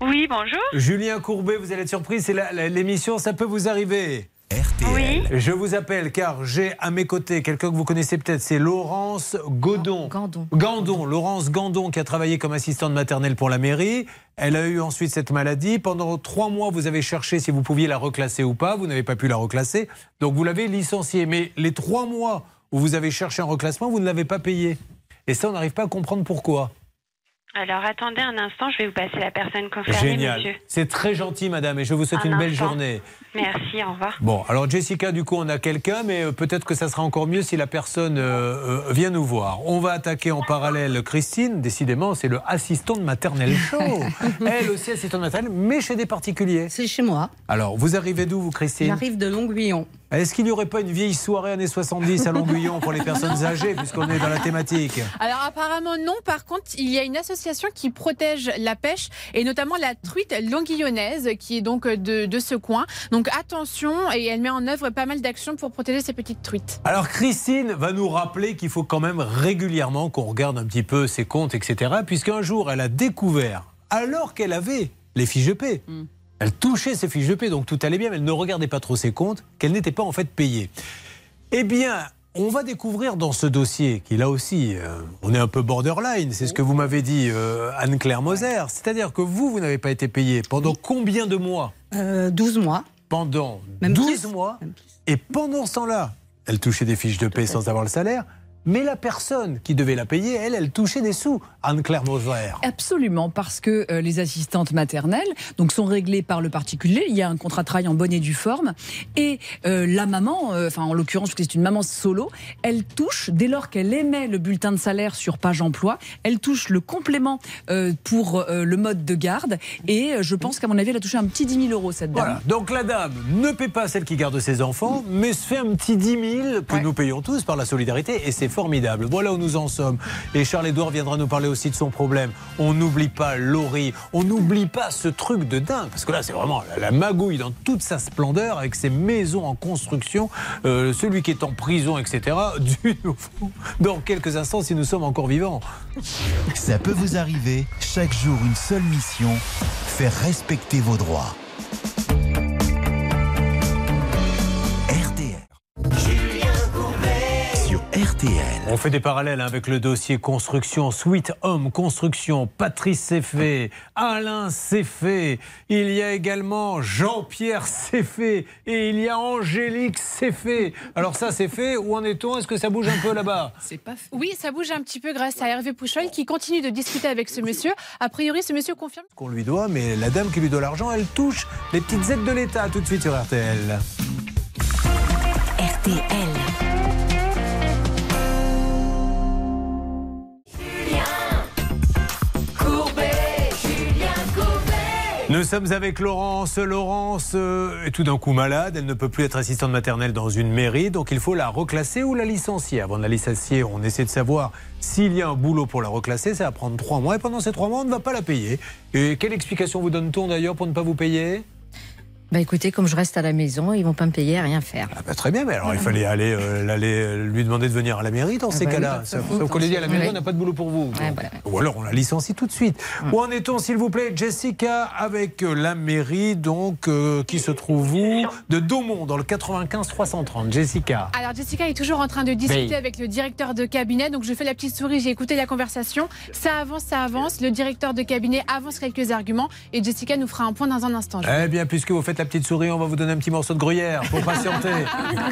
Oui, bonjour. Julien Courbet, vous allez être surprise, c'est l'émission Ça peut vous arriver. Oui. Je vous appelle car j'ai à mes côtés quelqu'un que vous connaissez peut-être, c'est Laurence Godon. Gandon. Gandon, Laurence Gandon qui a travaillé comme assistante maternelle pour la mairie. Elle a eu ensuite cette maladie. Pendant trois mois, vous avez cherché si vous pouviez la reclasser ou pas. Vous n'avez pas pu la reclasser. Donc vous l'avez licenciée. Mais les trois mois où vous avez cherché un reclassement, vous ne l'avez pas payé. Et ça, on n'arrive pas à comprendre pourquoi. Alors attendez un instant, je vais vous passer la personne concernée, Génial. monsieur. C'est très gentil, madame, et je vous souhaite Un une belle journée. Merci, au revoir. Bon, alors Jessica, du coup, on a quelqu'un, mais euh, peut-être que ça sera encore mieux si la personne euh, euh, vient nous voir. On va attaquer en parallèle Christine. Décidément, c'est le assistant de maternelle show. Elle aussi assistante de maternelle, mais chez des particuliers. C'est chez moi. Alors, vous arrivez d'où, vous, Christine? J'arrive de Longuillon. Est-ce qu'il n'y aurait pas une vieille soirée années 70 à Longuillon pour les personnes âgées, puisqu'on est dans la thématique Alors apparemment non, par contre il y a une association qui protège la pêche et notamment la truite longuillonnaise qui est donc de, de ce coin. Donc attention, et elle met en œuvre pas mal d'actions pour protéger ses petites truites. Alors Christine va nous rappeler qu'il faut quand même régulièrement qu'on regarde un petit peu ses comptes, etc. Puisqu'un jour, elle a découvert, alors qu'elle avait les fiches de paie, elle touchait ses fiches de paie, donc tout allait bien, mais elle ne regardait pas trop ses comptes, qu'elle n'était pas en fait payée. Eh bien, on va découvrir dans ce dossier, qui là aussi, euh, on est un peu borderline, c'est ce que vous m'avez dit, euh, Anne-Claire Moser. C'est-à-dire que vous, vous n'avez pas été payé pendant combien de mois? 12 mois. Pendant Même 12 plus. mois. Et pendant ce temps-là, elle touchait des fiches de paie sans avoir le salaire. Mais la personne qui devait la payer, elle, elle touchait des sous. Anne-Claire Moser. Absolument, parce que euh, les assistantes maternelles donc, sont réglées par le particulier. Il y a un contrat de travail en bonne et due forme. Et euh, la maman, euh, enfin en l'occurrence, parce que c'est une maman solo, elle touche, dès lors qu'elle émet le bulletin de salaire sur page emploi, elle touche le complément euh, pour euh, le mode de garde. Et euh, je pense qu'à mon avis, elle a touché un petit 10 000 euros, cette dame. Voilà. Donc la dame ne paie pas celle qui garde ses enfants, mais se fait un petit 10 000 que nous payons tous par la solidarité et c'est formidable. Voilà où nous en sommes. Et Charles-Édouard viendra nous parler aussi de son problème. On n'oublie pas Laurie, on n'oublie pas ce truc de dingue, parce que là c'est vraiment la, magouille dans toute sa splendeur avec ses maisons en construction, euh, celui qui est en prison, etc. Du nouveau. Dans quelques instants, si nous sommes encore vivants. Ça peut vous arriver, chaque jour une seule mission, faire respecter vos droits. Sur RTL. On fait des parallèles hein, avec le dossier construction, Sweet Home Construction, Patrice Seffé, Alain Seffé, il y a également Jean-Pierre Seffé et il y a Angélique Seffé. Alors ça c'est fait, où en est-on? Est-ce que ça bouge un peu là-bas? C'est pas Oui, ça bouge un petit peu grâce à Hervé Pouchol qui continue de discuter avec ce monsieur. A priori, ce monsieur confirme. Qu'on lui doit, mais la dame qui lui doit l'argent, elle touche les petites aides de l'État tout de suite sur RTL. RTL. Nous sommes avec Laurence. Laurence euh, est tout d'un coup malade. Elle ne peut plus être assistante maternelle dans une mairie. Donc il faut la reclasser ou la licencier. Avant de la licencier, on essaie de savoir s'il y a un boulot pour la reclasser. Ça va prendre trois mois. Et pendant ces trois mois, on ne va pas la payer. Et quelle explication vous donne-t-on d'ailleurs pour ne pas vous payer? Bah écoutez, comme je reste à la maison, ils vont pas me payer à rien faire. Ah bah, Très bien, mais alors il fallait aller, euh, l'aller, euh, lui demander de venir à la mairie dans Ah ces bah cas-là. oui. Sauf sauf qu'on lui dit à la mairie, Ouais. on n'a pas de boulot pour vous. Ouais, voilà. Ou alors on la licencie tout de suite. Où en est-on, s'il vous plaît, Jessica, avec euh, la mairie, donc, euh, qui se trouve où? De Daumont, dans le 95 330. Jessica. Alors Jessica est toujours en train de discuter avec le directeur de cabinet, donc je fais la petite souris, j'ai écouté la conversation. Ça avance, ça avance. Le directeur de cabinet avance quelques arguments et Jessica nous fera un point dans un instant. Eh bien, puisque vous faites la petite souris, on va vous donner un petit morceau de gruyère pour patienter.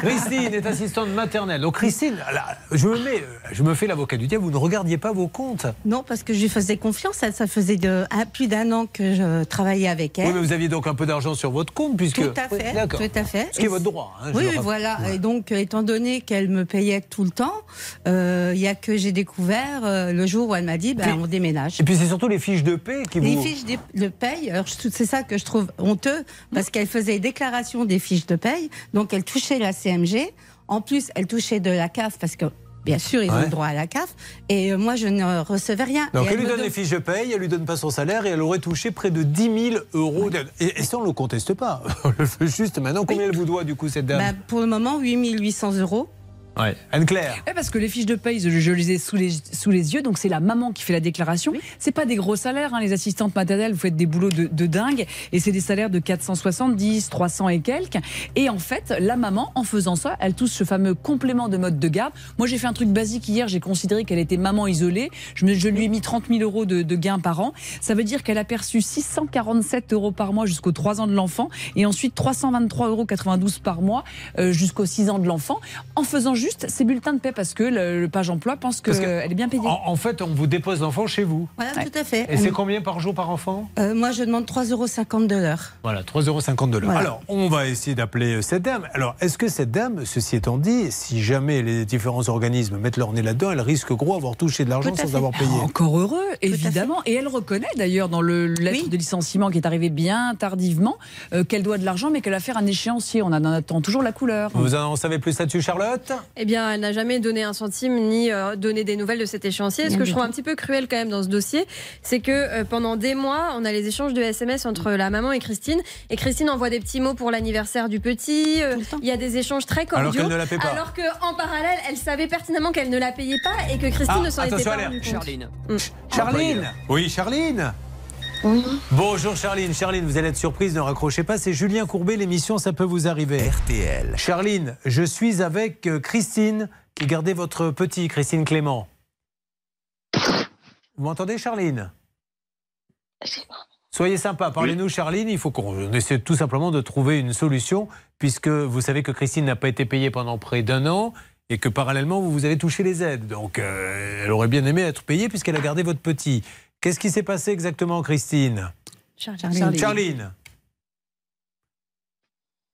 Christine est assistante maternelle. Donc, Christine, là, je me, mets, euh, je me fais l'avocat du diable, vous ne regardiez pas vos comptes. Non, parce que je lui faisais confiance. Elle, ça faisait de, un- plus d'un an que je travaillais avec elle. Oui, mais vous aviez donc un peu d'argent sur votre compte, puisque. Tout à fait, tout à fait. Ce qui est votre droit. hein, oui, voilà. Et donc, euh, étant donné qu'elle me payait tout le temps, euh, il y a que j'ai découvert euh, le jour où elle m'a dit, ben, on déménage. Et puis c'est surtout les fiches de paie qui Les vous. fiches de paye, alors c'est ça que je trouve honteux, parce qu'elle faisait déclaration des fiches de paye, donc elle touchait la CMG, en plus elle touchait de la CAF, parce que bien sûr ils ont Ouais. le droit à la CAF, et euh, moi je ne recevais rien. Donc Et elle lui donne don- les fiches de paye, elle lui donne pas son salaire et elle aurait touché près de 10 000 euros d'aide. Et, et ça, on ne le conteste pas. On le fait juste maintenant. Combien elle vous doit, du coup, cette dame? Ben, pour le moment, 8800 euros. Ouais. Anne-Claire. Ouais, parce que les fiches de paye, je, je les ai sous les, sous les yeux, donc c'est la maman qui fait la déclaration. C'est pas des gros salaires, hein, les assistantes maternelles, vous faites des boulots de, de dingue, et c'est des salaires de 470, 300 et quelques. Et en fait, la maman, en faisant ça, elle touche ce fameux complément de mode de garde. Moi, j'ai fait un truc basique hier, j'ai considéré qu'elle était maman isolée. Je, me- je lui ai mis 30 000 euros de, de gains par an. Ça veut dire qu'elle a perçu 647 euros par mois jusqu'aux 3 ans de l'enfant, et ensuite 323,92 euros par mois euh, jusqu'aux 6 ans de l'enfant, en faisant juste ses bulletins de paie, parce que le, le page emploi pense que- qu'elle est bien payée. En, en fait, on vous dépose l'enfant chez vous. Voilà, tout à fait. Et c'est combien par jour par enfant? Euh, Moi je demande 3,50 euros de l'heure. Voilà, 3,50 euros de l'heure. Voilà. Alors, on va essayer d'appeler euh, cette dame. Alors, est-ce que cette dame, ceci étant dit, si jamais les différents organismes mettent leur nez là-dedans, elle risque gros avoir touché de l'argent sans fait. avoir payé? Encore heureux, évidemment. Et elle reconnaît d'ailleurs dans le lettre de licenciement qui est arrivé bien tardivement euh, qu'elle doit de l'argent, mais qu'elle va faire un échéancier. On en attend toujours la couleur. Vous en savez plus là-dessus, Charlotte? Eh bien, elle n'a jamais donné un centime ni euh, donné des nouvelles de cet échéancier. Ce que je trouve tout. un petit peu cruel quand même dans ce dossier, c'est que euh, pendant des mois, on a les échanges de SMS entre la maman et Christine. Et Christine envoie des petits mots pour l'anniversaire du petit. euh, Il y a des échanges très cordiaux. Alors qu'elle ne la paie pas. Alors qu'en parallèle, elle savait pertinemment qu'elle ne la payait pas et que Christine Ah, ne s'en était pas rendue compte. Charline. Charline Oui, Charline Bonjour Charline. Charline, vous allez être surprise, ne raccrochez pas. C'est Julien Courbet, l'émission Ça peut vous arriver. RTL. Charline, je suis avec euh, Christine qui gardait votre petit, Christine Clément. Vous m'entendez Charline? Soyez sympa, parlez-nous Charline, il faut qu'on essaie tout simplement de trouver une solution puisque vous savez que Christine n'a pas été payée pendant près d'un an et que parallèlement vous, vous avez touché les aides. Donc euh, elle aurait bien aimé être payée puisqu'elle a gardé votre petit. Qu'est-ce qui s'est passé exactement Christine? Charline. Charline.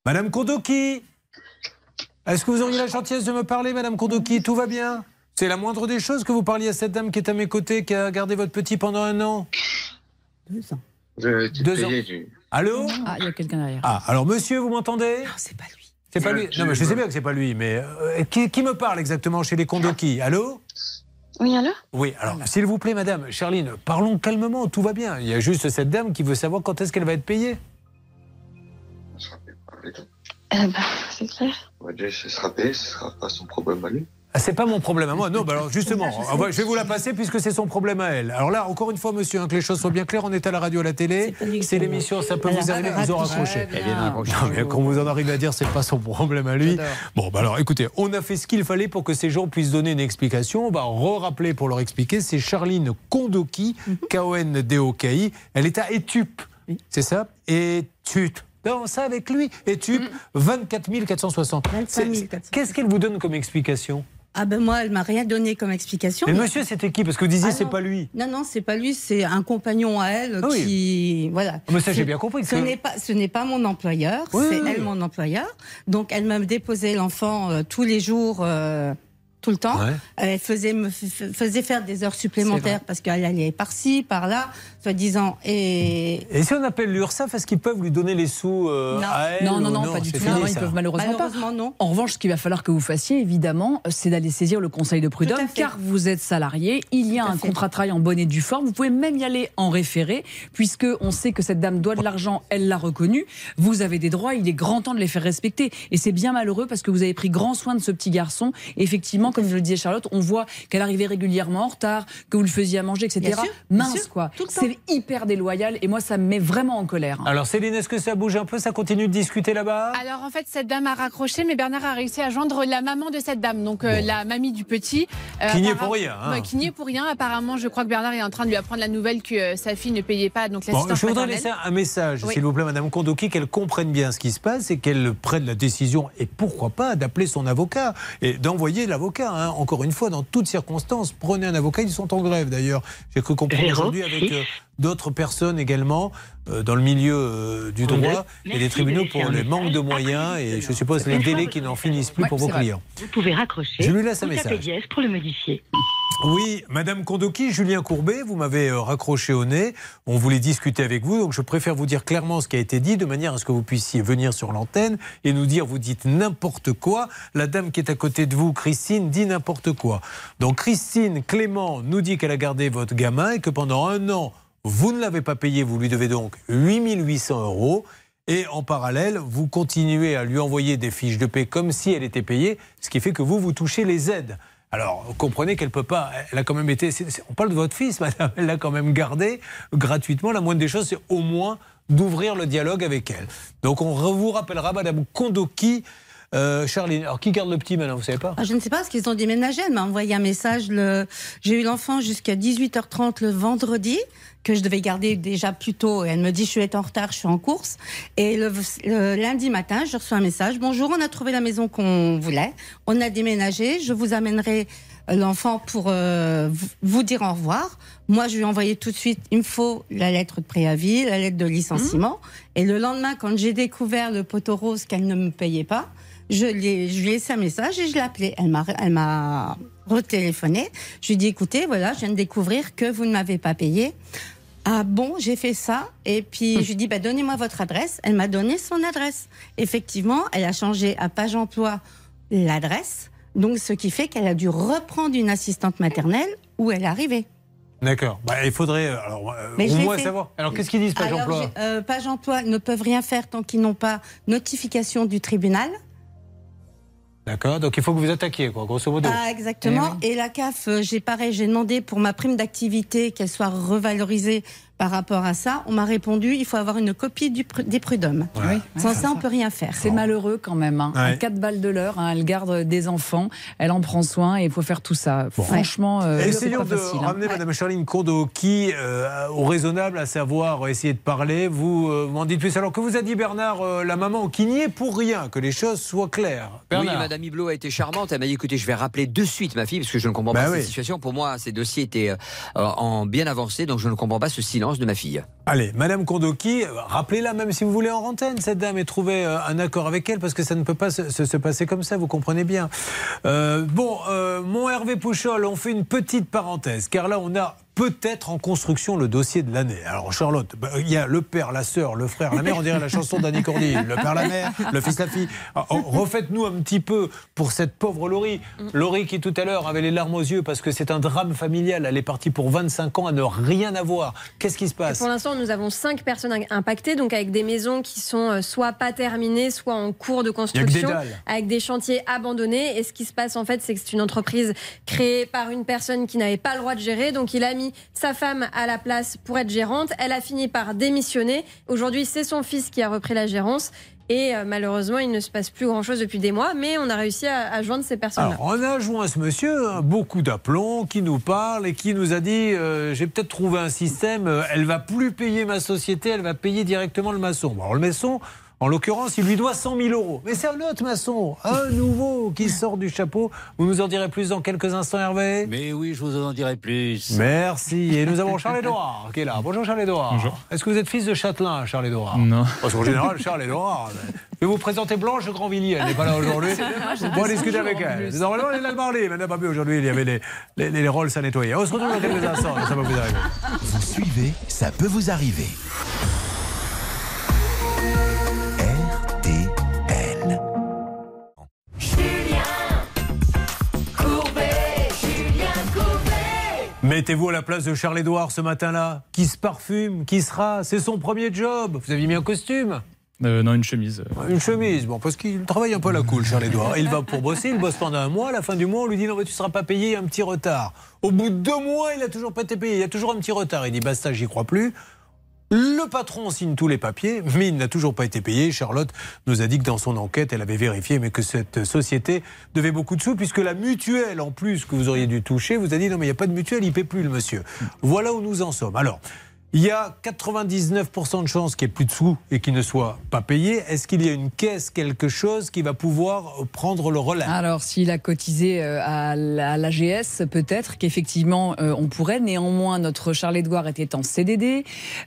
Madame Kondoki Est-ce que vous auriez la gentillesse de me parler, Madame Kondoki? Tout va bien? C'est la moindre des choses que vous parliez à cette dame qui est à mes côtés, qui a gardé votre petit pendant un an? Deux ans. Deux ans. Allô? Ah, il y a quelqu'un derrière. Ah, alors monsieur, vous m'entendez? C'est pas lui. C'est pas lui. Non, mais je sais bien que c'est pas lui, mais euh, qui, qui me parle exactement chez les Kondoki? Allô? Oui, allô Oui, alors s'il vous plaît, Madame Charline, parlons calmement, tout va bien. Il y a juste cette dame qui veut savoir quand est-ce qu'elle va être payée. Eh ben, c'est clair. Ouais, déjà, ce sera payé, ce sera pas son problème à lui. Ah, c'est pas mon problème à moi. Non, bah alors justement, ah, ouais, je vais vous la passer puisque c'est son problème à elle. Alors là, encore une fois, monsieur, hein, que les choses soient bien claires, on est à la radio, à la télé. C'est l'émission, ça peut vous arriver, vous en raccroché. Non, mais quand vous en arrivez à dire c'est pas son problème à lui. Bon, bah alors écoutez, on a fait ce qu'il fallait pour que ces gens puissent donner une explication. On va re-rappeler pour leur expliquer. C'est Charline Kondoki, K-O-N-D-O-K-I. Elle est à Etup, c'est ça? Etup. Danse avec lui. Etup, 24 460. C'est- Qu'est-ce qu'elle vous donne comme explication? Ah ben moi, elle m'a rien donné comme explication. Mais monsieur, c'était qui? Parce que vous disiez Ah c'est pas lui. Non, non, c'est pas lui, c'est un compagnon à elle Ah oui. qui. Voilà. Ah, mais ça, j'ai bien compris Ce n'est pas, ce n'est pas mon employeur, Oui, c'est oui. elle mon employeur. Donc elle m'a déposé l'enfant euh, tous les jours. euh, tout le temps. Ouais. Elle faisait, me faisait faire des heures supplémentaires parce qu'elle allait par-ci, par-là, soi-disant. Et Et si on appelle l'URSSAF, est-ce qu'ils peuvent lui donner les sous euh, Non. à elle Non, non, non, pas du tout. fini, Non, ils peuvent malheureusement, Malheureusement, pas. non. En revanche, ce qu'il va falloir que vous fassiez, évidemment, c'est d'aller saisir le conseil de prud'homme, car vous êtes salarié, il y a un contrat de travail en bonne et due forme. Vous pouvez même y aller en référé, puisque on sait que cette dame doit de l'argent, elle l'a reconnu. Vous avez des droits, il est grand temps de les faire respecter. Et c'est bien malheureux parce que vous avez pris grand soin de ce petit garçon. Et effectivement, comme je le disais Charlotte, on voit qu'elle arrivait régulièrement en retard, que vous le faisiez à manger, etc. Bien sûr, bien Mince, sûr, quoi. C'est hyper déloyal et moi, ça me met vraiment en colère. Alors Céline, est-ce que ça bouge un peu Ça continue de discuter là-bas? Alors en fait, cette dame a raccroché, mais Bernard a réussi à joindre la maman de cette dame, donc euh, la mamie du petit. Euh, Qui n'y est pour rien, hein. Ouais, qui n'y est pour rien. Apparemment, je crois que Bernard est en train de lui apprendre la nouvelle que euh, sa fille ne payait pas, donc Bon, je voudrais laisser un message, Oui. s'il vous plaît, Madame Kondoki, qu'elle comprenne bien ce qui se passe et qu'elle prenne la décision, et pourquoi pas, d'appeler son avocat et d'envoyer l'avocat. hein. Encore une fois, dans toutes circonstances, prenez un avocat. Ils sont en grève d'ailleurs. J'ai cru comprendre aujourd'hui avec euh, d'autres personnes également euh, dans le milieu euh, du droit et des tribunaux de pour les manques de moyens et je suppose les délais qui n'en finissent plus Ouais, pour vos vrai. clients. Vous pouvez raccrocher. Je lui laisse un message. dièse pour le modifier. Oui, Madame Kondoki, Julien Courbet, vous m'avez euh, raccroché au nez. On voulait discuter avec vous, donc je préfère vous dire clairement ce qui a été dit, de manière à ce que vous puissiez venir sur l'antenne et nous dire, vous dites n'importe quoi. La dame qui est à côté de vous, Christine, dit n'importe quoi. Donc Christine Clément nous dit qu'elle a gardé votre gamin et que pendant un an, vous ne l'avez pas payé, vous lui devez donc 8800 euros. Et en parallèle, vous continuez à lui envoyer des fiches de paie comme si elle était payée, ce qui fait que vous, vous touchez les aides. Alors, comprenez qu'elle peut pas. Elle a quand même été. on parle de votre fils, madame. Elle l'a quand même gardé gratuitement. La moindre des choses, c'est au moins d'ouvrir le dialogue avec elle. Donc, on vous rappellera, madame Kondoki. Euh, Charline, alors qui garde le petit maintenant, vous savez pas Ah, je ne sais pas, parce qu'ils ont déménagé. Elle m'a envoyé un message. Le... J'ai eu l'enfant jusqu'à 18h30 le vendredi, que je devais garder déjà plus tôt. Et elle me dit, je suis en retard, je suis en course. Et le, le lundi matin, je reçois un message. Bonjour, on a trouvé la maison qu'on voulait. On a déménagé. Je vous amènerai l'enfant pour euh, vous- vous dire au revoir. Moi, je lui ai envoyé tout de suite, il me faut la lettre de préavis, la lettre de licenciement. Et le lendemain, quand j'ai découvert le poteau rose qu'elle ne me payait pas, je, lui ai laissé un message et je l'ai appelé. Elle m'a, elle m'a retéléphoné. Je lui ai dit, écoutez, voilà, je viens de découvrir que vous ne m'avez pas payé. Ah bon, j'ai fait ça. Et puis, je lui ai dit, bah, donnez-moi votre adresse. Elle m'a donné son adresse. Effectivement, elle a changé à Page Emploi l'adresse. Donc, ce qui fait qu'elle a dû reprendre une assistante maternelle où elle est arrivée. D'accord. Bah, il faudrait euh, alors, euh, au moins savoir. Alors qu'est-ce qu'ils disent, Page Alors, Emploi euh, Page emploi ne peuvent rien faire tant qu'ils n'ont pas notification du tribunal. D'accord. Donc il faut que vous attaquiez, quoi, grosso modo. Ah, exactement. Et la CAF, euh, j'ai pareil, j'ai demandé pour ma prime d'activité qu'elle soit revalorisée par rapport à ça. On m'a répondu, il faut avoir une copie du pr- des prud'hommes. Oui. Sans ça, on peut rien faire. C'est malheureux quand même. Hein. Ouais. À 4 balles de l'heure, hein, elle garde des enfants, elle en prend soin et il faut faire tout ça. Franchement, euh, c'est Essayons pas de facile. hein. ramener Madame Charline Kondo qui, euh, au raisonnable, à savoir essayer de parler. Vous euh, m'en dites plus. Alors que vous a dit Bernard, euh, la maman, qui n'y est pour rien, que les choses soient claires. Oui. Madame Hublot a été charmante. Elle m'a dit écoutez, je vais rappeler de suite ma fille parce que je ne comprends Bah pas oui. cette situation. Pour moi, ces dossiers étaient euh, en bien avancé, donc je ne comprends pas ce silence de ma fille. Allez, Madame Kondoki, rappelez-la même si vous voulez en antenne, cette dame, et trouvez euh, un accord avec elle, parce que ça ne peut pas se passer comme ça, vous comprenez bien. Euh, bon, euh, mon Hervé Pouchol, on fait une petite parenthèse, car là, on a peut-être en construction le dossier de l'année. Alors Charlotte, bah, il y a le père, la sœur, le frère, la mère, on dirait la chanson d'Annie Cordy. Le père, la mère, le fils, la fille. Alors, oh, Refaites-nous un petit peu pour cette pauvre Laurie. Laurie qui tout à l'heure avait les larmes aux yeux parce que c'est un drame familial. Elle est partie pour 25 ans à ne rien avoir. Qu'est-ce qui se passe? Pour l'instant, nous avons cinq personnes impactées, donc avec des maisons qui sont euh, soit pas terminées, soit en cours de construction, des avec des chantiers abandonnés. Et ce qui se passe en fait, c'est que c'est une entreprise créée par une personne qui n'avait pas le droit de gérer. Donc il a mis sa femme à la place pour être gérante. Elle a fini par démissionner. Aujourd'hui, c'est son fils qui a repris la gérance. Et euh, malheureusement, il ne se passe plus grand-chose depuis des mois, mais on a réussi à, joindre ces personnes-là. Alors, on a joint ce monsieur, hein, beaucoup d'aplomb, qui nous parle et qui nous a dit euh, J'ai peut-être trouvé un système, euh, elle va plus payer ma société, elle va payer directement le maçon. Alors, le maçon, en l'occurrence, il lui doit 100 000 euros. Mais c'est un autre maçon, un nouveau qui sort du chapeau. Vous nous en direz plus dans quelques instants, Hervé Mais oui, je vous en dirai plus. Merci. Et nous avons Charles-Édouard qui est là. Bonjour Charles-Édouard. Bonjour. Est-ce que vous êtes fils de Châtelain, Charles-Édouard Non. Parce qu'en général, Charles-Édouard. Je vais vous présenter Blanche Grandvilliers. Elle n'est pas là aujourd'hui. On va discuter avec elle. Normalement, elle est là le parler. Madame Babé, aujourd'hui, il y avait les, les, les Rolls à nettoyer. On se retrouve dans quelques instants. Ça va vous arriver. Vous suivez, ça peut vous arriver. Mettez-vous à la place de Charles-Édouard ce matin-là. Qui se parfume, qui sera. C'est son premier job. Vous aviez mis un costume Euh, non, une chemise. Une chemise, bon, parce qu'il travaille un peu à la cool, Charles-Édouard. Il va pour bosser, il bosse pendant un mois. À la fin du mois, on lui dit non, mais tu ne seras pas payé, il y a un petit retard. Au bout de deux mois, il n'a toujours pas été payé, il y a toujours un petit retard. Il dit basta, j'y crois plus. Le patron signe tous les papiers, mais il n'a toujours pas été payé. Charlotte nous a dit que dans son enquête, elle avait vérifié, mais que cette société devait beaucoup de sous, puisque la mutuelle, en plus, que vous auriez dû toucher, vous a dit non, mais il n'y a pas de mutuelle, il ne paie plus le monsieur. Voilà où nous en sommes. Alors. Il y a 99% de chances qu'il n'y ait plus de sous et qu'il ne soit pas payé. Est-ce qu'il y a une caisse, quelque chose qui va pouvoir prendre le relais? Alors, s'il a cotisé euh, à la- à l'AGS, peut-être qu'effectivement, euh, on pourrait. Néanmoins, notre Charles-Édouard était en CDD.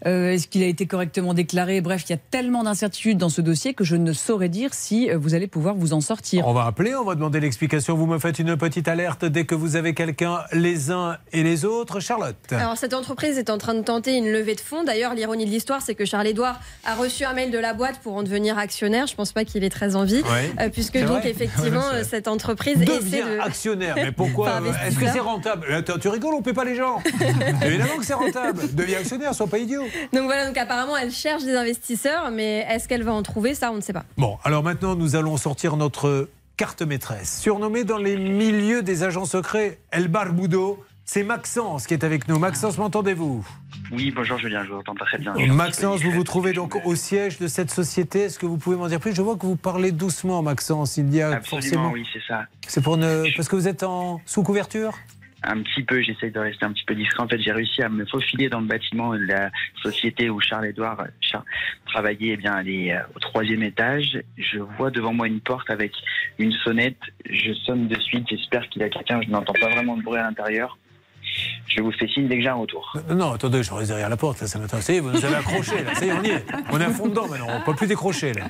Euh, Est-ce qu'il a été correctement déclaré? Bref, il y a tellement d'incertitudes dans ce dossier que je ne saurais dire si vous allez pouvoir vous en sortir. On va appeler, on va demander l'explication. Vous me faites une petite alerte dès que vous avez quelqu'un, les uns et les autres. Charlotte Alors cette entreprise est en train de tenter une levée de fonds. D'ailleurs, l'ironie de l'histoire, c'est que Charles-Édouard a reçu un mail de la boîte pour en devenir actionnaire. Je pense pas qu'il ait très envie, Ouais. euh, puisque donc vrai effectivement Ouais, euh, cette entreprise Deviens de actionnaire. Mais pourquoi Enfin, Est-ce que c'est rentable Attends, tu rigoles, on ne paie pas les gens. Évidemment que c'est rentable. Deviens actionnaire, sois pas idiot. Donc voilà, donc apparemment elle cherche des investisseurs, mais est-ce qu'elle va en trouver Ça, on ne sait pas. Bon, alors maintenant, nous allons sortir notre carte maîtresse. Surnommée dans les milieux des agents secrets El Barbudo, c'est Maxence qui est avec nous. Maxence, m'entendez-vous Oui, bonjour Julien, je vous entends très bien. Maxence, vous vous trouvez donc au siège de cette société. Est-ce que vous pouvez m'en dire plus? Je vois que vous parlez doucement, Maxence. Il y a Absolument, forcément. oui, c'est ça. C'est pour ne... parce que vous êtes en sous couverture? Un petit peu, j'essaye de rester un petit peu discret. En fait, j'ai réussi à me faufiler dans le bâtiment de la société où Charles-Édouard Char- travaillait. Eh bien, elle est euh, au troisième étage. Je vois devant moi une porte avec une sonnette. Je sonne de suite. J'espère qu'il y a quelqu'un. Je n'entends pas vraiment de bruit à l'intérieur. Je vous fais signe dès que j'ai un retour. Non, non, attendez, je reste derrière la porte, là, ça m'intéresse. Ça y est, vous nous avez accroché, là, ça y est, on y est. On est à fond dedans maintenant, on ne peut plus décrocher, là.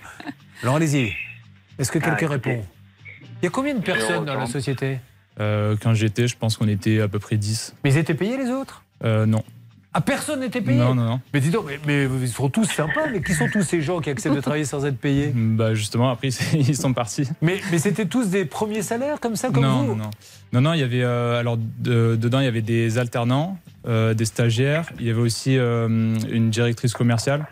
Alors allez-y. Est-ce que Ah, quelqu'un écoutez. répond? Il y a combien de personnes dans la société? Euh, quand j'étais, je pense qu'on était à peu près 10. Mais ils étaient payés les autres? Euh, non. Ah, personne n'était payé Non, non, non. Mais dis donc, mais, mais ils sont tous sympas, mais qui sont tous ces gens qui acceptent de travailler sans être payés? Bah justement, après ils sont partis. Mais, mais c'était tous des premiers salaires comme ça, comme non, vous? non, non, non, non, il y avait euh, alors de- dedans il y avait des alternants, euh, des stagiaires, il y avait aussi euh, une directrice commerciale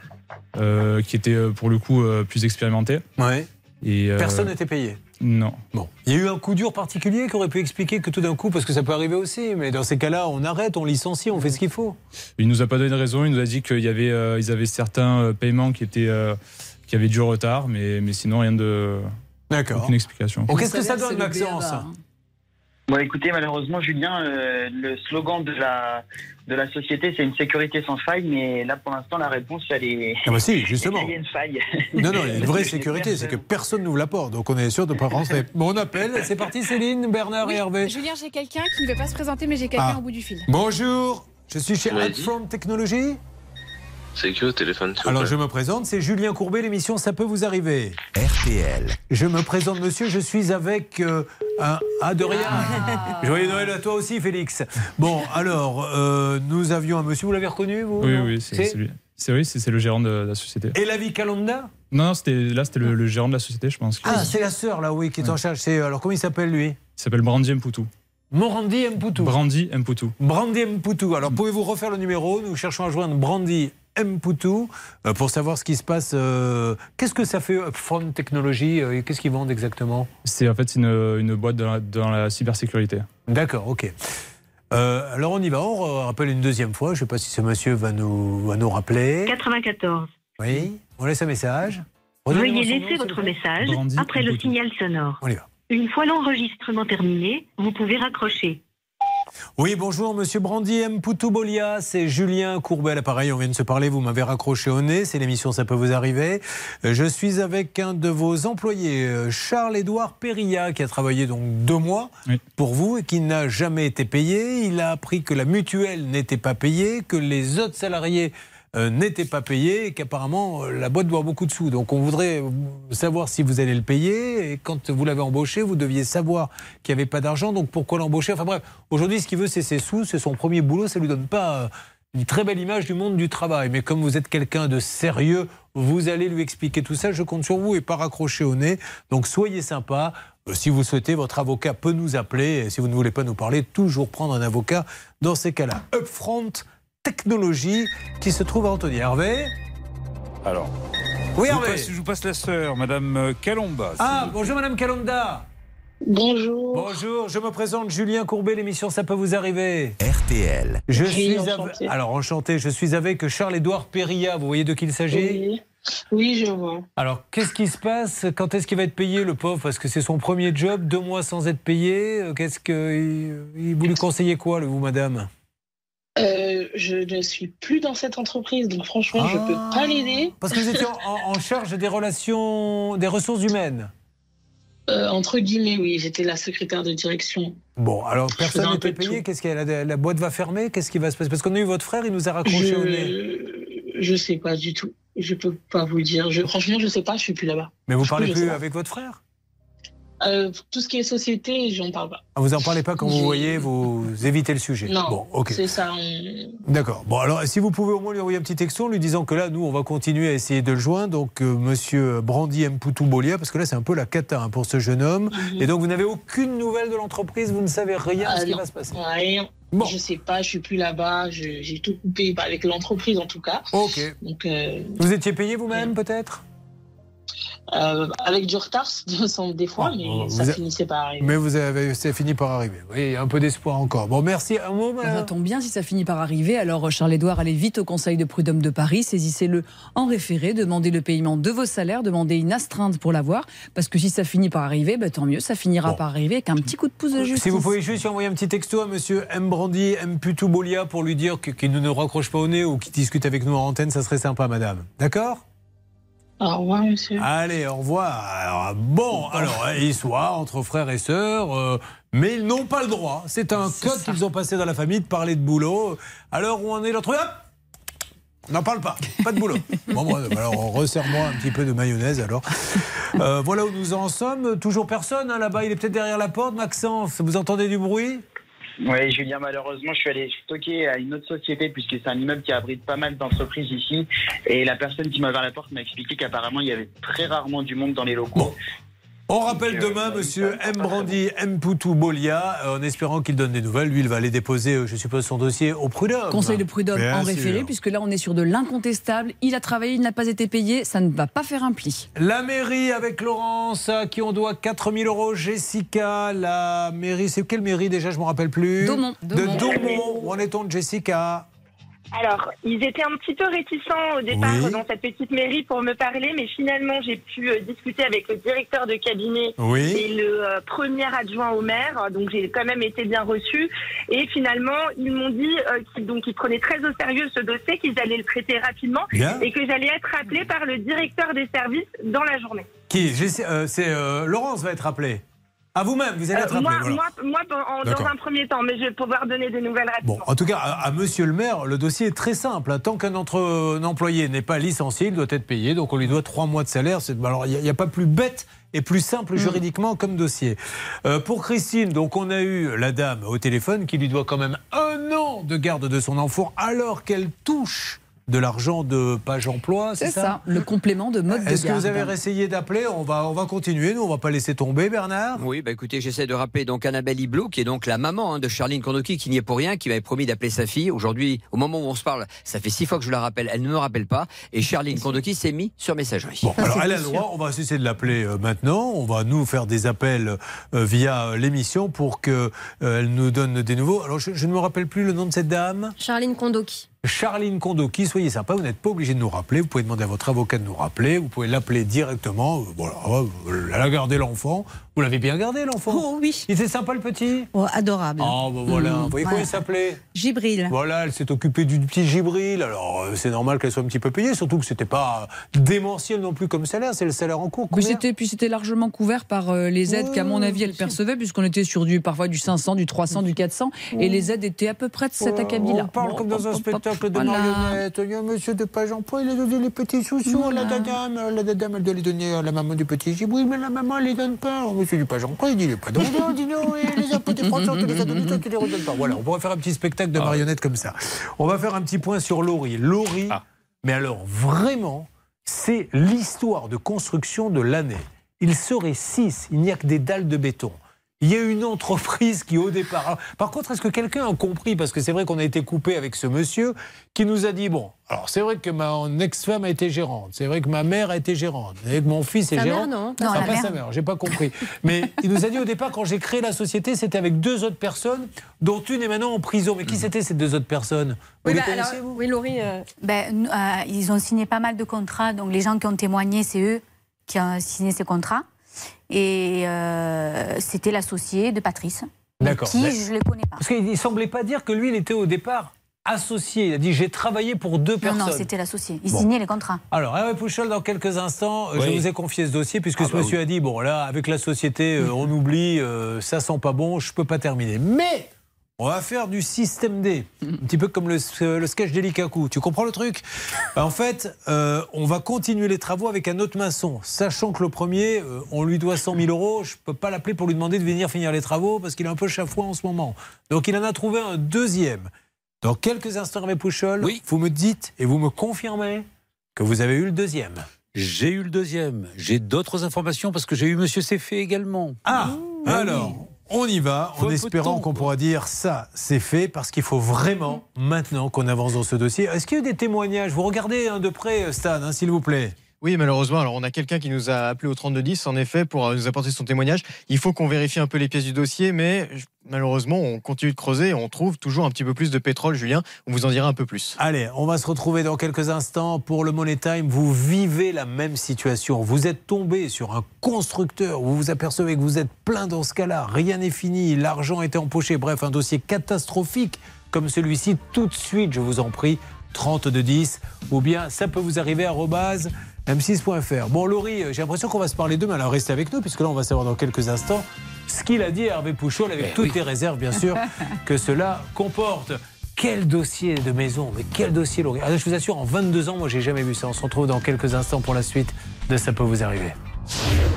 qui était pour le coup plus expérimentée. Ouais. Et Personne n'était payé? Non. Bon. Il y a eu un coup dur particulier qui aurait pu expliquer que tout d'un coup, parce que ça peut arriver aussi, mais dans ces cas-là, on arrête, on licencie, on fait ce qu'il faut. Il nous a pas donné de raison, il nous a dit qu'il y avait euh, ils avaient certains euh, paiements qui étaient euh, qui avaient du retard, mais mais sinon rien de D'accord. aucune explication. Bon, qu'est-ce que ça donne, Maxence Bon, écoutez, malheureusement, Julien, euh, le slogan de la, de la société, c'est une sécurité sans faille, mais là, pour l'instant, la réponse, elle est. Ah bah si, justement. Il y a une faille. Non, non, il y a une vraie sécurité, c'est que personne n'ouvre la porte, donc on est sûr de ne pas rentrer. Bon, on appelle, c'est parti Céline, Bernard et Hervé. Julien, j'ai quelqu'un qui ne veut pas se présenter, mais j'ai quelqu'un Ah. au bout du fil. Bonjour, je suis chez Adfront Technologies. C'est qui au téléphone s'il vous Alors plaît je me présente, c'est Julien Courbet, l'émission Ça peut vous arriver. RTL. Je me présente monsieur, je suis avec euh, un... Ah de rien Joyeux Noël à toi aussi Félix. Bon alors, euh, nous avions un monsieur, vous l'avez reconnu vous Oui oui, c'est lui. C'est oui, c'est le gérant de, de la société. Et la vie Calonda Non, non, c'était là c'était le, le gérant de la société, je pense. Ah c'est la sœur là, oui, qui est en charge. C'est Alors comment il s'appelle lui? Il s'appelle Brandy Mputu. Morandi Mputu. Brandy Mputu. Brandy Mputu. Alors pouvez-vous refaire le numéro? Nous cherchons à joindre Brandy Mputu euh, pour savoir ce qui se passe. euh, Qu'est-ce que ça fait Upfront Technology euh, et Qu'est-ce qu'ils vendent exactement C'est en fait une, une boîte dans la, dans la cybersécurité. D'accord, ok. Euh, alors on y va, on rappelle une deuxième fois. Je ne sais pas si ce monsieur va nous, va nous rappeler. 94. Oui, on laisse un message. Veuillez nom, laisser s'il votre message Brandy après le signal sonore. On y va. Une fois l'enregistrement terminé, vous pouvez raccrocher. Oui, bonjour, monsieur Brandy Mputu Bolia, c'est Julien Courbet à l'appareil. On vient de se parler, vous m'avez raccroché au nez, c'est l'émission Ça peut vous arriver. Euh, Je suis avec un de vos employés, euh, Charles-Édouard Perilla, qui a travaillé donc deux mois pour vous et qui n'a jamais été payé. Il a appris que la mutuelle n'était pas payée, que les autres salariés euh, n'étaient pas payés et qu'apparemment euh, la boîte doit beaucoup de sous. Donc on voudrait savoir si vous allez le payer. Et quand vous l'avez embauché, vous deviez savoir qu'il n'y avait pas d'argent. Donc pourquoi l'embaucher Enfin bref, aujourd'hui ce qu'il veut c'est ses sous, c'est son premier boulot. Ça lui donne pas euh, une très belle image du monde du travail. Mais comme vous êtes quelqu'un de sérieux, vous allez lui expliquer tout ça. Je compte sur vous et pas raccrocher au nez. Donc soyez sympa. Si vous souhaitez, votre avocat peut nous appeler. Si vous ne voulez pas nous parler, toujours prendre un avocat dans ces cas-là. Upfront Technologie qui se trouve à Anthony. Hervé Alors. Oui, je vous, Hervé. passe, je vous passe la sœur, Madame euh, Calomba. Ah, bonjour Madame Calonda. Bonjour. Bonjour, je me présente Julien Courbet, l'émission Ça peut vous arriver. RTL. Je Oui, suis enchanté. avec, alors enchanté, je suis avec Charles-Édouard Perilla. Vous voyez de qui il s'agit? Oui. Oui, je vois. Alors, qu'est-ce qui se passe? Quand est-ce qu'il va être payé, le pauvre? Parce que c'est son premier job, deux mois sans être payé. Euh, Qu'est-ce que. il- Vous lui conseillez quoi, le- vous, madame? Euh, je ne suis plus dans cette entreprise, donc franchement, je peux pas l'aider. Parce que vous étiez en, charge des relations, des ressources humaines. Euh, entre guillemets, oui, j'étais la secrétaire de direction. Bon, alors Je personne n'était payé. Qu'est-ce la, la boîte va fermer? Qu'est-ce qui va se passer? Parce qu'on a eu votre frère, il nous a raccroché au nez. Je, je sais pas du tout. Je peux pas vous dire. Je, franchement, je sais pas, je suis plus là-bas. Mais vous parlez je plus avec votre frère? Euh, tout ce qui est société, j'en parle pas. Ah, Vous en parlez pas quand vous voyez, vous évitez le sujet. Non, Bon, ok. c'est ça. on- D'accord. Bon, alors, si vous pouvez au moins lui envoyer un petit texto en lui disant que là, nous, on va continuer à essayer de le joindre. Donc, euh, monsieur Brandy Mputu Bolia, parce que là, c'est un peu la cata hein, pour ce jeune homme. Mhm. Et donc, vous n'avez aucune nouvelle de l'entreprise, vous ne savez rien de Ah, ce qui non. va se passer. Rien. Je sais pas, je suis plus là-bas. J'ai tout coupé bah, avec l'entreprise en tout cas. Ok. Donc, euh, Vous étiez payé vous-même, peut-être? Euh, avec du retard, des fois, mais bon, ça a- finissait par arriver. Mais vous avez, c'est fini par arriver. Oui, un peu d'espoir encore. Bon, merci. Un mot, madame Ça tombe bien si ça finit par arriver. Alors, Charles-Édouard, allez vite au Conseil de prud'homme de Paris, saisissez-le en référé, demandez le paiement de vos salaires, demandez une astreinte pour l'avoir. Parce que si ça finit par arriver, bah, tant mieux, ça finira par arriver avec un petit coup de pouce de justice. Si vous pouvez juste envoyer un petit texto à monsieur M. Brandy, M. Putubolia pour lui dire qu'il ne nous raccroche pas au nez ou qu'il discute avec nous en antenne, ça serait sympa, madame. D'accord? Au revoir, monsieur. Allez, au revoir. Alors, bon, alors, hein, histoire entre frères et sœurs, euh, mais ils n'ont pas le droit. C'est un code qu'ils ont passé dans la famille de parler de boulot. Alors, où en est l'autre? Hop on n'en parle pas, pas de boulot. Bon, bon, alors resserre-moi un petit peu de mayonnaise alors. Euh, voilà où nous en sommes. Toujours personne hein, là-bas. Il est peut-être derrière la porte, Maxence. Vous entendez du bruit? Oui, Julien, malheureusement, je suis allé stocker à une autre société puisque c'est un immeuble qui abrite pas mal d'entreprises ici. Et la personne qui m'a ouvert la porte m'a expliqué qu'apparemment, il y avait très rarement du monde dans les locaux. On rappelle demain Monsieur M. Brandy M. Poutou Bolia, euh, en espérant qu'il donne des nouvelles. Lui, il va aller déposer, euh, je suppose, son dossier au prud'homme. Conseil de prud'homme en sûr. référé, puisque là on est sur de l'incontestable. Il a travaillé, il n'a pas été payé, ça ne va pas faire un pli. La mairie avec Laurence, à qui on doit 4000 euros. Jessica, la mairie, c'est quelle mairie déjà Je ne me rappelle plus? Daumont. De Daumont. Daumont. Où en est-on de Jessica? Alors, ils étaient un petit peu réticents au départ Oui. dans cette petite mairie pour me parler, mais finalement, j'ai pu euh, discuter avec le directeur de cabinet Oui. et le euh, premier adjoint au maire, donc j'ai quand même été bien reçue. Et finalement, ils m'ont dit euh, qu'ils donc, ils prenaient très au sérieux ce dossier, qu'ils allaient le traiter rapidement Bien. et que j'allais être appelée par le directeur des services dans la journée. Qui C'est Laurence va être appelée. À vous-même, vous allez Euh, être appelée. moi, voilà. moi, moi, en- dans un premier temps, mais je vais pouvoir donner des nouvelles rapidement. Bon, en tout cas, à, à monsieur le maire, le dossier est très simple. hein. Tant qu'un entre- un employé n'est pas licencié, il doit être payé. Donc on lui doit trois mois de salaire. C'est- Alors il n'y a, pas plus bête et plus simple juridiquement comme dossier. Euh, pour Christine, donc on a eu la dame au téléphone qui lui doit quand même un an de garde de son enfant alors qu'elle touche de l'argent de page emploi. C'est C'est ça, ça, le complément de mode de Est-ce que vous avez essayé d'appeler on va, on va continuer. Nous, on va pas laisser tomber, Bernard. Oui, bah écoutez, j'essaie de rappeler donc Annabelle Iblot, qui est donc la maman hein, de Charline Kondoki, qui n'y est pour rien, qui m'avait promis d'appeler sa fille. Aujourd'hui, au moment où on se parle, ça fait six fois que je la rappelle, elle ne me rappelle pas. Et Charline Kondoki s'est mis sur messagerie. Bon, alors elle a le droit, on va essayer de l'appeler euh, maintenant. On va nous faire des appels euh, via euh, l'émission pour qu'elle nous donne des nouveaux. Alors je, je ne me rappelle plus le nom de cette dame. Charline Kondoki. Charline Kondoki, soyez sympa, vous n'êtes pas obligé de nous rappeler. Vous pouvez demander à votre avocat de nous rappeler. Vous pouvez l'appeler directement. Euh, Voilà, euh, elle a gardé l'enfant. Vous l'avez bien gardé l'enfant Oh oui. Il était sympa le petit Oh, adorable. Oh, bah voilà. Mmh, vous voyez comment voilà. il s'appelait Gibril. voilà, elle s'est occupée du petit Gibril. Alors, euh, c'est normal qu'elle soit un petit peu payée, surtout que c'était pas démentiel non plus comme salaire, c'est le salaire en cours. C'était, puis c'était largement couvert par euh, les aides qu'à mon avis elle percevait, puisqu'on était sur du parfois du 500, du 300, du 400, et les aides étaient à peu près de cet acabit-là. On parle comme dans un spectacle de Voilà. marionnettes. Il y a un monsieur de page emploi, il a donné les petits sous-sous à la dame. La dame, elle doit les donner à la maman du petit Gibril, mais la maman, elle les donne pas. Le monsieur du page emploi, il dit, non, et les impôts des Français, te les a donnés, toi, tu les redonnes pas. Voilà, on pourrait faire un petit spectacle de marionnettes comme ça. On va faire un petit point sur Laurie. Laurie, mais alors vraiment, c'est l'histoire de construction de l'année. Il serait six, il n'y a que des dalles de béton. Il y a une entreprise qui, au départ. Alors, par contre, est-ce que quelqu'un a compris Parce que c'est vrai qu'on a été coupé avec ce monsieur qui nous a dit bon, alors c'est vrai que ma ex-femme a été gérante, c'est vrai que ma mère a été gérante, et que mon fils est Sa mère, gérant. non Non, la pas mère. sa mère, j'ai pas compris. Mais il nous a dit au départ, quand j'ai créé la société, c'était avec deux autres personnes, dont une est maintenant en prison. Mais qui c'était ces deux autres personnes? Vous Oui, les bah, connaissez, alors- vous Oui, Laurie. euh, Ben, euh, ils ont signé pas mal de contrats, donc les gens qui ont témoigné, c'est eux qui ont signé ces contrats. Et euh, c'était l'associé de Patrice. D'accord. Qui, Mais- je ne le connais pas. Parce qu'il ne semblait pas dire que lui, il était au départ associé. Il a dit j'ai travaillé pour deux Non, personnes. non, c'était l'associé. Il Bon. signait les contrats. Alors, Hervé Pouchol, dans quelques instants, je vous ai confié ce dossier puisque Ah ce bah monsieur oui. a dit bon, là, avec la société, euh, on oublie, euh, ça sent pas bon, je peux pas terminer. Mais on va faire du système D, un petit peu comme le, le sketch d'Elikaku. Tu comprends le truc? En fait, euh, on va continuer les travaux avec un autre maçon, sachant que le premier, euh, on lui doit 100 000 euros. Je peux pas l'appeler pour lui demander de venir finir les travaux parce qu'il est un peu chafouin en ce moment. Donc, il en a trouvé un deuxième. Dans quelques instants, Hervé Pouchol, vous me dites et vous me confirmez que vous avez eu le deuxième. J'ai eu le deuxième. J'ai d'autres informations parce que j'ai eu Monsieur Ceffé également. Ah, alors, on y va en espérant qu'on pourra dire ça, c'est fait, parce qu'il faut vraiment maintenant qu'on avance dans ce dossier. Est-ce qu'il y a eu des témoignages? Vous regardez hein, de près, Stan, hein, s'il vous plaît. Oui, malheureusement. Alors, on a quelqu'un qui nous a appelé au 3210, en effet, pour euh, nous apporter son témoignage. Il faut qu'on vérifie un peu les pièces du dossier, mais malheureusement, on continue de creuser et on trouve toujours un petit peu plus de pétrole, Julien. On vous en dira un peu plus. Allez, on va se retrouver dans quelques instants pour le Money Time. Vous vivez la même situation. Vous êtes tombé sur un constructeur. Vous vous apercevez que vous êtes plein dans ce cas-là. Rien n'est fini. L'argent était empoché. Bref, un dossier catastrophique comme celui-ci. Tout de suite, je vous en prie, 30 de 10. Ou bien ça peut vous arriver à m6.fr. Bon, Laurie, euh, j'ai l'impression qu'on va se parler demain. Alors restez avec nous, puisque là, on va savoir dans quelques instants ce qu'il a dit à Hervé Pouchol, avec Eh toutes oui. les réserves, bien sûr, que cela comporte. Quel dossier de maison, mais quel dossier, Laurie. Ah, je vous assure, en 22 ans, moi, j'ai jamais vu ça. On se retrouve dans quelques instants pour la suite de Ça peut vous arriver.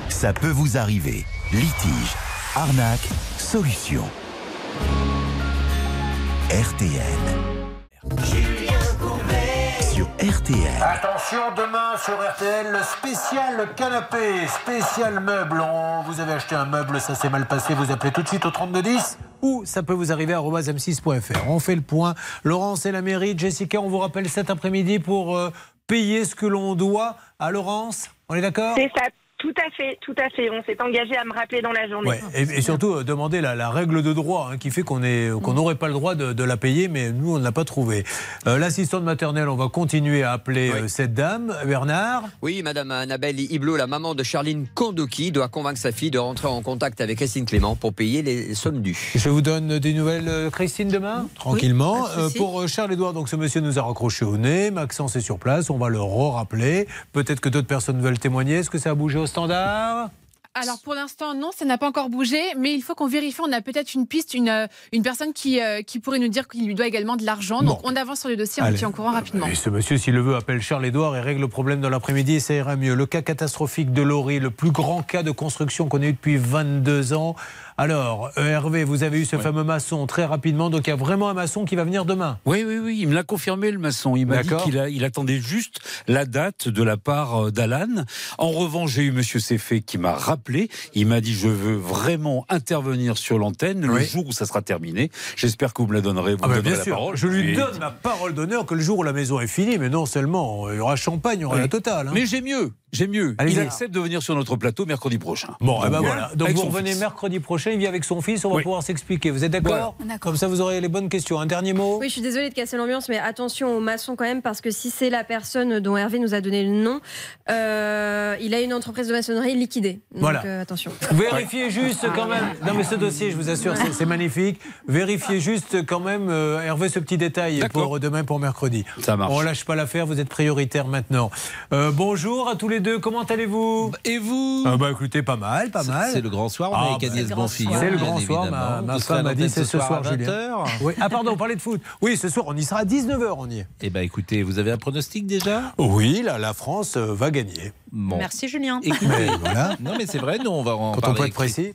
Ça peut vous arriver. Litige, arnaque, solution. RTL. RTL. Attention, demain sur RTL, le spécial canapé, spécial meuble. On- vous avez acheté un meuble, ça s'est mal passé, vous appelez tout de suite au 3210 ou ça peut vous arriver à m6.fr. On fait le point. Laurence et la mairie, Jessica, on vous rappelle cet après-midi pour euh, payer ce que l'on doit à Laurence. On est d'accord? C'est ça, tout à fait, tout à fait. On s'est engagé à me rappeler dans la journée. Ouais, et, et surtout euh, demander la, la règle de droit hein, qui fait qu'on est- qu'on n'aurait pas le droit de, de la payer, mais nous on ne l'a pas trouvé. Euh, L'assistante maternelle, on va continuer à appeler euh, cette dame, Bernard. Oui, Madame Annabelle Iblot, la maman de Charline Kondoki, doit convaincre sa fille de rentrer en contact avec Christine Clément pour payer les sommes dues. Je vous donne des nouvelles, Christine, demain Tranquillement. Euh, souci. pour Charles-Édouard, donc ce monsieur nous a raccroché au nez. Maxence est sur place, on va le re-rappeler. Peut-être que d'autres personnes veulent témoigner. Est-ce que ça a bougé au standard Alors pour l'instant, non, ça n'a pas encore bougé, mais il faut qu'on vérifie. On a peut-être une piste, une, euh, une personne qui, euh, qui pourrait nous dire qu'il lui doit également de l'argent. Donc on avance sur le dossier, on Allez. tient au courant rapidement. Et ce monsieur, s'il le veut, appelle Charles-Édouard et règle le problème dans l'après-midi et ça ira mieux. Le cas catastrophique de Laurie, le plus grand cas de construction qu'on ait eu depuis 22 ans. Alors, euh, Hervé, vous avez eu ce fameux maçon très rapidement, donc il y a vraiment un maçon qui va venir demain. Oui, oui, oui, il me l'a confirmé le maçon. Il m'a dit qu'il il attendait juste la date de la part euh, d'Alan. En revanche, j'ai eu Monsieur Ceffé qui m'a rappelé. Il m'a dit je veux vraiment intervenir sur l'antenne le jour où ça sera terminé. J'espère que vous me la donnerez. Vous Ah me ben, bien la sûr, parole. je lui Et- donne ma parole d'honneur que le jour où la maison est finie, mais non seulement, il y aura champagne, il y aura Oui. la totale. hein. Mais j'ai mieux, j'ai mieux. Il accepte de venir sur notre plateau mercredi prochain. Bon, eh ben voilà. Donc Avec vous son revenez fils. mercredi prochain, il vient avec son fils, on va Oui. pouvoir s'expliquer. Vous êtes d'accord Voilà. Comme ça, vous aurez les bonnes questions. Un dernier mot Oui, je suis désolée de casser l'ambiance, mais attention aux maçons quand même, parce que si c'est la personne dont Hervé nous a donné le nom, euh, il a une entreprise de maçonnerie liquidée. Donc Voilà. euh, attention. Vérifiez juste quand même. Non, mais ce dossier, je vous assure, c'est- c'est magnifique. Vérifiez juste quand même, euh, Hervé, ce petit détail pour demain, pour mercredi. Ça marche. On lâche pas l'affaire, vous êtes prioritaire maintenant. Euh, bonjour à tous les deux, comment allez-vous Et vous ah Bah écoutez, pas mal, pas mal. C'est le grand soir, on est Ah, avec bah, Agnès Bonfillon. C'est le grand soir, ma, ma femme m'a dit c'est ce soir, à Julien. 20h. Oui. Ah pardon, on parlait de foot. Oui, ce soir, on y sera à 19h, on y est. Eh ben écoutez, vous avez un pronostic déjà? Oui, là, la France euh, va gagner. Bon. Merci Julien. Écoutez, Mais voilà. Non mais c'est vrai, nous on va en Quand on parler peut être précis.